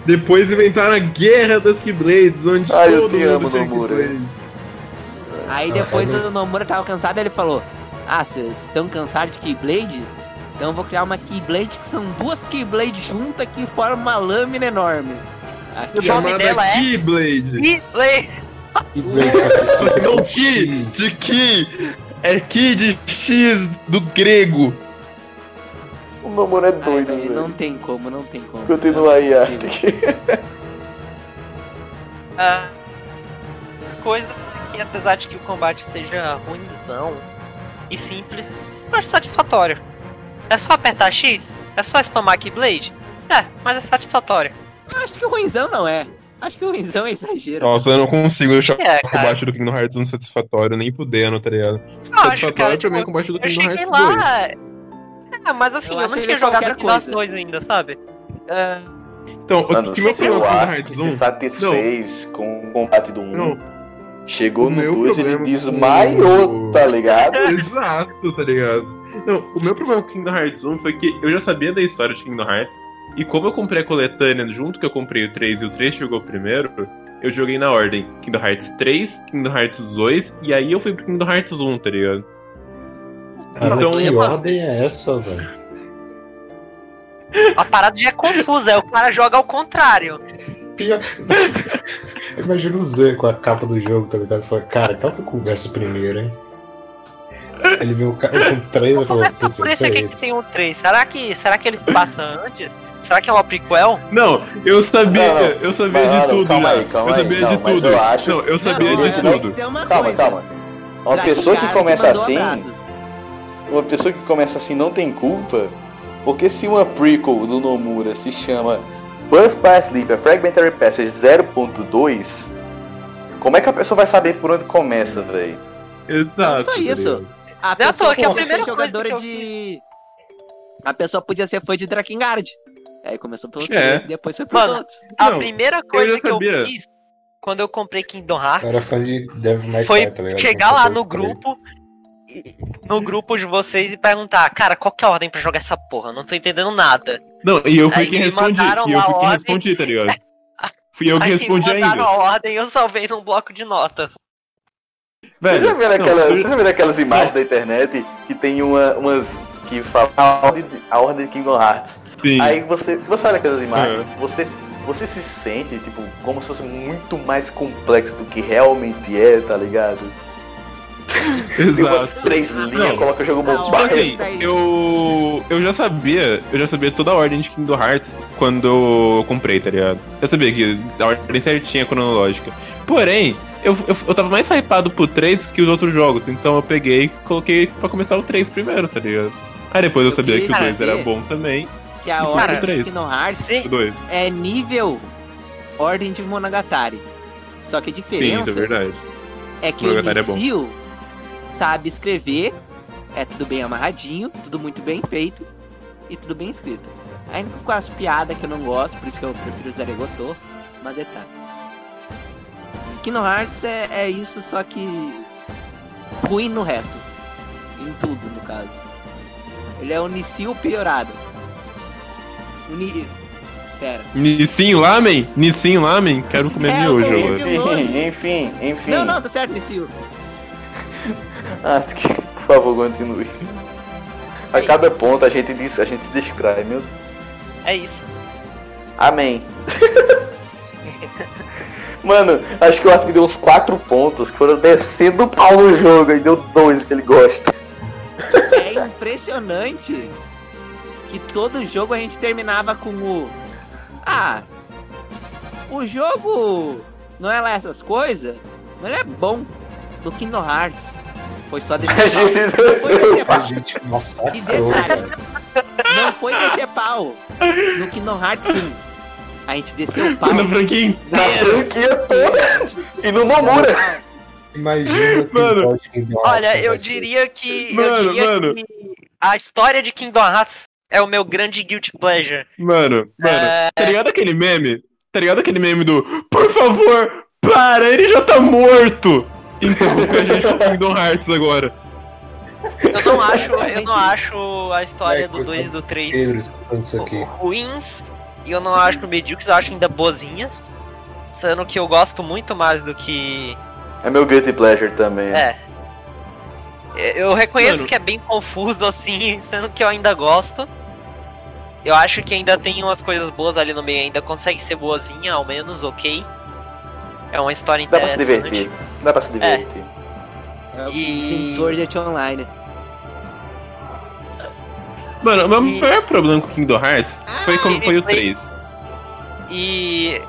Depois inventaram a Guerra das Keyblades, onde Ai, eu todo te mundo amo, Nomura. Keyblade. Aí depois o Nomura tava cansado e ele falou: Ah, vocês estão cansados de Keyblade? Então eu vou criar uma Keyblade que são duas Keyblades juntas que formam uma lâmina enorme. Aqui, O nome dela é- Keyblade. E que não Ki, de Ki. É Ki de X do grego. O Nomura é Ai, doido, velho, não tem como, não tem como. Continua aí, é Arte. possível. Ah, coisa que apesar de que o combate seja ruimzão e simples, eu acho satisfatório. É só apertar X? É só spamar Keyblade? É, mas é satisfatório. Acho que o ruimzão não é. Acho que o ruimzão é exagero. Nossa, eu não consigo deixar É, o combate do Kingdom Hearts 1 satisfatório, nem fudendo, tá ligado? Eu acho, cara, Satisfatório pra mim é o tipo, combate do Kingdom cheguei Hearts 2. lá... É, mas assim, Eu eu, não tinha jogado Kingdom Hearts coisa. 2 ainda, sabe? É, Então, o Mano, que meu problema com o Hearts se 1... satisfez com o combate do 1. Não, Chegou O no meu 2 ele problema desmaiou, com- tá ligado? Exato, tá ligado? Não, o meu problema com Kingdom Hearts 1 foi que eu já sabia da história de Kingdom Hearts, e como eu comprei a coletânea junto que eu comprei o 3 e o 3 chegou primeiro, eu joguei na ordem Kingdom Hearts 3, Kingdom Hearts 2, e aí eu fui pro Kingdom Hearts 1, tá ligado? Cara, Então- que ordem é essa, velho? a parada já é confusa, é o cara joga ao contrário. Pior... Imagina o Z com a capa do jogo, tá ligado? Fala, cara, qual que eu converso primeiro, hein? Ele viu o cara com três e falou, putz, por esse é que tem o 3. Será que, será que ele passa antes? Será que é uma prequel? Não, eu sabia, Não, não, eu sabia mas, de não, tudo calma aí, calma eu aí. sabia Não, de mas tudo. eu acho- Não, eu sabia Não, de tudo. Calma, calma. Uma pessoa que começa assim, abraços. uma pessoa que começa assim não tem culpa, porque se uma prequel do Nomura se chama Birth by Sleep, a Fragmentary Passage 0.2, como é que a pessoa vai saber por onde começa, velho? Exato. Só isso. A é à pessoa que a primeira ser jogadora que eu de. A pessoa podia ser fã de Drakengard. Aí começou pelo É. 3 e depois foi pros Mano, outros. A Não, primeira coisa já que eu fiz quando eu comprei Kingdom Eu Hearts era fã de Devil May foi Cry, tá ligado? chegar Eu lá no grupo, e- no grupo de vocês e perguntar, cara, qual que é a ordem pra jogar essa porra? Eu Não tô entendendo nada. Não, e eu fui Aí quem respondi. E eu fui quem respondi, tá ligado? Fui eu que Aí respondi me mandaram ainda. a ordem e eu salvei num bloco de notas. Vocês já Velho, viram não, aquelas, eu- vocês já viram aquelas imagens da internet que tem uma, umas que falam a ordem, de- a ordem de Kingdom Hearts? sim. Aí você, se você olha aquelas imagens, É. você, você se sente, tipo, como se fosse muito mais complexo do que realmente é, tá ligado? Umas Exato. três linhas, Não. coloca o jogo Não, Tipo assim, eu. Eu já sabia. Eu já sabia toda a ordem de Kingdom Hearts quando eu comprei, tá ligado? Eu sabia que a ordem certinha cronológica. Porém, eu, eu, eu tava mais hypado pro 3 que os outros jogos. Então eu peguei e coloquei pra começar o 3 primeiro, tá ligado? Aí depois eu Eu sabia que o queria 2 era bom também. Que a ordem de Kingdom Hearts Sim. O 2. é nível ordem de Monogatari. Só que a Sim, diferença isso é verdade. é que o Monogatari é bom. Nicio sabe escrever, é tudo bem amarradinho, tudo muito bem feito e tudo bem escrito. Ainda com as piadas que eu não gosto, por isso que eu prefiro o Zaregoto, mas detalhe. Kingdom Hearts é, é isso, só que ruim no resto. Em tudo, no caso. Ele é o Nicio piorado. O Ni... Pera. Nissin Lamen? Nissin Lamen? Quero comer É, miojo. Enfim, enfim, enfim. Não, não, tá certo, Nicio. Ah, que- por favor, continue. A cada ponto a gente diz, a gente se descreve, meu Deus. É isso. Amém. Mano, acho que o Arthur deu uns 4 pontos que foram descendo o pau no jogo e deu dois que ele gosta. É impressionante que todo jogo a gente terminava com o. Ah, o jogo não é lá essas coisas, mas ele é bom. Do Kingdom Hearts. Foi só descer A pau. gente Não foi descer A pau. gente E massacrou, detalhe, cara. não foi descer pau. No Kingdom Hearts 1. A gente desceu o pau. Na franquia Na franquia toda. E no Nomura. Imagina que Mano. Olha, não eu diria que. Mano, eu diria mano. que a história de Kingdom Hearts é o meu grande guilty pleasure. Mano, mano, É. tá ligado aquele meme? Tá ligado aquele meme do Por favor, para, ele já tá morto! Então, com a gente com Kingdom Hearts agora. Eu não acho, eu não acho a história É, do 2 e do 3 Pedro escutando isso aqui. ruins e eu não acho medíocres, eu acho ainda boazinhas. Sendo que eu gosto muito mais do que. É meu guilty pleasure também. É. Eu reconheço Mano. que é bem confuso assim, sendo que eu ainda gosto. Eu acho que ainda tem umas coisas boas ali no meio, ainda consegue ser boazinha, ao menos, ok. É uma história Dá pra se interessante. divertir. Dá pra se divertir. É o que E- Sword Art Online. Mano, o meu E- maior problema com Kingdom Hearts foi como foi o gameplay. 3. E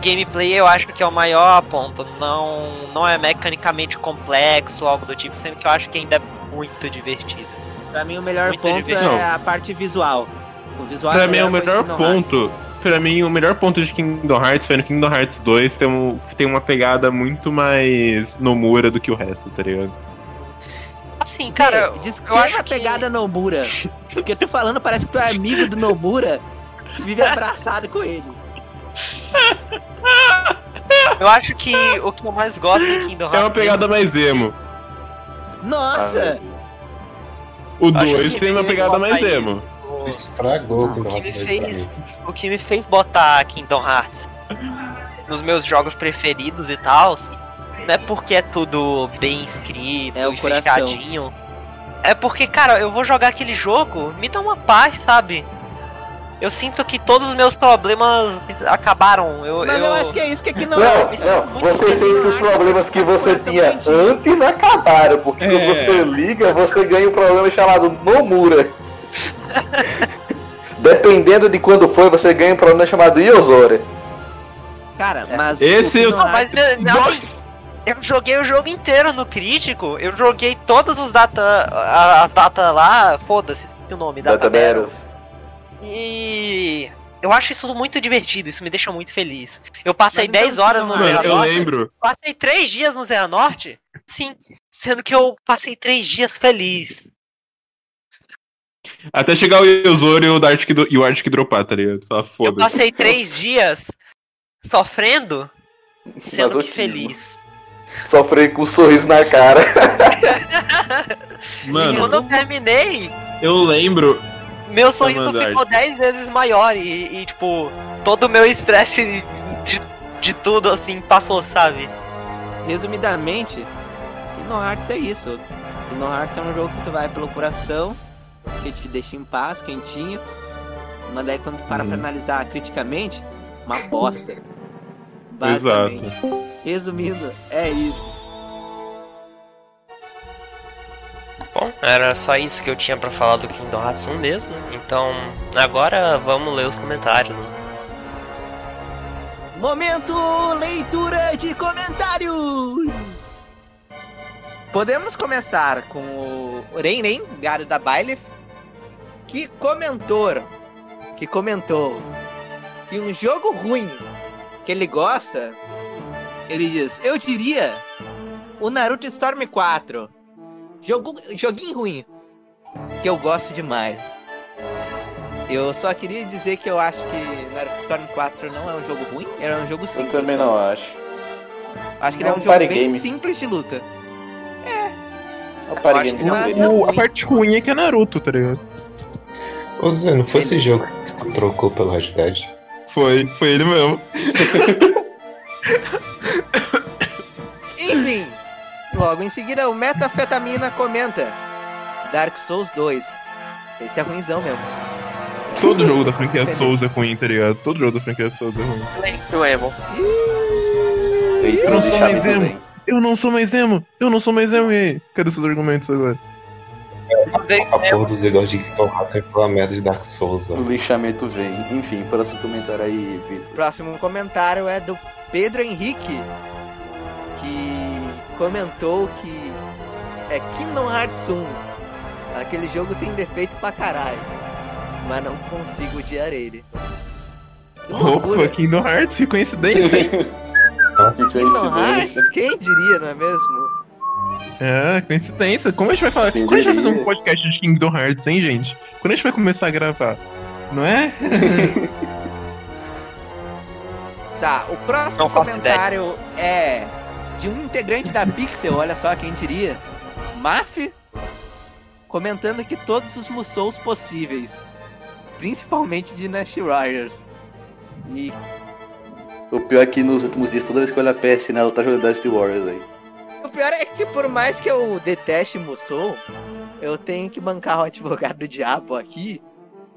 gameplay eu acho que é o maior ponto. Não, não é mecanicamente complexo ou algo do tipo, sendo que eu acho que ainda é muito divertido. Pra mim, o melhor Muito ponto divertido. é a parte visual. O visual Pra é mim, o melhor Kingdom Hearts. Pra mim, o melhor ponto de Kingdom Hearts foi no Kingdom Hearts 2 tem, um, tem uma pegada muito mais Nomura do que o resto, tá ligado? Assim, Zé, cara, acho a que- pegada Nomura. Porque eu tô falando, parece que tu é amigo do Nomura. Tu vive abraçado com ele. eu acho que o que eu mais gosto em Kingdom Hearts É uma pegada mais emo. Nossa! O Acho 2 que tem uma pegada mais botar emo. O- Estragou o que, me 2 pra mim. fez, o que me fez botar Kingdom Hearts nos meus jogos preferidos e tal, não é porque é tudo bem escrito É o e coração. fechadinho. É porque, cara, eu vou jogar aquele jogo, me dá uma paz, sabe? Eu sinto que todos os meus problemas acabaram. Eu, Mas eu, eu- acho que é isso que aqui não, Não, é. não, você sente que os problemas que você tinha antes acabaram, porque É. quando você liga, você ganha um problema chamado Nomura. Dependendo de quando foi, você ganha um problema chamado Iosora. Cara, mas. Esse Não, mas é- eu joguei o jogo inteiro no crítico. Eu joguei todos os data. As datas lá, foda-se, o nome, Data Data. Battles. E eu acho isso muito divertido, isso me deixa muito feliz. Eu passei Mas então 10 horas não, no mano, Zé Mano, eu Norte. lembro. Passei 3 dias no Zé Norte? Sim. Sendo que eu passei 3 dias feliz. Até chegar o Yozoro e o do- e o Arctic dropar, tá ligado? Fala, Eu passei 3 dias sofrendo, sendo que feliz. Sofrei com um sorriso na cara. E Mano, quando eu terminei, eu lembro. meu sorriso Mandar. ficou 10 vezes maior e, e, tipo, todo o meu estresse de, de tudo assim passou, sabe? Resumidamente, Kingdom Hearts é isso. Kingdom Hearts é um jogo que tu vai pelo coração, que te deixa em paz, quentinho. Mas daí quando tu para pra Uhum. analisar criticamente, uma bosta. Exato. Basicamente. Resumindo, é isso. Bom, era só isso que eu tinha pra falar do Kingdom Hearts 1 mesmo. Então, agora vamos ler os comentários, né? Momento leitura de comentários! Podemos começar com o Ren Ren, Garo da Baile, que comentou, que comentou que um jogo ruim que ele gosta, ele diz, eu diria o Naruto Storm 4. Jogo, joguinho ruim, que eu gosto demais. Eu só queria dizer que eu acho que Naruto Storm 4 não é um jogo ruim, era um jogo Eu simples. também só. não acho. Acho que ele é É um um jogo bem game. simples de luta. É party acho game eu Mas não O- a parte ruim é que é Naruto, tá ligado? Ô Zé, não foi esse jogo que tu trocou pelo Red Dead? Foi, foi ele mesmo. Enfim, logo em seguida o Metafetamina comenta Dark Souls 2. Esse é ruimzão mesmo. Todo jogo da franquia Souls é ruim, tá ligado? Todo jogo da franquia Souls é ruim. Do Emo. Eita, Eu não sou mais emo. Eu não sou mais emo! Eu não sou mais emo, e aí? Cadê seus argumentos agora? A porra dos negócios de Kingdom Hearts é pela merda de Dark Souls, O lixamento vem. Enfim, próximo comentário aí, Vitor. Próximo comentário é do Pedro Henrique, que comentou que é Kingdom Hearts 1. Aquele jogo tem defeito pra caralho, mas não consigo odiar ele. Que Opa! Kingdom Hearts, que coincidência, hein? que Kingdom coincidência. Hearts? Quem diria, não é mesmo? É, coincidência. Como a gente vai falar? Quando a gente vai fazer um podcast de Kingdom Hearts, hein, gente? Quando a gente vai começar a gravar? Não é? Tá, o próximo comentário é de um integrante da Pixel, olha só quem diria. Maf comentando que todos os Musous possíveis, principalmente de Nash Warriors. E O pior é que nos últimos dias, toda vez que eu olho a PSN, ela tá jogando Dynasty Warriors aí. O pior é que por mais que eu deteste Musou, eu tenho que bancar o advogado do diabo aqui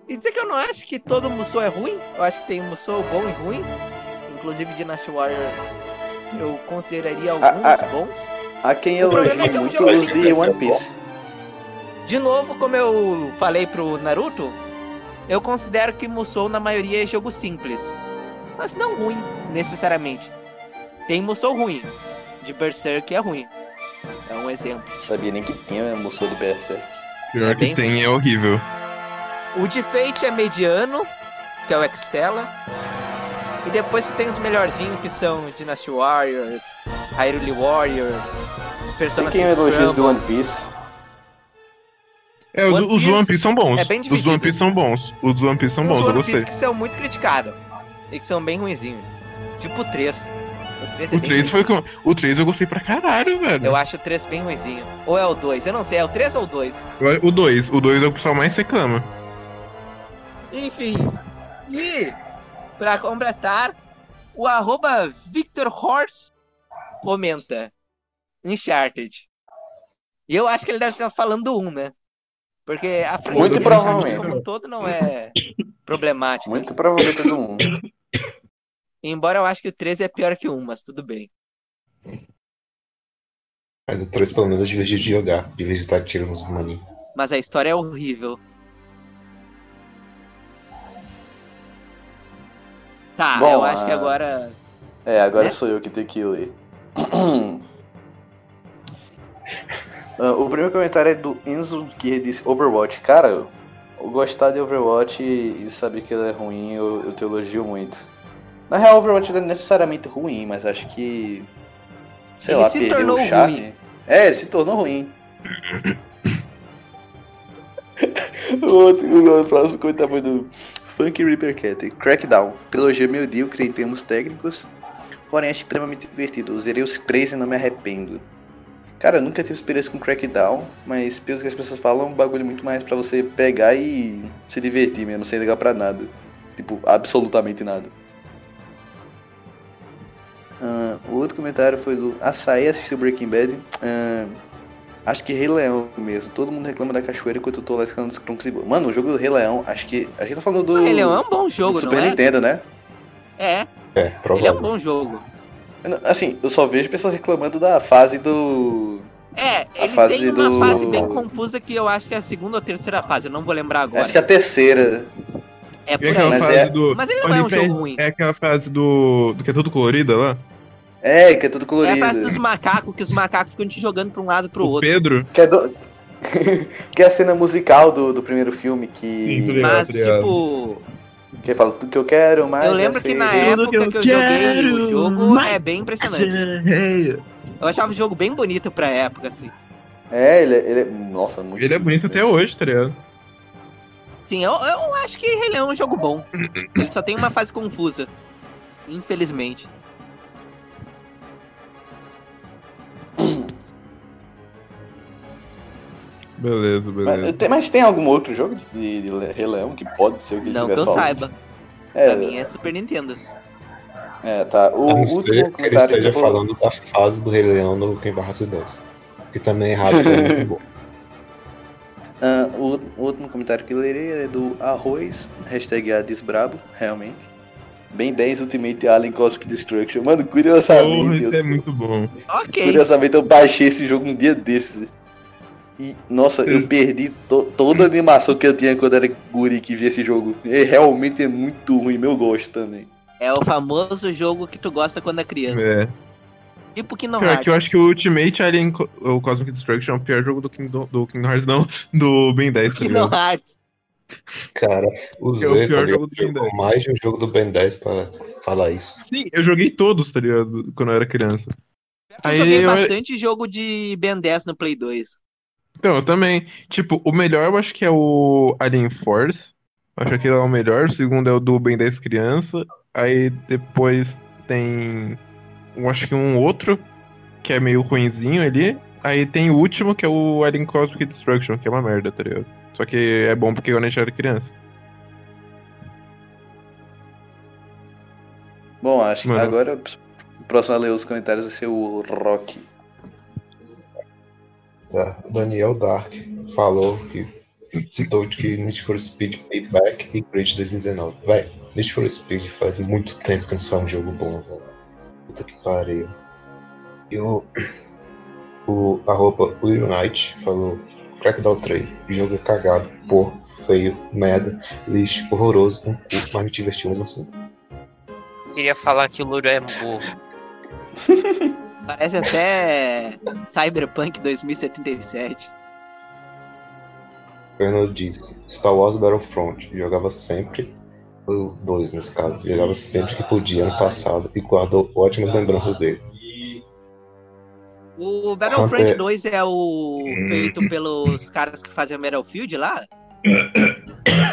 e dizer que eu não acho que todo Musou é ruim. Eu acho que tem Musou bom e ruim. Inclusive Dynasty Warrior eu consideraria alguns ah. bons. Há quem elogie é que é um muito os simples, de é One. Piece. De novo, como eu falei pro Naruto, eu considero que Musou na maioria é jogo simples. Mas não ruim, necessariamente. Tem Musou ruim. De Berserk é ruim. É um exemplo. Sabia nem que tinha a moça do Berserk. Pior É que tem, é horrível. O de Fate é mediano, que é o Extella. E depois tu tem os melhorzinhos que são Dynasty Warriors, Hyrule Warrior, Tem Persona quem 5 elogia os Scramble. do One Piece. É, os, One os Piece One Piece são bons. é bem os One. Piece são bons. Os One Piece são Uns bons, eu One gostei. Piece que são muito criticados. E que são bem ruinzinhos. Tipo o 3. O 3 é O bem 3 foi ruinzinho. o que eu- O 3 eu gostei pra caralho, velho. Eu acho o 3 bem ruinzinho. Ou é o 2? Eu não sei, é o 3 ou o 2? O 2. O 2 é o que o pessoal mais reclama. Enfim. E, pra completar, o arroba Victor Horse comenta Uncharted. E eu acho que ele deve estar falando do 1, né? Porque a franquia Muito Uncharted provavelmente. como um todo não é problemática. Muito provavelmente é do 1. Embora eu acho que o 3 é pior que o 1, mas tudo bem. Mas o 3 pelo menos é divertido de jogar, de estar tirando os maninhos. Mas a história é horrível. Tá, Bom, eu acho que ah, agora. É, agora Né? sou eu que tenho que ler. Ah, o primeiro comentário é do Enzo, que disse Overwatch. Cara, o gostar de Overwatch e, e saber que ele é ruim, eu, eu te elogio muito. Na real, Overwatch não é necessariamente ruim, mas acho que. Sei Ele lá, se perdeu o charme. ruim. É, ele se tornou ruim. o, outro, o próximo comentário foi do Funky Reaper Cat. Crackdown. Trilogia medíocre em termos técnicos, porém é extremamente divertido. Eu Zerei os três e não me arrependo. Cara, eu nunca tive experiência com Crackdown, mas pelo que as pessoas falam, é um bagulho muito mais pra você pegar e se divertir mesmo, sem ligar pra nada. Tipo, absolutamente nada. Ah, o outro comentário foi do Açaí assistiu Breaking Bad. Ah, acho que Rei Leão mesmo. Todo mundo reclama da cachoeira enquanto eu tô lá escalando os troncos e boa. Mano, o jogo do Rei Leão, acho que. A gente tá falando do. Ah, ele é um bom jogo, do não Super é? Nintendo, né? É, É, ele é um bom jogo. Assim, eu só vejo pessoas reclamando da fase do. É, ele fase tem uma do- fase bem confusa que eu acho que é a segunda ou terceira fase, eu não vou lembrar agora. Acho que é a terceira. É por aí. Mas é- do. Mas ele não é um jogo ruim. É aquela fase do. do que é tudo colorida lá? É, que é tudo É a colorido. frase dos macacos, que os macacos ficam te jogando pra um lado e pro o outro. Pedro. Que é, do... que é a cena musical do, do primeiro filme que. Sim, ligado. Mas, tipo, que fala tudo que eu quero, mas. eu lembro é que na Tudo que época que eu eu, joguei o jogo mas- é bem impressionante. Eu achava o jogo bem bonito pra época, assim. É, ele é, ele é. Nossa, muito. Ele é bonito até hoje, tá ligado? Sim, eu, eu acho que Rei Leão é um jogo bom. Ele só tem uma fase confusa. Infelizmente. Beleza, Mas beleza. tem, mas tem algum outro jogo de, de Le- Rei Leão que pode ser o que ele Não que eu saiba. É, Pra mim é Super Nintendo. é, tá. O A não último que ele comentário esteja que falando da fase do Rei Leão no Kingdom Hearts 10. Que também é errado, que é muito bom. Ah, o, o último comentário que eu lerei é do Arroz, hashtag Adesbrabo, realmente. Bem 10 Ultimate Alien Cosmic Destruction. Mano, curiosamente, isso eu, é muito bom. Ok. curiosamente eu baixei esse jogo um dia desses. E, nossa, eu perdi to- toda a animação que eu tinha quando era guri que via esse jogo. E realmente é muito ruim, meu gosto também. É o famoso jogo que tu gosta quando é criança. É. Tipo Kingdom Pior Hearts. que eu acho que o Ultimate Alien Co- o Cosmic Destruction é o pior jogo do Kingdom, do Kingdom Hearts, não, do Ben 10, tá Kingdom? Hearts. Cara, o Que é o Zé pior tá jogo do Ben jogou 10. mais de um jogo do Ben 10 pra falar isso. Sim, eu joguei todos, tá ligado? Quando eu era criança. Eu Aí joguei eu- bastante jogo de Ben 10 no Play 2. Então, eu também. Tipo, o melhor eu acho que é o Alien Force. Eu acho que ele é o melhor. O segundo é o do Ben 10 Criança. Aí depois tem. Eu acho que um outro que é meio ruinzinho ali. Aí tem o último que é o Alien Cosmic Destruction, que é uma merda, tá ligado? Só que é bom porque a gente era criança. Bom, acho que Mano. agora o próximo a ler os comentários vai ser o Rock. Tá? O Daniel Dark falou que citou que Need for Speed Payback e Grid 2019. Véi, Need for Speed faz muito tempo que não sai um jogo bom, velho. Puta que pariu. E o, o arroba Will Knight falou Crackdown 3, jogo é cagado, porra, feio, merda, lixo, horroroso, um cu, mas me divertiu mesmo assim. Queria falar que o Luro é burro. Parece até Cyberpunk 2077. Fernando disse, Star Wars Battlefront, jogava sempre, o 2 nesse caso, jogava sempre que podia ano passado e guardou ótimas lembranças dele. O Battlefront Hunter. 2 é o feito pelos caras que fazem o Battlefield lá?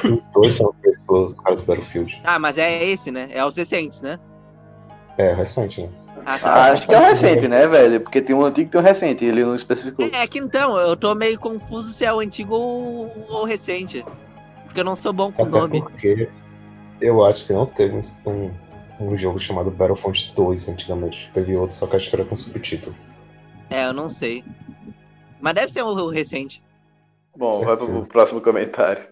Os dois são feitos pelos caras do Battlefield. Ah, mas é esse, né? É os recentes, né? É, recente, né? Ah, Ah, tá. acho que é o recente, né, velho? Porque tem um antigo e tem um recente, ele não especificou. É que então, eu tô meio confuso se é o antigo ou ou o recente. Porque eu não sou bom com Até nome. porque eu acho que não teve um, um jogo chamado Battlefront 2 antigamente. Teve outro, só que acho que era com subtítulo. É, eu não sei. Mas deve ser o recente. Bom, vai pro próximo comentário.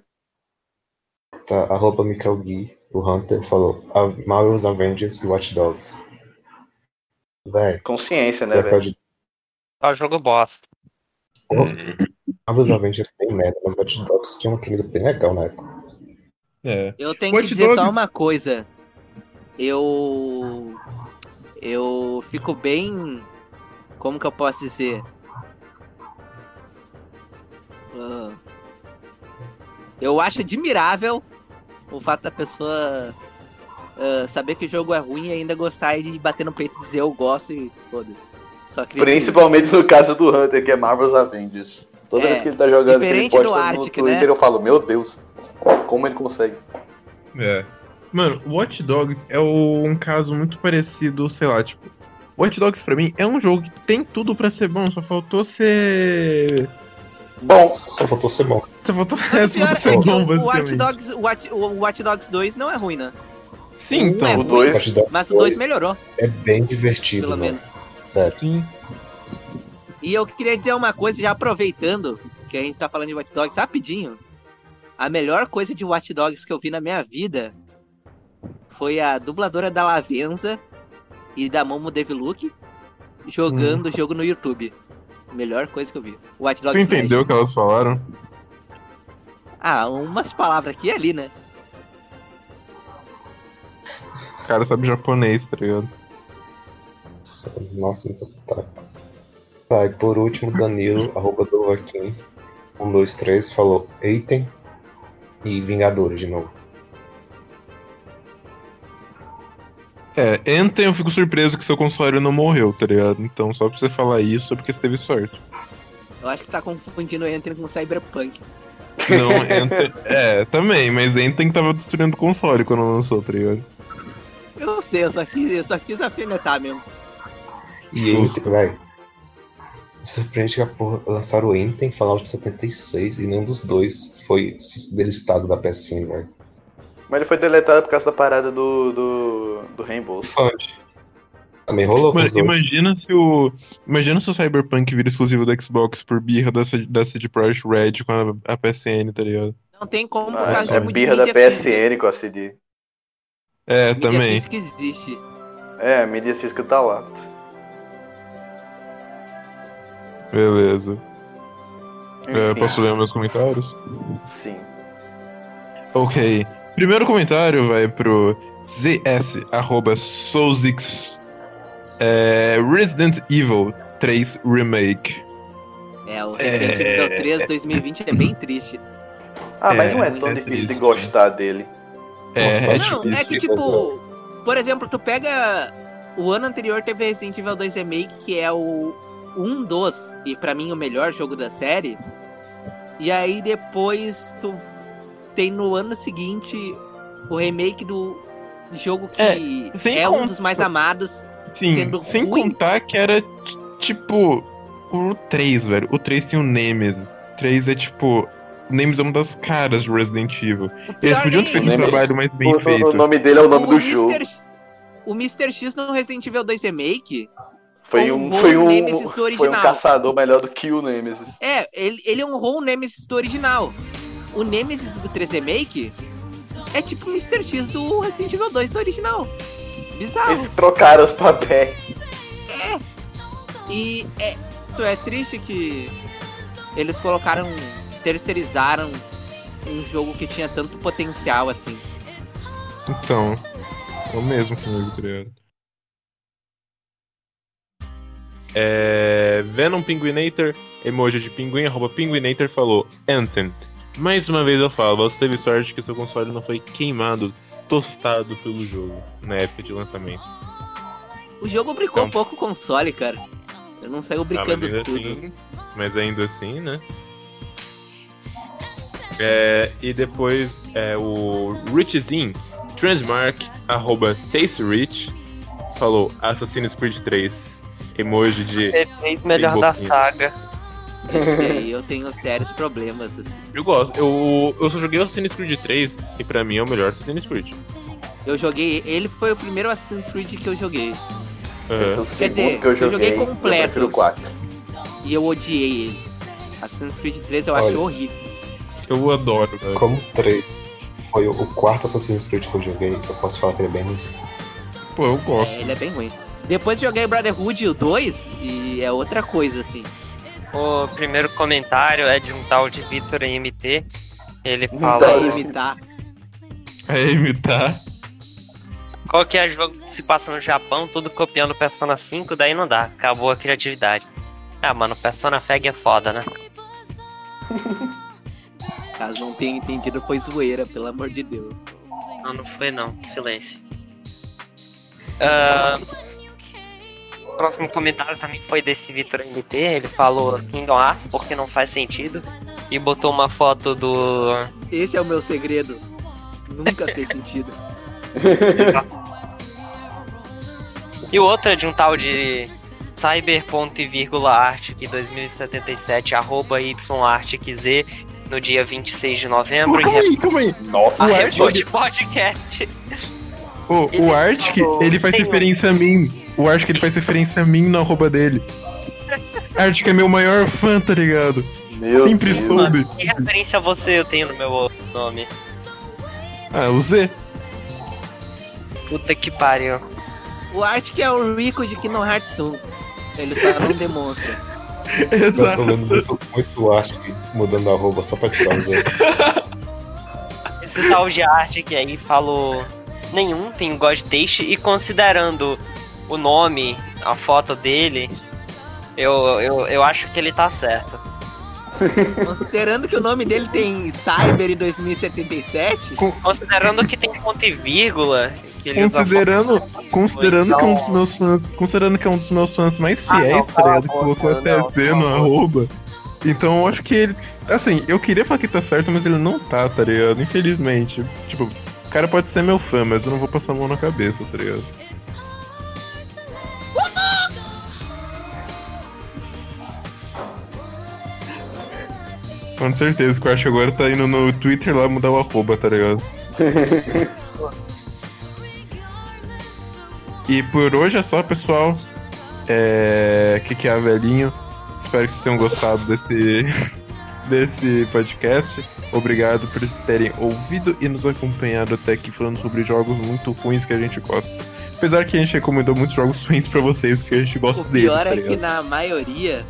Tá, arroba Michael Gui, o Hunter, falou "A- Marvel's Avengers e Watch Dogs. Véi, Consciência, né, velho? de Só jogo bosta. Marvel's Avengers é bem merda, mas Watch Dogs tinha uma camisa bem legal na época. É. Eu tenho Watch que dizer só Dogs. uma coisa. Eu. Eu fico bem. Como que eu posso dizer? Ah, Eu acho admirável o fato da pessoa ah, saber que o jogo é ruim e ainda gostar e bater no peito e dizer eu gosto e foda-se. Só dizer Principalmente no caso do Hunter, que é Marvel's Avengers. Toda É, vez que ele tá jogando, que ele posta no Arctic, Twitter, né? eu falo, meu Deus, como ele consegue? É. Mano, Watch Dogs é o- um caso muito parecido, sei lá, tipo. Watch Dogs pra mim é um jogo que tem tudo pra ser bom, só faltou ser. Bom, Só faltou ser bom. Só faltou, Mas é, só faltou é ser que bom, o, o Watch. Dogs, o Watch, o Watch Dogs 2 não é ruim, né? Sim, um é então. o 2. Watch Dogs Mas o 2 2 melhorou, É bem divertido, pelo mano. menos. Sério. Sim. E eu queria dizer uma coisa, já aproveitando que a gente tá falando de Watch Dogs, rapidinho. A melhor coisa de Watch Dogs que eu vi na minha vida foi a dubladora da Lavenza e da Momo Deviluke jogando o jogo no YouTube. Melhor coisa que eu vi. Watch Tu Dogs entendeu o que elas falaram? Ah, umas palavras aqui e ali, né? O cara sabe japonês, tá ligado? Nossa, muito tá. Tá, e por último, Danilo, arroba do Joaquim, 123, falou Eiten e Vingadores de novo. É, Anthem eu fico surpreso que seu console não morreu, tá ligado? Então, só pra você falar isso é porque você teve sorte. Eu acho que tá confundindo Enter com Cyberpunk. Não, Anthem. é, também, mas Anthem tava destruindo o console quando lançou, tá ligado? Eu sei, eu só quis, eu só quis afinetar mesmo. E Enten, vai. Surpreende que a porra lançaram o Enten, Fallout 76, e nenhum dos dois foi delistado da PSN, velho. mas ele foi deletado por causa da parada do, do, do reembolso. Fund. Também rolou dois. imagina se o. Imagina se o Cyberpunk vira exclusivo do Xbox por birra da, da CD Projekt Red com a, a PSN, tá ligado? Não tem como por Ah, causa é birra da mídia física. PSN com a CD. É, Mídia também. física existe. É, a mídia física tá lá. Beleza. É, posso ler meus comentários? sim. Ok. Primeiro comentário vai pro ZS arroba Soulsix é, Resident Evil 3 Remake. É, o Resident Evil 3 2020 é bem triste. Ah, mas É, não é tão é difícil de gostar dele. É, é Não, difícil. é que tipo, por exemplo, tu pega o ano anterior teve Resident Evil 2 Remake, que é o um dos, e pra mim o melhor jogo da série. E aí depois tu tem no ano seguinte o remake do jogo que É, é, um dos mais amados. Sim, sendo sem ruim. contar que era tipo o 3, velho. O 3 tem o Nemesis. O 3 é tipo. O Nemesis é uma das caras de Resident Evil. Eles podiam nem ter feito um trabalho mais bem O, feito. o nome dele é o nome O do Mr. jogo. O Mr. X no Resident Evil 2 Remake Foi um, foi o um, foi um caçador melhor do que o Nemesis. É, ele, ele honrou o Nemesis do original. O Nemesis do 3 Remake é tipo o Mr. X do Resident Evil 2 do original. Bizarro. Eles trocaram os papéis. E é, tu é triste que eles colocaram, terceirizaram um jogo que tinha tanto potencial assim. Então. É o mesmo comigo, tá ligado? É. Venom Pinguinator, emoji de pinguim, arroba Pinguinator falou: Anthem. Mais uma vez eu falo, você teve sorte que seu console não foi queimado, tostado pelo jogo na época de lançamento. O jogo brincou Então- um pouco o console, cara. Ele não saiu Ah, mas brincando ainda tudo. assim- mas ainda assim, né? É, e depois é, o Richzin, Transmark, arroba TasteRich, falou Assassin's Creed 3. Emoji de. Perfeito, melhor da saga. Esse aí eu tenho sérios problemas, assim. Eu gosto. Eu, eu só joguei o Assassin's Creed 3 e pra mim é o melhor Assassin's Creed. Eu joguei. Ele foi o primeiro Assassin's Creed que eu joguei. É. O segundo dizer, que eu eu joguei joguei, eu completo. prefiro o 4. E eu odiei ele. Assassin's Creed 3 eu Olha. acho horrível. Eu adoro, velho. Como 3 foi o, quarto Assassin's Creed que eu joguei, eu posso falar que ele é bem ruim. Pô, eu É, gosto. ele é bem ruim. Depois joguei Brotherhood o 2 e é outra coisa, assim. O primeiro comentário é de um tal de Vitor MT. Ele fala de- imitar. É imitar. qualquer jogo que se passa no Japão, tudo copiando Persona 5, daí não dá. Acabou a criatividade. Ah, mano, Persona Fag é foda, né? Caso não tenha entendido, foi zoeira, pelo amor de Deus. Não, não foi não. Silêncio. Ah, o próximo comentário também foi desse Vitor MT. Ele falou Kingdom Hearts porque não faz sentido. E botou uma foto do. Esse é o meu segredo. Nunca fez sentido. E o outro é de um tal de Cyberponto e vírgula Arctic 2077 arroba YArticZ no dia 26 de novembro. Calma aí, calma aí. Nossa O senhora. de podcast. O, Ele o Arctic, falou- ele faz um- referência a mim. O Arctic, ele faz referência a mim na arroba dele. Arctic é meu maior fã, tá ligado? Meu Sempre Deus. soube. Que referência a você eu tenho no meu nome? Ah, o Z. Puta que pariu. O Arctic é o Rico de Kingdom Hearts 1. Ele só não demonstra. Eu tô Exato. vendo muito, muito Arctic mudando a roupa só pra tirar os erros. Esse tal de arte que aí falou nenhum, tem God Taste, e considerando o nome, a foto dele, eu, eu, eu acho que ele tá certo. Considerando que o nome dele tem Cyber em 2077, Considerando que tem ponto e vírgula, que ele usa Considerando, considerando que é um dos Então- meus fãs, considerando que é um dos meus fãs mais Ah, não, fiéis, tá cala a ligado? Que colocou até não, Z no arroba. Então eu acho que ele. Assim, eu queria falar que tá certo, mas ele não tá, tá ligado? Infelizmente. Tipo, o cara pode ser meu fã, mas eu não vou passar a mão na cabeça, tá ligado? Com certeza que eu acho que agora tá indo no Twitter lá mudar o arroba, tá ligado? E por hoje é só, pessoal. É. Que que é, velhinho? Espero que vocês tenham gostado desse, desse podcast. Obrigado por terem ouvido e nos acompanhado até aqui falando sobre jogos muito ruins que a gente gosta. Apesar que a gente recomendou muitos jogos ruins pra vocês, porque a gente gosta o deles, pior tá é que na maioria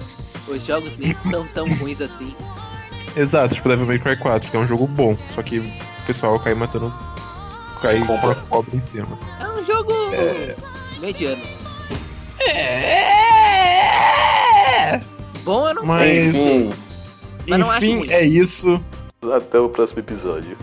os jogos nem são tão ruins assim. Exato, tipo Devil May Cry 4, que é um jogo bom, só que o pessoal cai matando. cai com a cobra em cima. É um jogo mediano. Bom eu não Mas- Enfim, Mas não acho Enfim, ruim. é isso. até o próximo episódio.